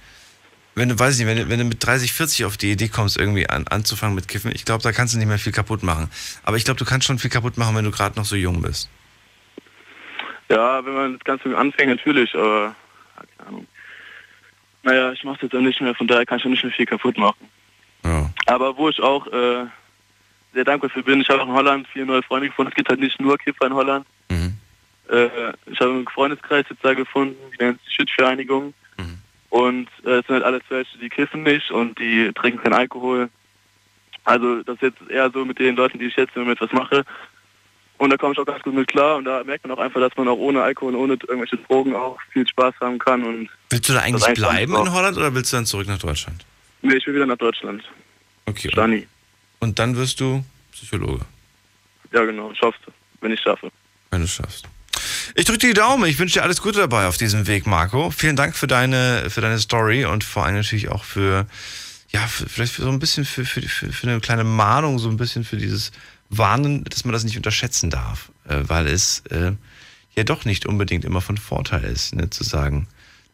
Wenn du, weiß ich nicht, wenn du, wenn du mit 30, 40 auf die Idee kommst, irgendwie an, anzufangen mit Kiffen, ich glaube, da kannst du nicht mehr viel kaputt machen. Aber ich glaube, du kannst schon viel kaputt machen, wenn du gerade noch so jung bist. Ja, wenn man das Ganze anfängt, natürlich, aber keine Ahnung. Naja, ich mache es jetzt auch nicht mehr, von daher kann ich auch nicht mehr viel kaputt machen. Ja. Aber wo ich auch äh, sehr dankbar für bin, ich habe auch in Holland viele neue Freunde gefunden. Es gibt halt nicht nur Kiffer in Holland. Mhm. Äh, ich habe einen Freundeskreis jetzt da gefunden, die nennt sich Schüttvereinigung. Mhm. Und äh, es sind halt alles welche, die kiffen nicht und die trinken keinen Alkohol. Also das ist jetzt eher so mit den Leuten, die ich jetzt mit was mache. Und da komme ich auch ganz gut mit klar und da merkt man auch einfach, dass man auch ohne Alkohol und ohne irgendwelche Drogen auch viel Spaß haben kann. Und Willst du da eigentlich bleiben in Holland oder willst du dann zurück nach Deutschland? Nee, ich will wieder nach Deutschland. Okay. Stani. Und dann wirst du Psychologe, Ja genau, ich hoffe, wenn ich schaffe. wenn du es schaffst. Ich drücke dir die Daumen. Ich wünsche dir alles Gute dabei auf diesem Weg, Marco. Vielen Dank für deine, für deine Story und vor allem natürlich auch für, ja, für, vielleicht für so ein bisschen für, für, für, für eine kleine Mahnung, so ein bisschen für dieses Warnen, dass man das nicht unterschätzen darf, äh, weil es äh, ja doch nicht unbedingt immer von Vorteil ist, ne, zu sagen,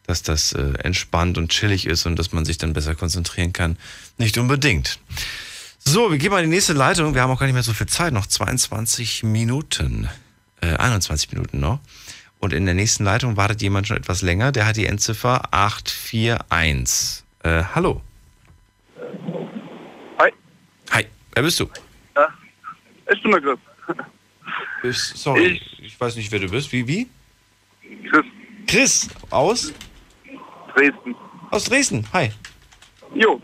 dass das äh, entspannt und chillig ist und dass man sich dann besser konzentrieren kann. Nicht unbedingt. So, wir gehen mal in die nächste Leitung. Wir haben auch gar nicht mehr so viel Zeit, noch 22 Minuten, äh, 21 Minuten noch. Und in der nächsten Leitung wartet jemand schon etwas länger. Der hat die Endziffer 841. Äh, hallo. Hi. Hi, wer bist du? Ja, ich bin der Chris. Bist, sorry, ich, weiß nicht, wer du bist. Wie, wie? Chris. Chris, aus? Dresden. Aus Dresden, hi. Jo.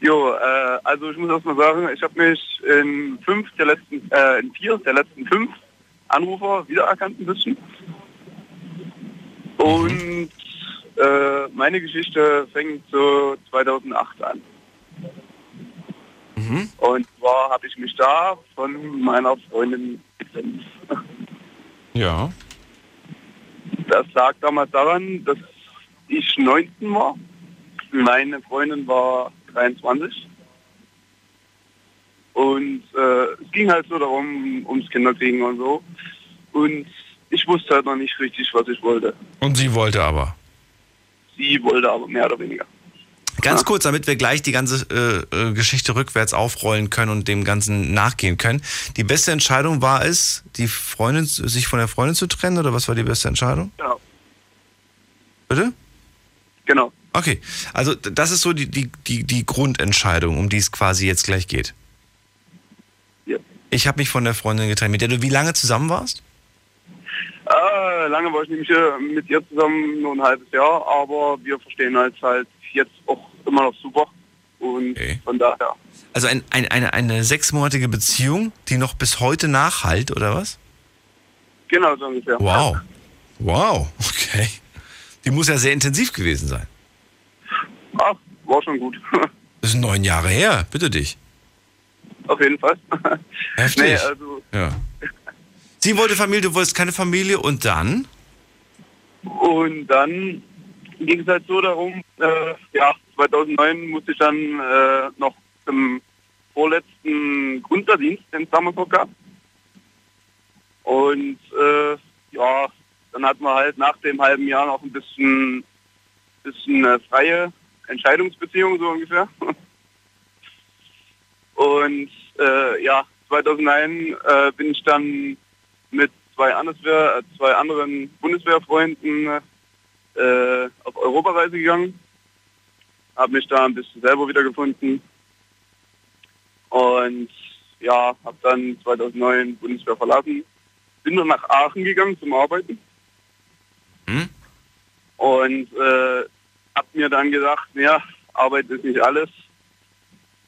Jo, äh, also ich muss erst mal sagen, ich habe mich in fünf der letzten, äh, in vier der letzten fünf Anrufer wiedererkannt ein bisschen. Und äh, meine Geschichte fängt so 2008 an. Mhm. Und zwar habe ich mich da von meiner Freundin getrennt. Ja. Das lag damals daran, dass ich 19 war. Meine Freundin war 23. Und äh, es ging halt so darum, ums Kinderkriegen und so. Und ich wusste halt noch nicht richtig, was ich wollte. Und sie wollte aber. Sie wollte aber mehr oder weniger. Ganz kurz, damit wir gleich die ganze äh, äh, Geschichte rückwärts aufrollen können und dem Ganzen nachgehen können. Die beste Entscheidung war es, die Freundin, sich von der Freundin zu trennen oder was war die beste Entscheidung? Genau. Bitte? Genau. Okay, also das ist so die, die, die, die Grundentscheidung, um die es quasi jetzt gleich geht. Ja. Ich habe mich von der Freundin getrennt, mit der du wie lange zusammen warst? Äh, lange war ich nämlich äh, mit ihr zusammen, nur ein halbes Jahr, aber wir verstehen uns halt jetzt auch immer noch super. Und von daher, Also ein, ein, eine, eine sechsmonatige Beziehung, die noch bis heute nachhalt, oder was? genau so ungefähr. Wow. Wow, okay. Die muss ja sehr intensiv gewesen sein. Ach, war schon gut. Das sind neun Jahre her, bitte dich. Auf jeden Fall. Heftig. Nee, also, Ja. Sie wollte Familie, du wolltest keine Familie und dann? Und dann ging es halt so darum, äh, ja, 2009 musste ich dann äh, noch zum vorletzten Grundverdienst, damals noch gab. Und äh, ja, dann hatten wir halt nach dem halben Jahr noch ein bisschen, bisschen äh, freie Entscheidungsbeziehung so ungefähr. Und äh, ja, 2009 äh, bin ich dann mit zwei, Anderswehr, äh, zwei anderen Bundeswehrfreunden äh, auf Europareise gegangen. Habe mich da ein bisschen selber wiedergefunden. Und ja, habe dann 2009 Bundeswehr verlassen. Bin dann nach Aachen gegangen zum Arbeiten. Hm? Und äh, habe mir dann gedacht, ja, Arbeit ist nicht alles.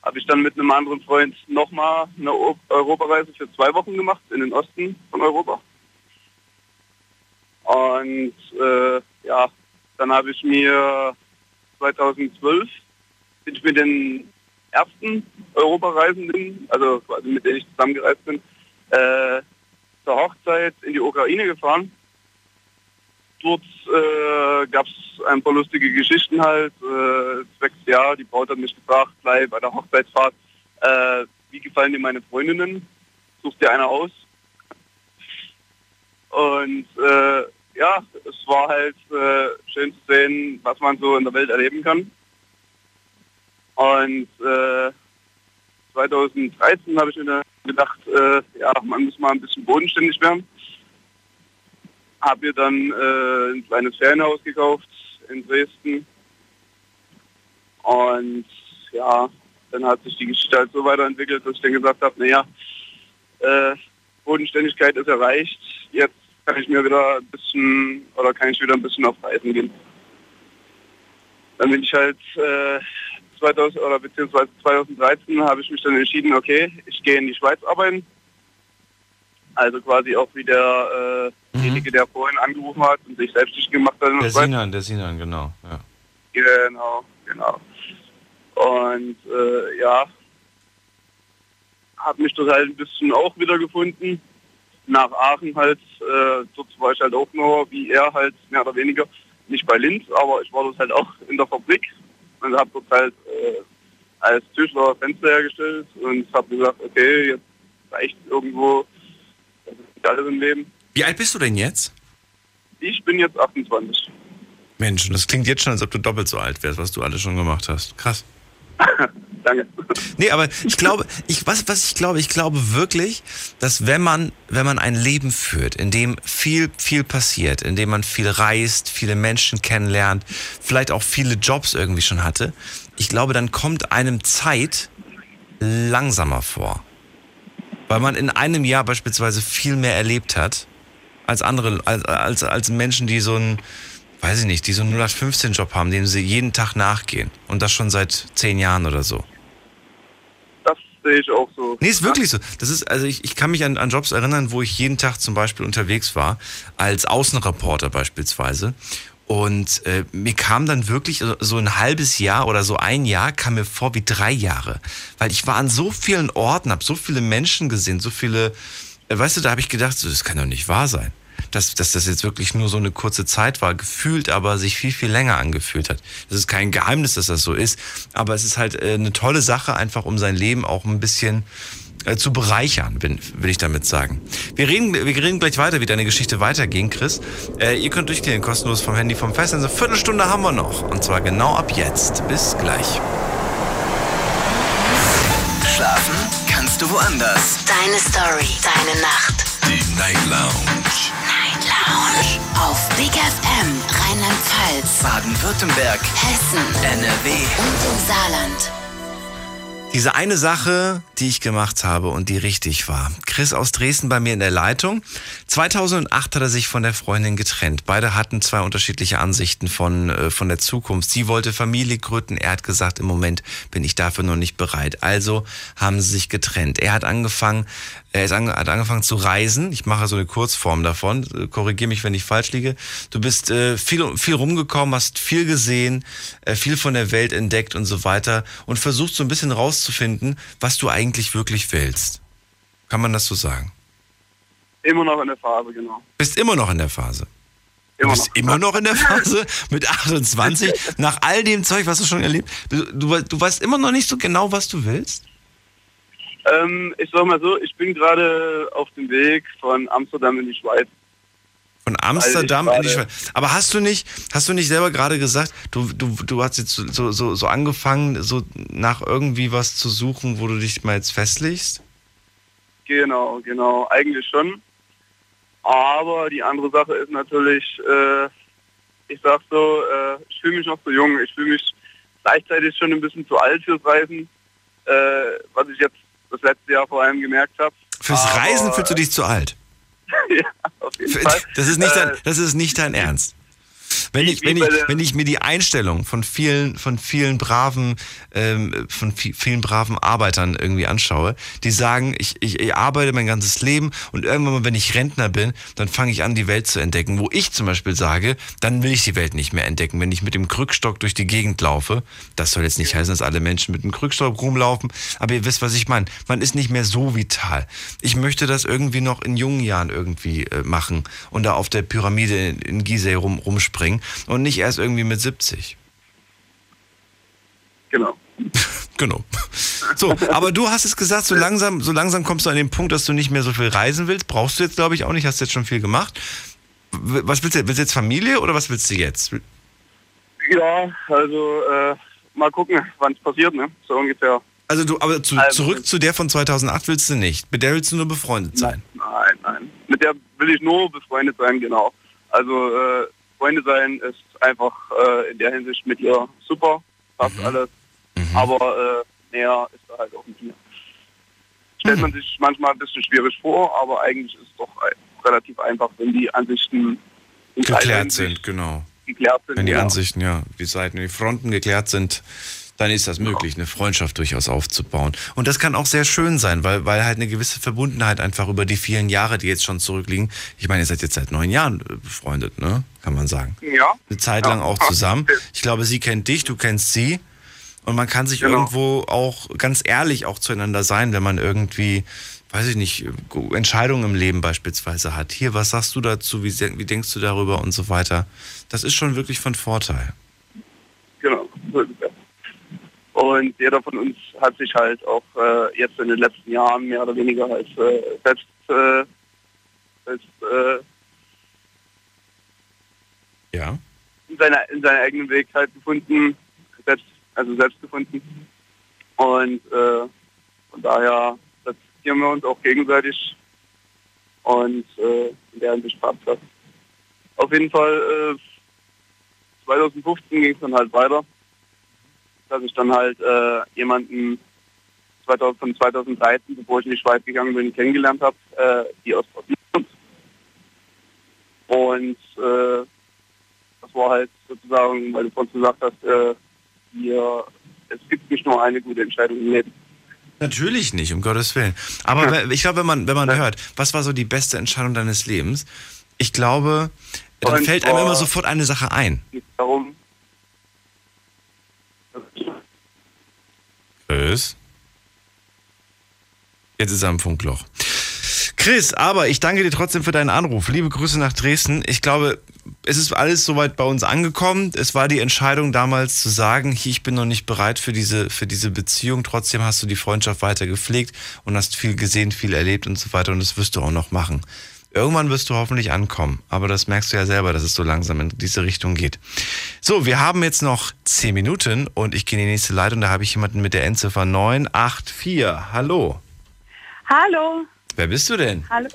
Habe ich dann mit einem anderen Freund nochmal eine Europareise für zwei Wochen gemacht in den Osten von Europa. Und äh, ja, dann habe ich mir 2012 bin ich mit den ersten Europareisenden, also mit denen ich zusammengereist bin, äh, zur Hochzeit in die Ukraine gefahren. Dort äh, gab es ein paar lustige Geschichten halt. Äh, zwecks, ja, die Braut hat mich gefragt, gleich bei der Hochzeitsfahrt, äh, wie gefallen dir meine Freundinnen? Suchst dir eine aus? Und äh, ja, es war halt äh, schön zu sehen, was man so in der Welt erleben kann. Und äh, 2013 habe ich mir gedacht, äh, ja, man muss mal ein bisschen bodenständig werden. Habe mir dann äh, ein kleines Ferienhaus gekauft in Dresden. Und ja, dann hat sich die Geschichte halt so weiterentwickelt, dass ich dann gesagt habe, naja, äh, Bodenständigkeit ist erreicht. Jetzt kann ich mir wieder ein bisschen oder kann ich wieder ein bisschen auf Reisen gehen. Dann bin ich halt äh, 2000 oder beziehungsweise 2013 habe ich mich dann entschieden, okay, ich gehe in die Schweiz arbeiten. Also quasi auch wie der, äh, derjenige, der vorhin angerufen hat und sich selbstständig gemacht hat. Der. Sinan, der Sinan, genau. Ja. Genau, genau. Und äh, ja, habe mich dort halt ein bisschen auch wiedergefunden. Nach Aachen halt, äh, dort war ich halt auch nur, wie er halt, mehr oder weniger, nicht bei Linz, aber ich war dort halt auch in der Fabrik und habe dort halt äh, als Tischler Fenster hergestellt und habe gesagt, okay, jetzt reicht irgendwo nicht alles im Leben. Wie alt bist du denn jetzt? Ich bin jetzt 28. Mensch, und das klingt jetzt schon, als ob du doppelt so alt wärst, was du alles schon gemacht hast. Krass. Danke. Nee, aber ich glaube, ich, was, was ich glaube, ich glaube wirklich, dass wenn man, wenn man ein Leben führt, in dem viel, viel passiert, in dem man viel reist, viele Menschen kennenlernt, vielleicht auch viele Jobs irgendwie schon hatte, ich glaube, dann kommt einem Zeit langsamer vor. Weil man in einem Jahr beispielsweise viel mehr erlebt hat, als andere, als, als, als Menschen, die so einen, weiß ich nicht, die so einen 0815-Job haben, dem sie jeden Tag nachgehen. Und das schon seit zehn Jahren oder so. Das sehe ich auch so. Nee, ist wirklich so. Das ist, also ich, ich kann mich an, an Jobs erinnern, wo ich jeden Tag zum Beispiel unterwegs war, als Außenreporter beispielsweise. Und äh, mir kam dann wirklich so- ein halbes Jahr oder so ein Jahr kam mir vor wie drei Jahre. Weil ich war an so vielen Orten, habe so viele Menschen gesehen, so viele, äh, weißt du, da habe ich gedacht, so, das kann doch nicht wahr sein. Dass, dass das jetzt wirklich nur so eine kurze Zeit war, gefühlt, aber sich viel, viel länger angefühlt hat. Das ist kein Geheimnis, dass das so ist, aber es ist halt äh, eine tolle Sache, einfach um sein Leben auch ein bisschen äh, zu bereichern, bin, will ich damit sagen. Wir reden, wir reden gleich weiter, wie deine Geschichte weiterging, Chris. Äh, ihr könnt durchgehen, kostenlos vom Handy vom Fest. Also Viertelstunde haben wir noch. Und zwar genau ab jetzt. Bis gleich. Schlafen kannst du woanders. Deine Story, deine Nacht. Die Night Lounge. Night Lounge. Auf Big FM, Rheinland-Pfalz, Baden-Württemberg. Hessen, NRW. und im Saarland. Diese eine Sache, die ich gemacht habe und die richtig war. Chris aus Dresden bei mir in der Leitung. 2008 hat er sich von der Freundin getrennt. Beide hatten zwei unterschiedliche Ansichten von, äh, von der Zukunft. Sie wollte Familie gründen. Er hat gesagt, im Moment bin ich dafür noch nicht bereit. Also haben sie sich getrennt. Er hat angefangen, er ist ange, hat angefangen zu reisen. Ich mache so eine Kurzform davon. Äh, Korrigier mich, wenn ich falsch liege. Du bist äh, viel, viel rumgekommen, hast viel gesehen, äh, viel von der Welt entdeckt und so weiter und versuchst so ein bisschen rauszufinden, was du eigentlich wirklich willst. Kann man das so sagen? Immer noch in der Phase, genau. Bist immer noch in der Phase. Du Immer bist immer noch in der Phase mit 28, nach all dem Zeug, was du schon erlebt. Du, du, du weißt immer noch nicht so genau, was du willst? Ähm, ich sag mal so, ich bin gerade auf dem Weg von Amsterdam in die Schweiz. Von Amsterdam in die Schweiz. Aber hast du nicht, hast du nicht selber gerade gesagt, du, du, du hast jetzt so, so, so angefangen, so nach irgendwie was zu suchen, wo du dich mal jetzt festlegst? Genau, genau, eigentlich schon. Aber die andere Sache ist natürlich, äh, ich sag so, äh, ich fühle mich noch zu jung. Ich fühle mich gleichzeitig schon ein bisschen zu alt fürs Reisen, äh, was ich jetzt das letzte Jahr vor allem gemerkt habe. Fürs Reisen fühlst du dich zu alt. ja, auf jeden Fall. Das ist nicht, dein, Äh, das ist nicht dein Ernst. Wenn ich, wenn ich, wenn ich mir die Einstellung von vielen, von vielen braven, ähm, von vi- vielen braven Arbeitern irgendwie anschaue, die sagen, ich, ich, ich arbeite mein ganzes Leben und irgendwann mal, wenn ich Rentner bin, dann fange ich an, die Welt zu entdecken. Wo ich zum Beispiel sage, dann will ich die Welt nicht mehr entdecken. Wenn ich mit dem Krückstock durch die Gegend laufe, das soll jetzt nicht heißen, dass alle Menschen mit dem Krückstock rumlaufen, aber ihr wisst, was ich meine. Man ist nicht mehr so vital. Ich möchte das irgendwie noch in jungen Jahren irgendwie äh, machen und da auf der Pyramide in, in Gizeh rum, rumspringen und nicht erst irgendwie mit 70. Genau. Genau. So, aber du hast es gesagt, so langsam, so langsam kommst du an den Punkt, dass du nicht mehr so viel reisen willst. Brauchst du jetzt, glaube ich, auch nicht. Hast jetzt schon viel gemacht. Was willst du? Willst du jetzt Familie oder was willst du jetzt? Ja, also äh, mal gucken, wann es passiert, ne? So ungefähr. Also du, aber zu, Also- zurück zu der von 2008 willst du nicht. Mit der willst du nur befreundet sein. Nein, nein. Mit der will ich nur befreundet sein, genau. Also äh, Freunde sein ist einfach äh, in der Hinsicht mit ihr super, passt alles. Aber äh, näher ist da halt auch nicht mehr. Stellt man sich manchmal ein bisschen schwierig vor, aber eigentlich ist es doch ein- relativ einfach, wenn die Ansichten Geklärt sind, genau. geklärt sind. Wenn die genau. Ansichten, ja, die Seiten, die Fronten geklärt sind, dann ist das möglich, eine Freundschaft durchaus aufzubauen. Und das kann auch sehr schön sein, weil, weil halt eine gewisse Verbundenheit einfach über die vielen Jahre, die jetzt schon zurückliegen. Ich meine, ihr seid jetzt seit neun Jahren äh, befreundet, ne? Kann man sagen. Ja. Eine Zeit lang auch zusammen. Ich glaube, sie kennt dich, du kennst sie. Und man kann sich irgendwo auch ganz ehrlich auch zueinander sein, wenn man irgendwie, weiß ich nicht, Entscheidungen im Leben beispielsweise hat. Hier, was sagst du dazu? Wie, wie denkst du darüber und so weiter? Das ist schon wirklich von Vorteil. Genau. Und jeder von uns hat sich halt auch äh, jetzt in den letzten Jahren mehr oder weniger als äh, selbst, äh, als, äh, Ja. in, seiner, in seinen eigenen Weg halt gefunden, selbst, also selbst gefunden. Und äh, von daher respektieren wir uns auch gegenseitig. Und äh, in der Hinsicht passt das. Auf jeden Fall äh, 2015 ging es dann halt weiter, dass ich dann halt äh, jemanden 2000, von 2013, bevor ich in die Schweiz gegangen bin, kennengelernt habe, äh, die aus. Und äh, das war halt sozusagen, weil du vorhin gesagt hast, äh, wir, es gibt nicht nur eine gute Entscheidung im Leben. Natürlich nicht, um Gottes Willen. Aber we- ich glaube, wenn man, wenn man hört, was war so die beste Entscheidung deines Lebens, ich glaube, dann Und fällt einem immer sofort eine Sache ein. Darum, Chris? Jetzt ist er am Funkloch. Chris, aber ich danke dir trotzdem für deinen Anruf. Liebe Grüße nach Dresden. Ich glaube, es ist alles soweit bei uns angekommen. Es war die Entscheidung damals zu sagen, ich bin noch nicht bereit für diese, für diese Beziehung. Trotzdem hast du die Freundschaft weiter gepflegt und hast viel gesehen, viel erlebt und so weiter. Und das wirst du auch noch machen. Irgendwann wirst du hoffentlich ankommen. Aber das merkst du ja selber, dass es so langsam in diese Richtung geht. So, wir haben jetzt noch 10 Minuten und ich gehe in die nächste Leitung. Da habe ich jemanden mit der Endziffer 984. Hallo. Hallo. Wer bist du denn? Hallo.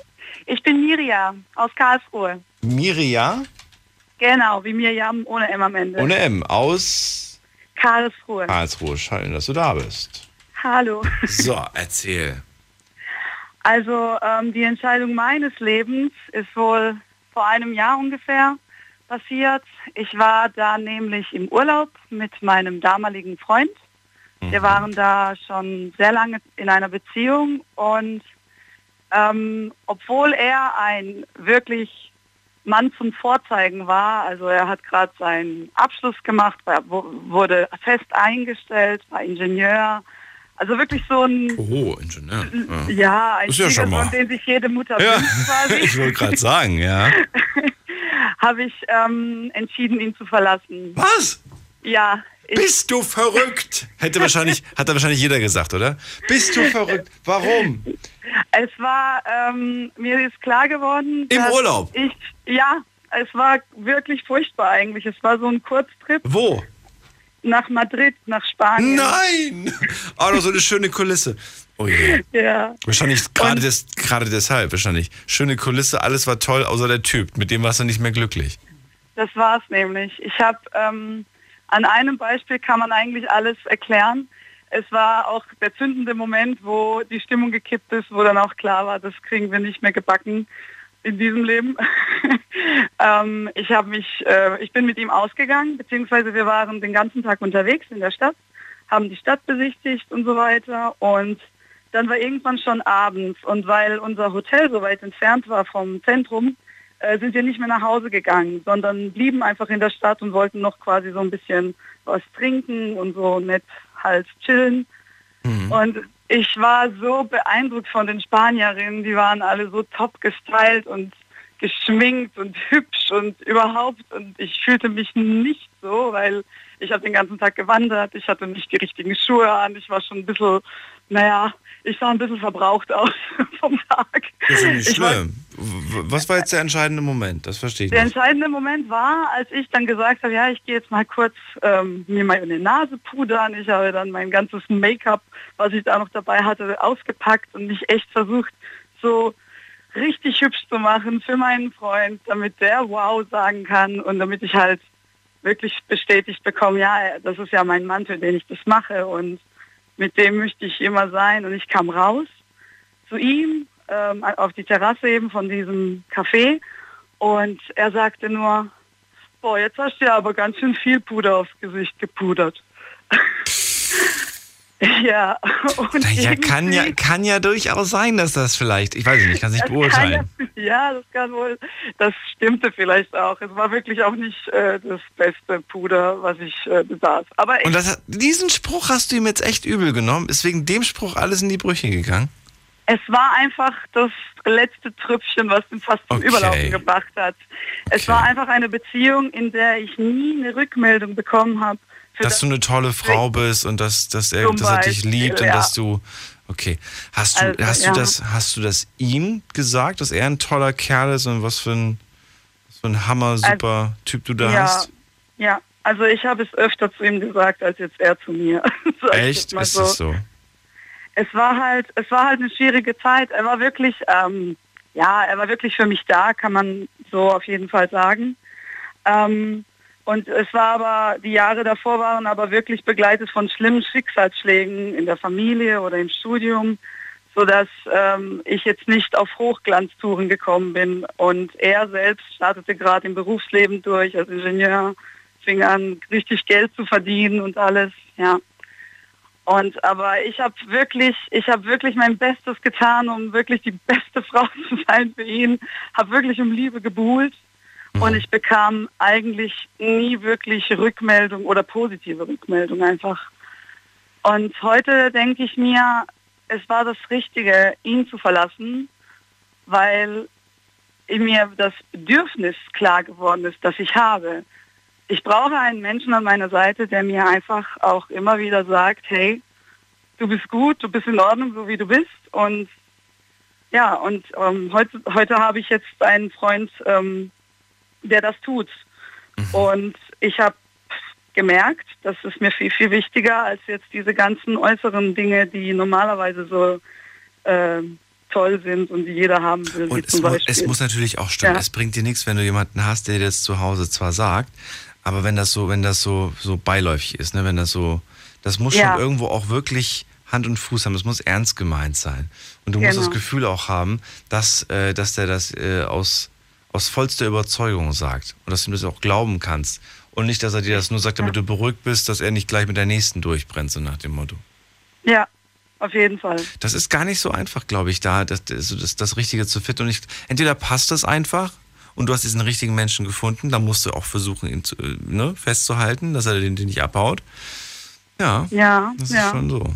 Ich bin Miriam aus Karlsruhe. Miria Genau, wie Miriam ohne M am Ende. ohne M aus Karlsruhe. Karlsruhe. Schön, dass du da bist. Hallo. So, erzähl. Also ähm, die Entscheidung meines Lebens ist wohl vor einem Jahr ungefähr passiert. Ich war da nämlich im Urlaub mit meinem damaligen Freund. Wir waren da schon sehr lange in einer Beziehung und ähm, obwohl er ein wirklich Mann zum Vorzeigen war, also er hat gerade seinen Abschluss gemacht, war, wu- wurde fest eingestellt, war Ingenieur, also wirklich so ein Oh, Ingenieur. ja, ein Ist ja schon mal. den sich jede Mutter Ja, wünscht quasi. ich wollte gerade sagen, ja. habe ich ähm, entschieden, ihn zu verlassen. Was? Ja. Bist du verrückt? Hätte wahrscheinlich, hat da wahrscheinlich jeder gesagt, oder? Bist du verrückt? Warum? Es war, ähm, mir ist klar geworden. Im Urlaub? Ich, ja, es war wirklich furchtbar eigentlich. Es war so ein Kurztrip Wo? Nach Madrid, nach Spanien. Nein! Oh, doch so eine schöne Kulisse. Oh je. Ja. Wahrscheinlich gerade des, gerade deshalb, wahrscheinlich. Schöne Kulisse, alles war toll, außer der Typ. Mit dem warst du nicht mehr glücklich. Das war es nämlich. Ich habe ähm, an einem Beispiel kann man eigentlich alles erklären. Es war auch der zündende Moment, wo die Stimmung gekippt ist, wo dann auch klar war, das kriegen wir nicht mehr gebacken. In diesem Leben. ähm, ich habe mich, äh, ich bin mit ihm ausgegangen, beziehungsweise wir waren den ganzen Tag unterwegs in der Stadt, haben die Stadt besichtigt und so weiter und dann war irgendwann schon abends und weil unser Hotel so weit entfernt war vom Zentrum, äh, sind wir nicht mehr nach Hause gegangen, sondern blieben einfach in der Stadt und wollten noch quasi so ein bisschen was trinken und so nett halt chillen. Und ich war so beeindruckt von den Spanierinnen, die waren alle so top gestylt und geschminkt und hübsch und überhaupt. Und ich fühlte mich nicht so, weil ich habe den ganzen Tag gewandert, ich hatte nicht die richtigen Schuhe an, ich war schon ein bisschen, naja, ich sah ein bisschen verbraucht aus vom Tag. Das ist ja nicht schlimm. Was war jetzt der entscheidende Moment? Das verstehe ich Der nicht. entscheidende Moment war, als ich dann gesagt habe, ja, ich gehe jetzt mal kurz ähm, mir meine Nase pudern. Ich habe dann mein ganzes Make-up, was ich da noch dabei hatte, ausgepackt und mich echt versucht, so richtig hübsch zu machen für meinen Freund, damit der wow sagen kann und damit ich halt wirklich bestätigt bekomme, ja, das ist ja mein Mann, für den ich das mache und mit dem möchte ich immer sein. Und ich kam raus zu ihm ähm, auf die Terrasse eben von diesem Café und er sagte nur, boah, jetzt hast du ja aber ganz schön viel Puder aufs Gesicht gepudert. ja, und Ja, kann ja, kann ja durchaus sein, dass das vielleicht, ich weiß nicht, ich kann es nicht beurteilen. Ja, ja, das kann wohl, das stimmte vielleicht auch. Es war wirklich auch nicht äh, das beste Puder, was ich äh, besaß. Aber ich, Und das, diesen Spruch hast du ihm jetzt echt übel genommen? Ist wegen dem Spruch alles in die Brüche gegangen? es war einfach das letzte Trüpfchen, was ihn fast zum Okay. Überlaufen gebracht hat. Es war einfach eine Beziehung, in der ich nie eine Rückmeldung bekommen habe. Dass du eine tolle Frau bist und dass, dass, er, dass er dich liebt und ja. dass du. Okay. Hast du, Also, hast, ja. du das, hast du das ihm gesagt, dass er ein toller Kerl ist und was für ein, was für ein Hammer, super Typ du da ja, hast? Ja, also ich habe es öfter zu ihm gesagt, als jetzt er zu mir. Echt? Ist das so? es war halt, es war halt eine schwierige Zeit. Er war wirklich, ähm, ja, er war wirklich für mich da, kann man so auf jeden Fall sagen. Ähm, und es war aber, die Jahre davor waren aber wirklich begleitet von schlimmen Schicksalsschlägen in der Familie oder im Studium, sodass ähm, ich jetzt nicht auf Hochglanztouren gekommen bin. Und er selbst startete gerade im Berufsleben durch als Ingenieur, fing an, richtig Geld zu verdienen und alles, ja. Und aber ich habe wirklich, ich habe wirklich mein Bestes getan, um wirklich die beste Frau zu sein für ihn. Habe wirklich um Liebe gebuhlt und ich bekam eigentlich nie wirklich Rückmeldung oder positive Rückmeldung einfach. Und heute denke ich mir, es war das Richtige, ihn zu verlassen, weil mir das Bedürfnis klar geworden ist, das ich habe. Ich brauche einen Menschen an meiner Seite, der mir einfach auch immer wieder sagt, hey, du bist gut, du bist in Ordnung, so wie du bist. Und ja, und ähm, heute, heute habe ich jetzt einen Freund, ähm, der das tut. Und ich habe gemerkt, das ist mir viel, viel wichtiger als jetzt diese ganzen äußeren Dinge, die normalerweise so äh, toll sind und die jeder haben will. Und es, mu es muss natürlich auch stimmen. Ja. Es bringt dir nichts, wenn du jemanden hast, der dir das zu Hause zwar sagt, aber wenn das so, wenn das so, so beiläufig ist, ne, wenn das so, das muss Ja. schon irgendwo auch wirklich Hand und Fuß haben. Das muss ernst gemeint sein. Und du musst Genau. das Gefühl auch haben, dass, äh, dass der das äh, aus, aus vollster Überzeugung sagt und dass du das auch glauben kannst. Und nicht, dass er dir das nur sagt, damit du beruhigt bist, dass er nicht gleich mit der nächsten durchbrennt, so nach dem Motto. Ja, auf jeden Fall. Das ist gar nicht so einfach, glaube ich, da das, das, das, das Richtige zu finden. Und ich, entweder passt das einfach und du hast diesen richtigen Menschen gefunden, dann musst du auch versuchen, ihn zu, äh, ne, festzuhalten, dass er den, den nicht abhaut. Ja, Ja, das ja. ist schon so.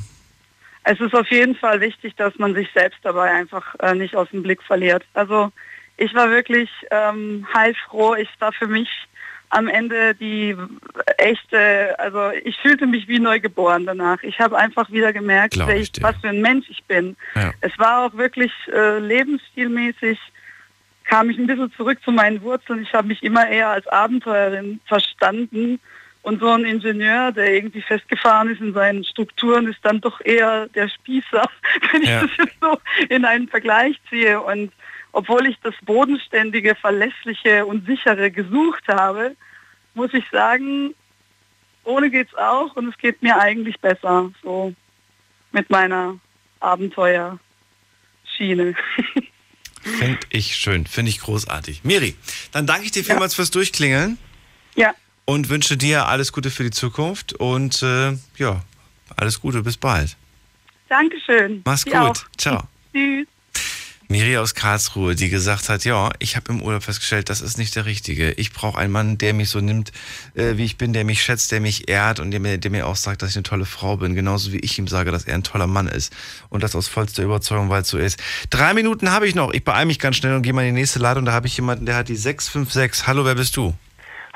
Es ist auf jeden Fall wichtig, dass man sich selbst dabei einfach äh, nicht aus dem Blick verliert. Also ich war wirklich ähm, heilfroh. Ich war für mich am Ende die echte, also ich fühlte mich wie neugeboren danach. Ich habe einfach wieder gemerkt, wer ich ich, was für ein Mensch ich bin. Ja. Es war auch wirklich äh, lebensstilmäßig, kam ich ein bisschen zurück zu meinen Wurzeln. Ich habe mich immer eher als Abenteuerin verstanden. Und so ein Ingenieur, der irgendwie festgefahren ist in seinen Strukturen, ist dann doch eher der Spießer, wenn ich Ja. das jetzt so in einen Vergleich ziehe. Und obwohl ich das Bodenständige, Verlässliche und Sichere gesucht habe, muss ich sagen, ohne geht's auch und es geht mir eigentlich besser, so mit meiner Abenteuerschiene. Finde ich schön, finde ich großartig. Miri, dann danke ich dir vielmals fürs Durchklingeln. Ja. Und wünsche dir alles Gute für die Zukunft und äh, ja, alles Gute, bis bald. Dankeschön. Mach's Sie gut. auch. Ciao. Tschüss. Miri aus Karlsruhe, die gesagt hat, ja, ich habe im Urlaub festgestellt, das ist nicht der Richtige. Ich brauche einen Mann, der mich so nimmt, äh, wie ich bin, der mich schätzt, der mich ehrt und der mir, der mir auch sagt, dass ich eine tolle Frau bin, genauso wie ich ihm sage, dass er ein toller Mann ist. Und das aus vollster Überzeugung, weil es so ist. Drei Minuten habe ich noch. Ich beeile mich ganz schnell und gehe mal in die nächste Leitung. Da habe ich jemanden, der hat die 656. Hallo, wer bist du?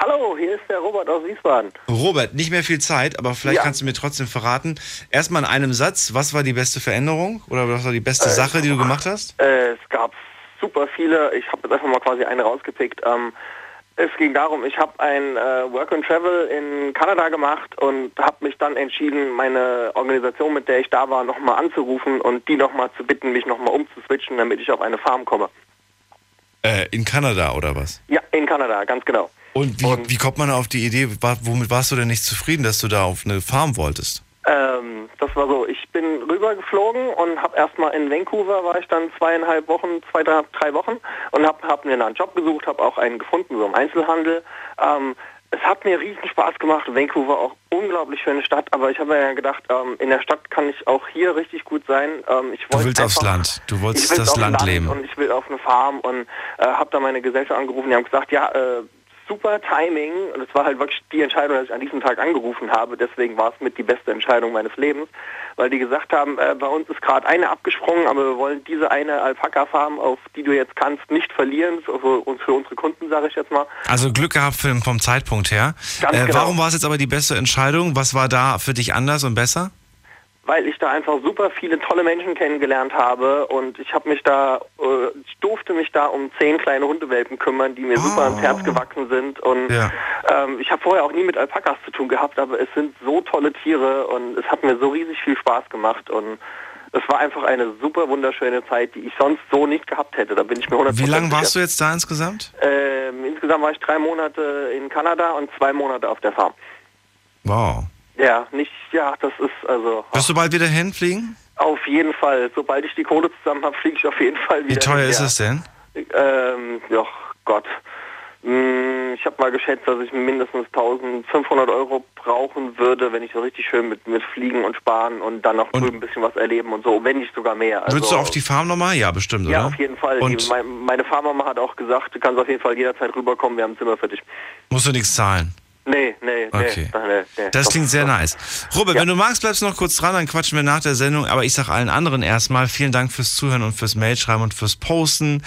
Hallo, hier ist der Robert aus Wiesbaden. Robert, nicht mehr viel Zeit, aber vielleicht Ja. kannst du mir trotzdem verraten. Erstmal in einem Satz, was war die beste Veränderung oder was war die beste Äh, Sache, die du gemacht hast? Äh, es gab super viele. Ich habe jetzt einfach mal quasi eine rausgepickt. Ähm, es ging darum, ich habe ein äh, Work and Travel in Kanada gemacht und habe mich dann entschieden, meine Organisation, mit der ich da war, nochmal anzurufen und die nochmal zu bitten, mich nochmal umzuswitchen, damit ich auf eine Farm komme. Äh, in Kanada oder was? Ja, in Kanada, ganz genau. Und wie, wie kommt man auf die Idee, womit warst du denn nicht zufrieden, dass du da auf eine Farm wolltest? Ähm, das war so, ich bin rübergeflogen und habe erstmal in Vancouver, war ich dann zweieinhalb Wochen, zwei, drei, drei Wochen und habe hab mir einen Job gesucht, habe auch einen gefunden, so im Einzelhandel. Ähm, es hat mir riesen Spaß gemacht, Vancouver auch unglaublich schöne Stadt, aber ich habe mir ja gedacht, ähm, in der Stadt kann ich auch hier richtig gut sein. Ähm, ich Du willst aufs einfach- Land, du wolltest das dem Land leben. Und ich will auf eine Farm und äh, habe da meine Gesellschaft angerufen. Die haben gesagt, ja, äh, super Timing. Und es war halt wirklich die Entscheidung, dass ich an diesem Tag angerufen habe. Deswegen war es mit die beste Entscheidung meines Lebens. Weil die gesagt haben, äh, bei uns ist gerade eine abgesprungen, aber wir wollen diese eine Alpaka-Farm, auf die du jetzt kannst, nicht verlieren. Für, für, für unsere Kunden, sage ich jetzt mal. Also Glück gehabt vom Zeitpunkt her. Äh, genau. Warum war es jetzt aber die beste Entscheidung? Was war da für dich anders und besser? Weil ich da einfach super viele tolle Menschen kennengelernt habe und ich habe mich da, äh, ich durfte mich da um zehn kleine Hundewelpen kümmern, die mir super ans Herz gewachsen sind und Ja. ähm, ich habe vorher auch nie mit Alpakas zu tun gehabt, aber es sind so tolle Tiere und es hat mir so riesig viel Spaß gemacht und es war einfach eine super wunderschöne Zeit, die ich sonst so nicht gehabt hätte. Da bin ich mir 100% Wie lange warst du jetzt da insgesamt? Ähm, insgesamt war ich drei Monate in Kanada und zwei Monate auf der Farm. Wow. Ja, nicht, ja, das ist also Wirst du bald wieder hinfliegen? auf jeden Fall. Sobald ich die Kohle zusammen habe, fliege ich auf jeden Fall wieder. Wie teuer hin, ist ja. es denn? Ähm, ja, Gott. Hm, Ich habe mal geschätzt, dass ich mindestens 1500 Euro brauchen würde, wenn ich so richtig schön mit, mit Fliegen und Sparen und dann noch drüben ein bisschen was erleben und so, wenn nicht sogar mehr. Also, Würdest du auf die Farm nochmal? Ja, bestimmt, ja, oder? auf jeden Fall. Die, Und mein, meine Farmama hat auch gesagt, du kannst auf jeden Fall jederzeit rüberkommen, wir haben ein Zimmer für dich. musst du nichts zahlen. Nee, nee. Okay. nee, nee. Das klingt sehr nice. Robert, wenn du magst, bleibst du noch kurz dran, dann quatschen wir nach der Sendung. Aber ich sag allen anderen erstmal vielen Dank fürs Zuhören und fürs Mailschreiben und fürs Posten.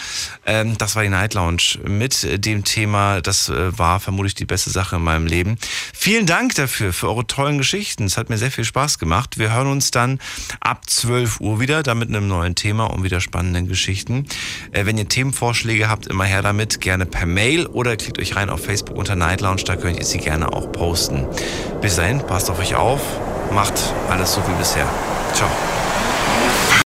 Ähm, das war die Night Lounge mit äh, dem Thema. Das äh, war vermutlich die beste Sache in meinem Leben. Vielen Dank dafür, für eure tollen Geschichten. Es hat mir sehr viel Spaß gemacht. Wir hören uns dann ab 12 Uhr wieder, da mit einem neuen Thema und wieder spannenden Geschichten. Äh, wenn ihr Themenvorschläge habt, immer her damit, gerne per Mail oder klickt euch rein auf Facebook unter Night Lounge, da könnt ihr sie gerne auch posten. Bis dahin, passt auf euch auf, macht alles so wie bisher. Ciao.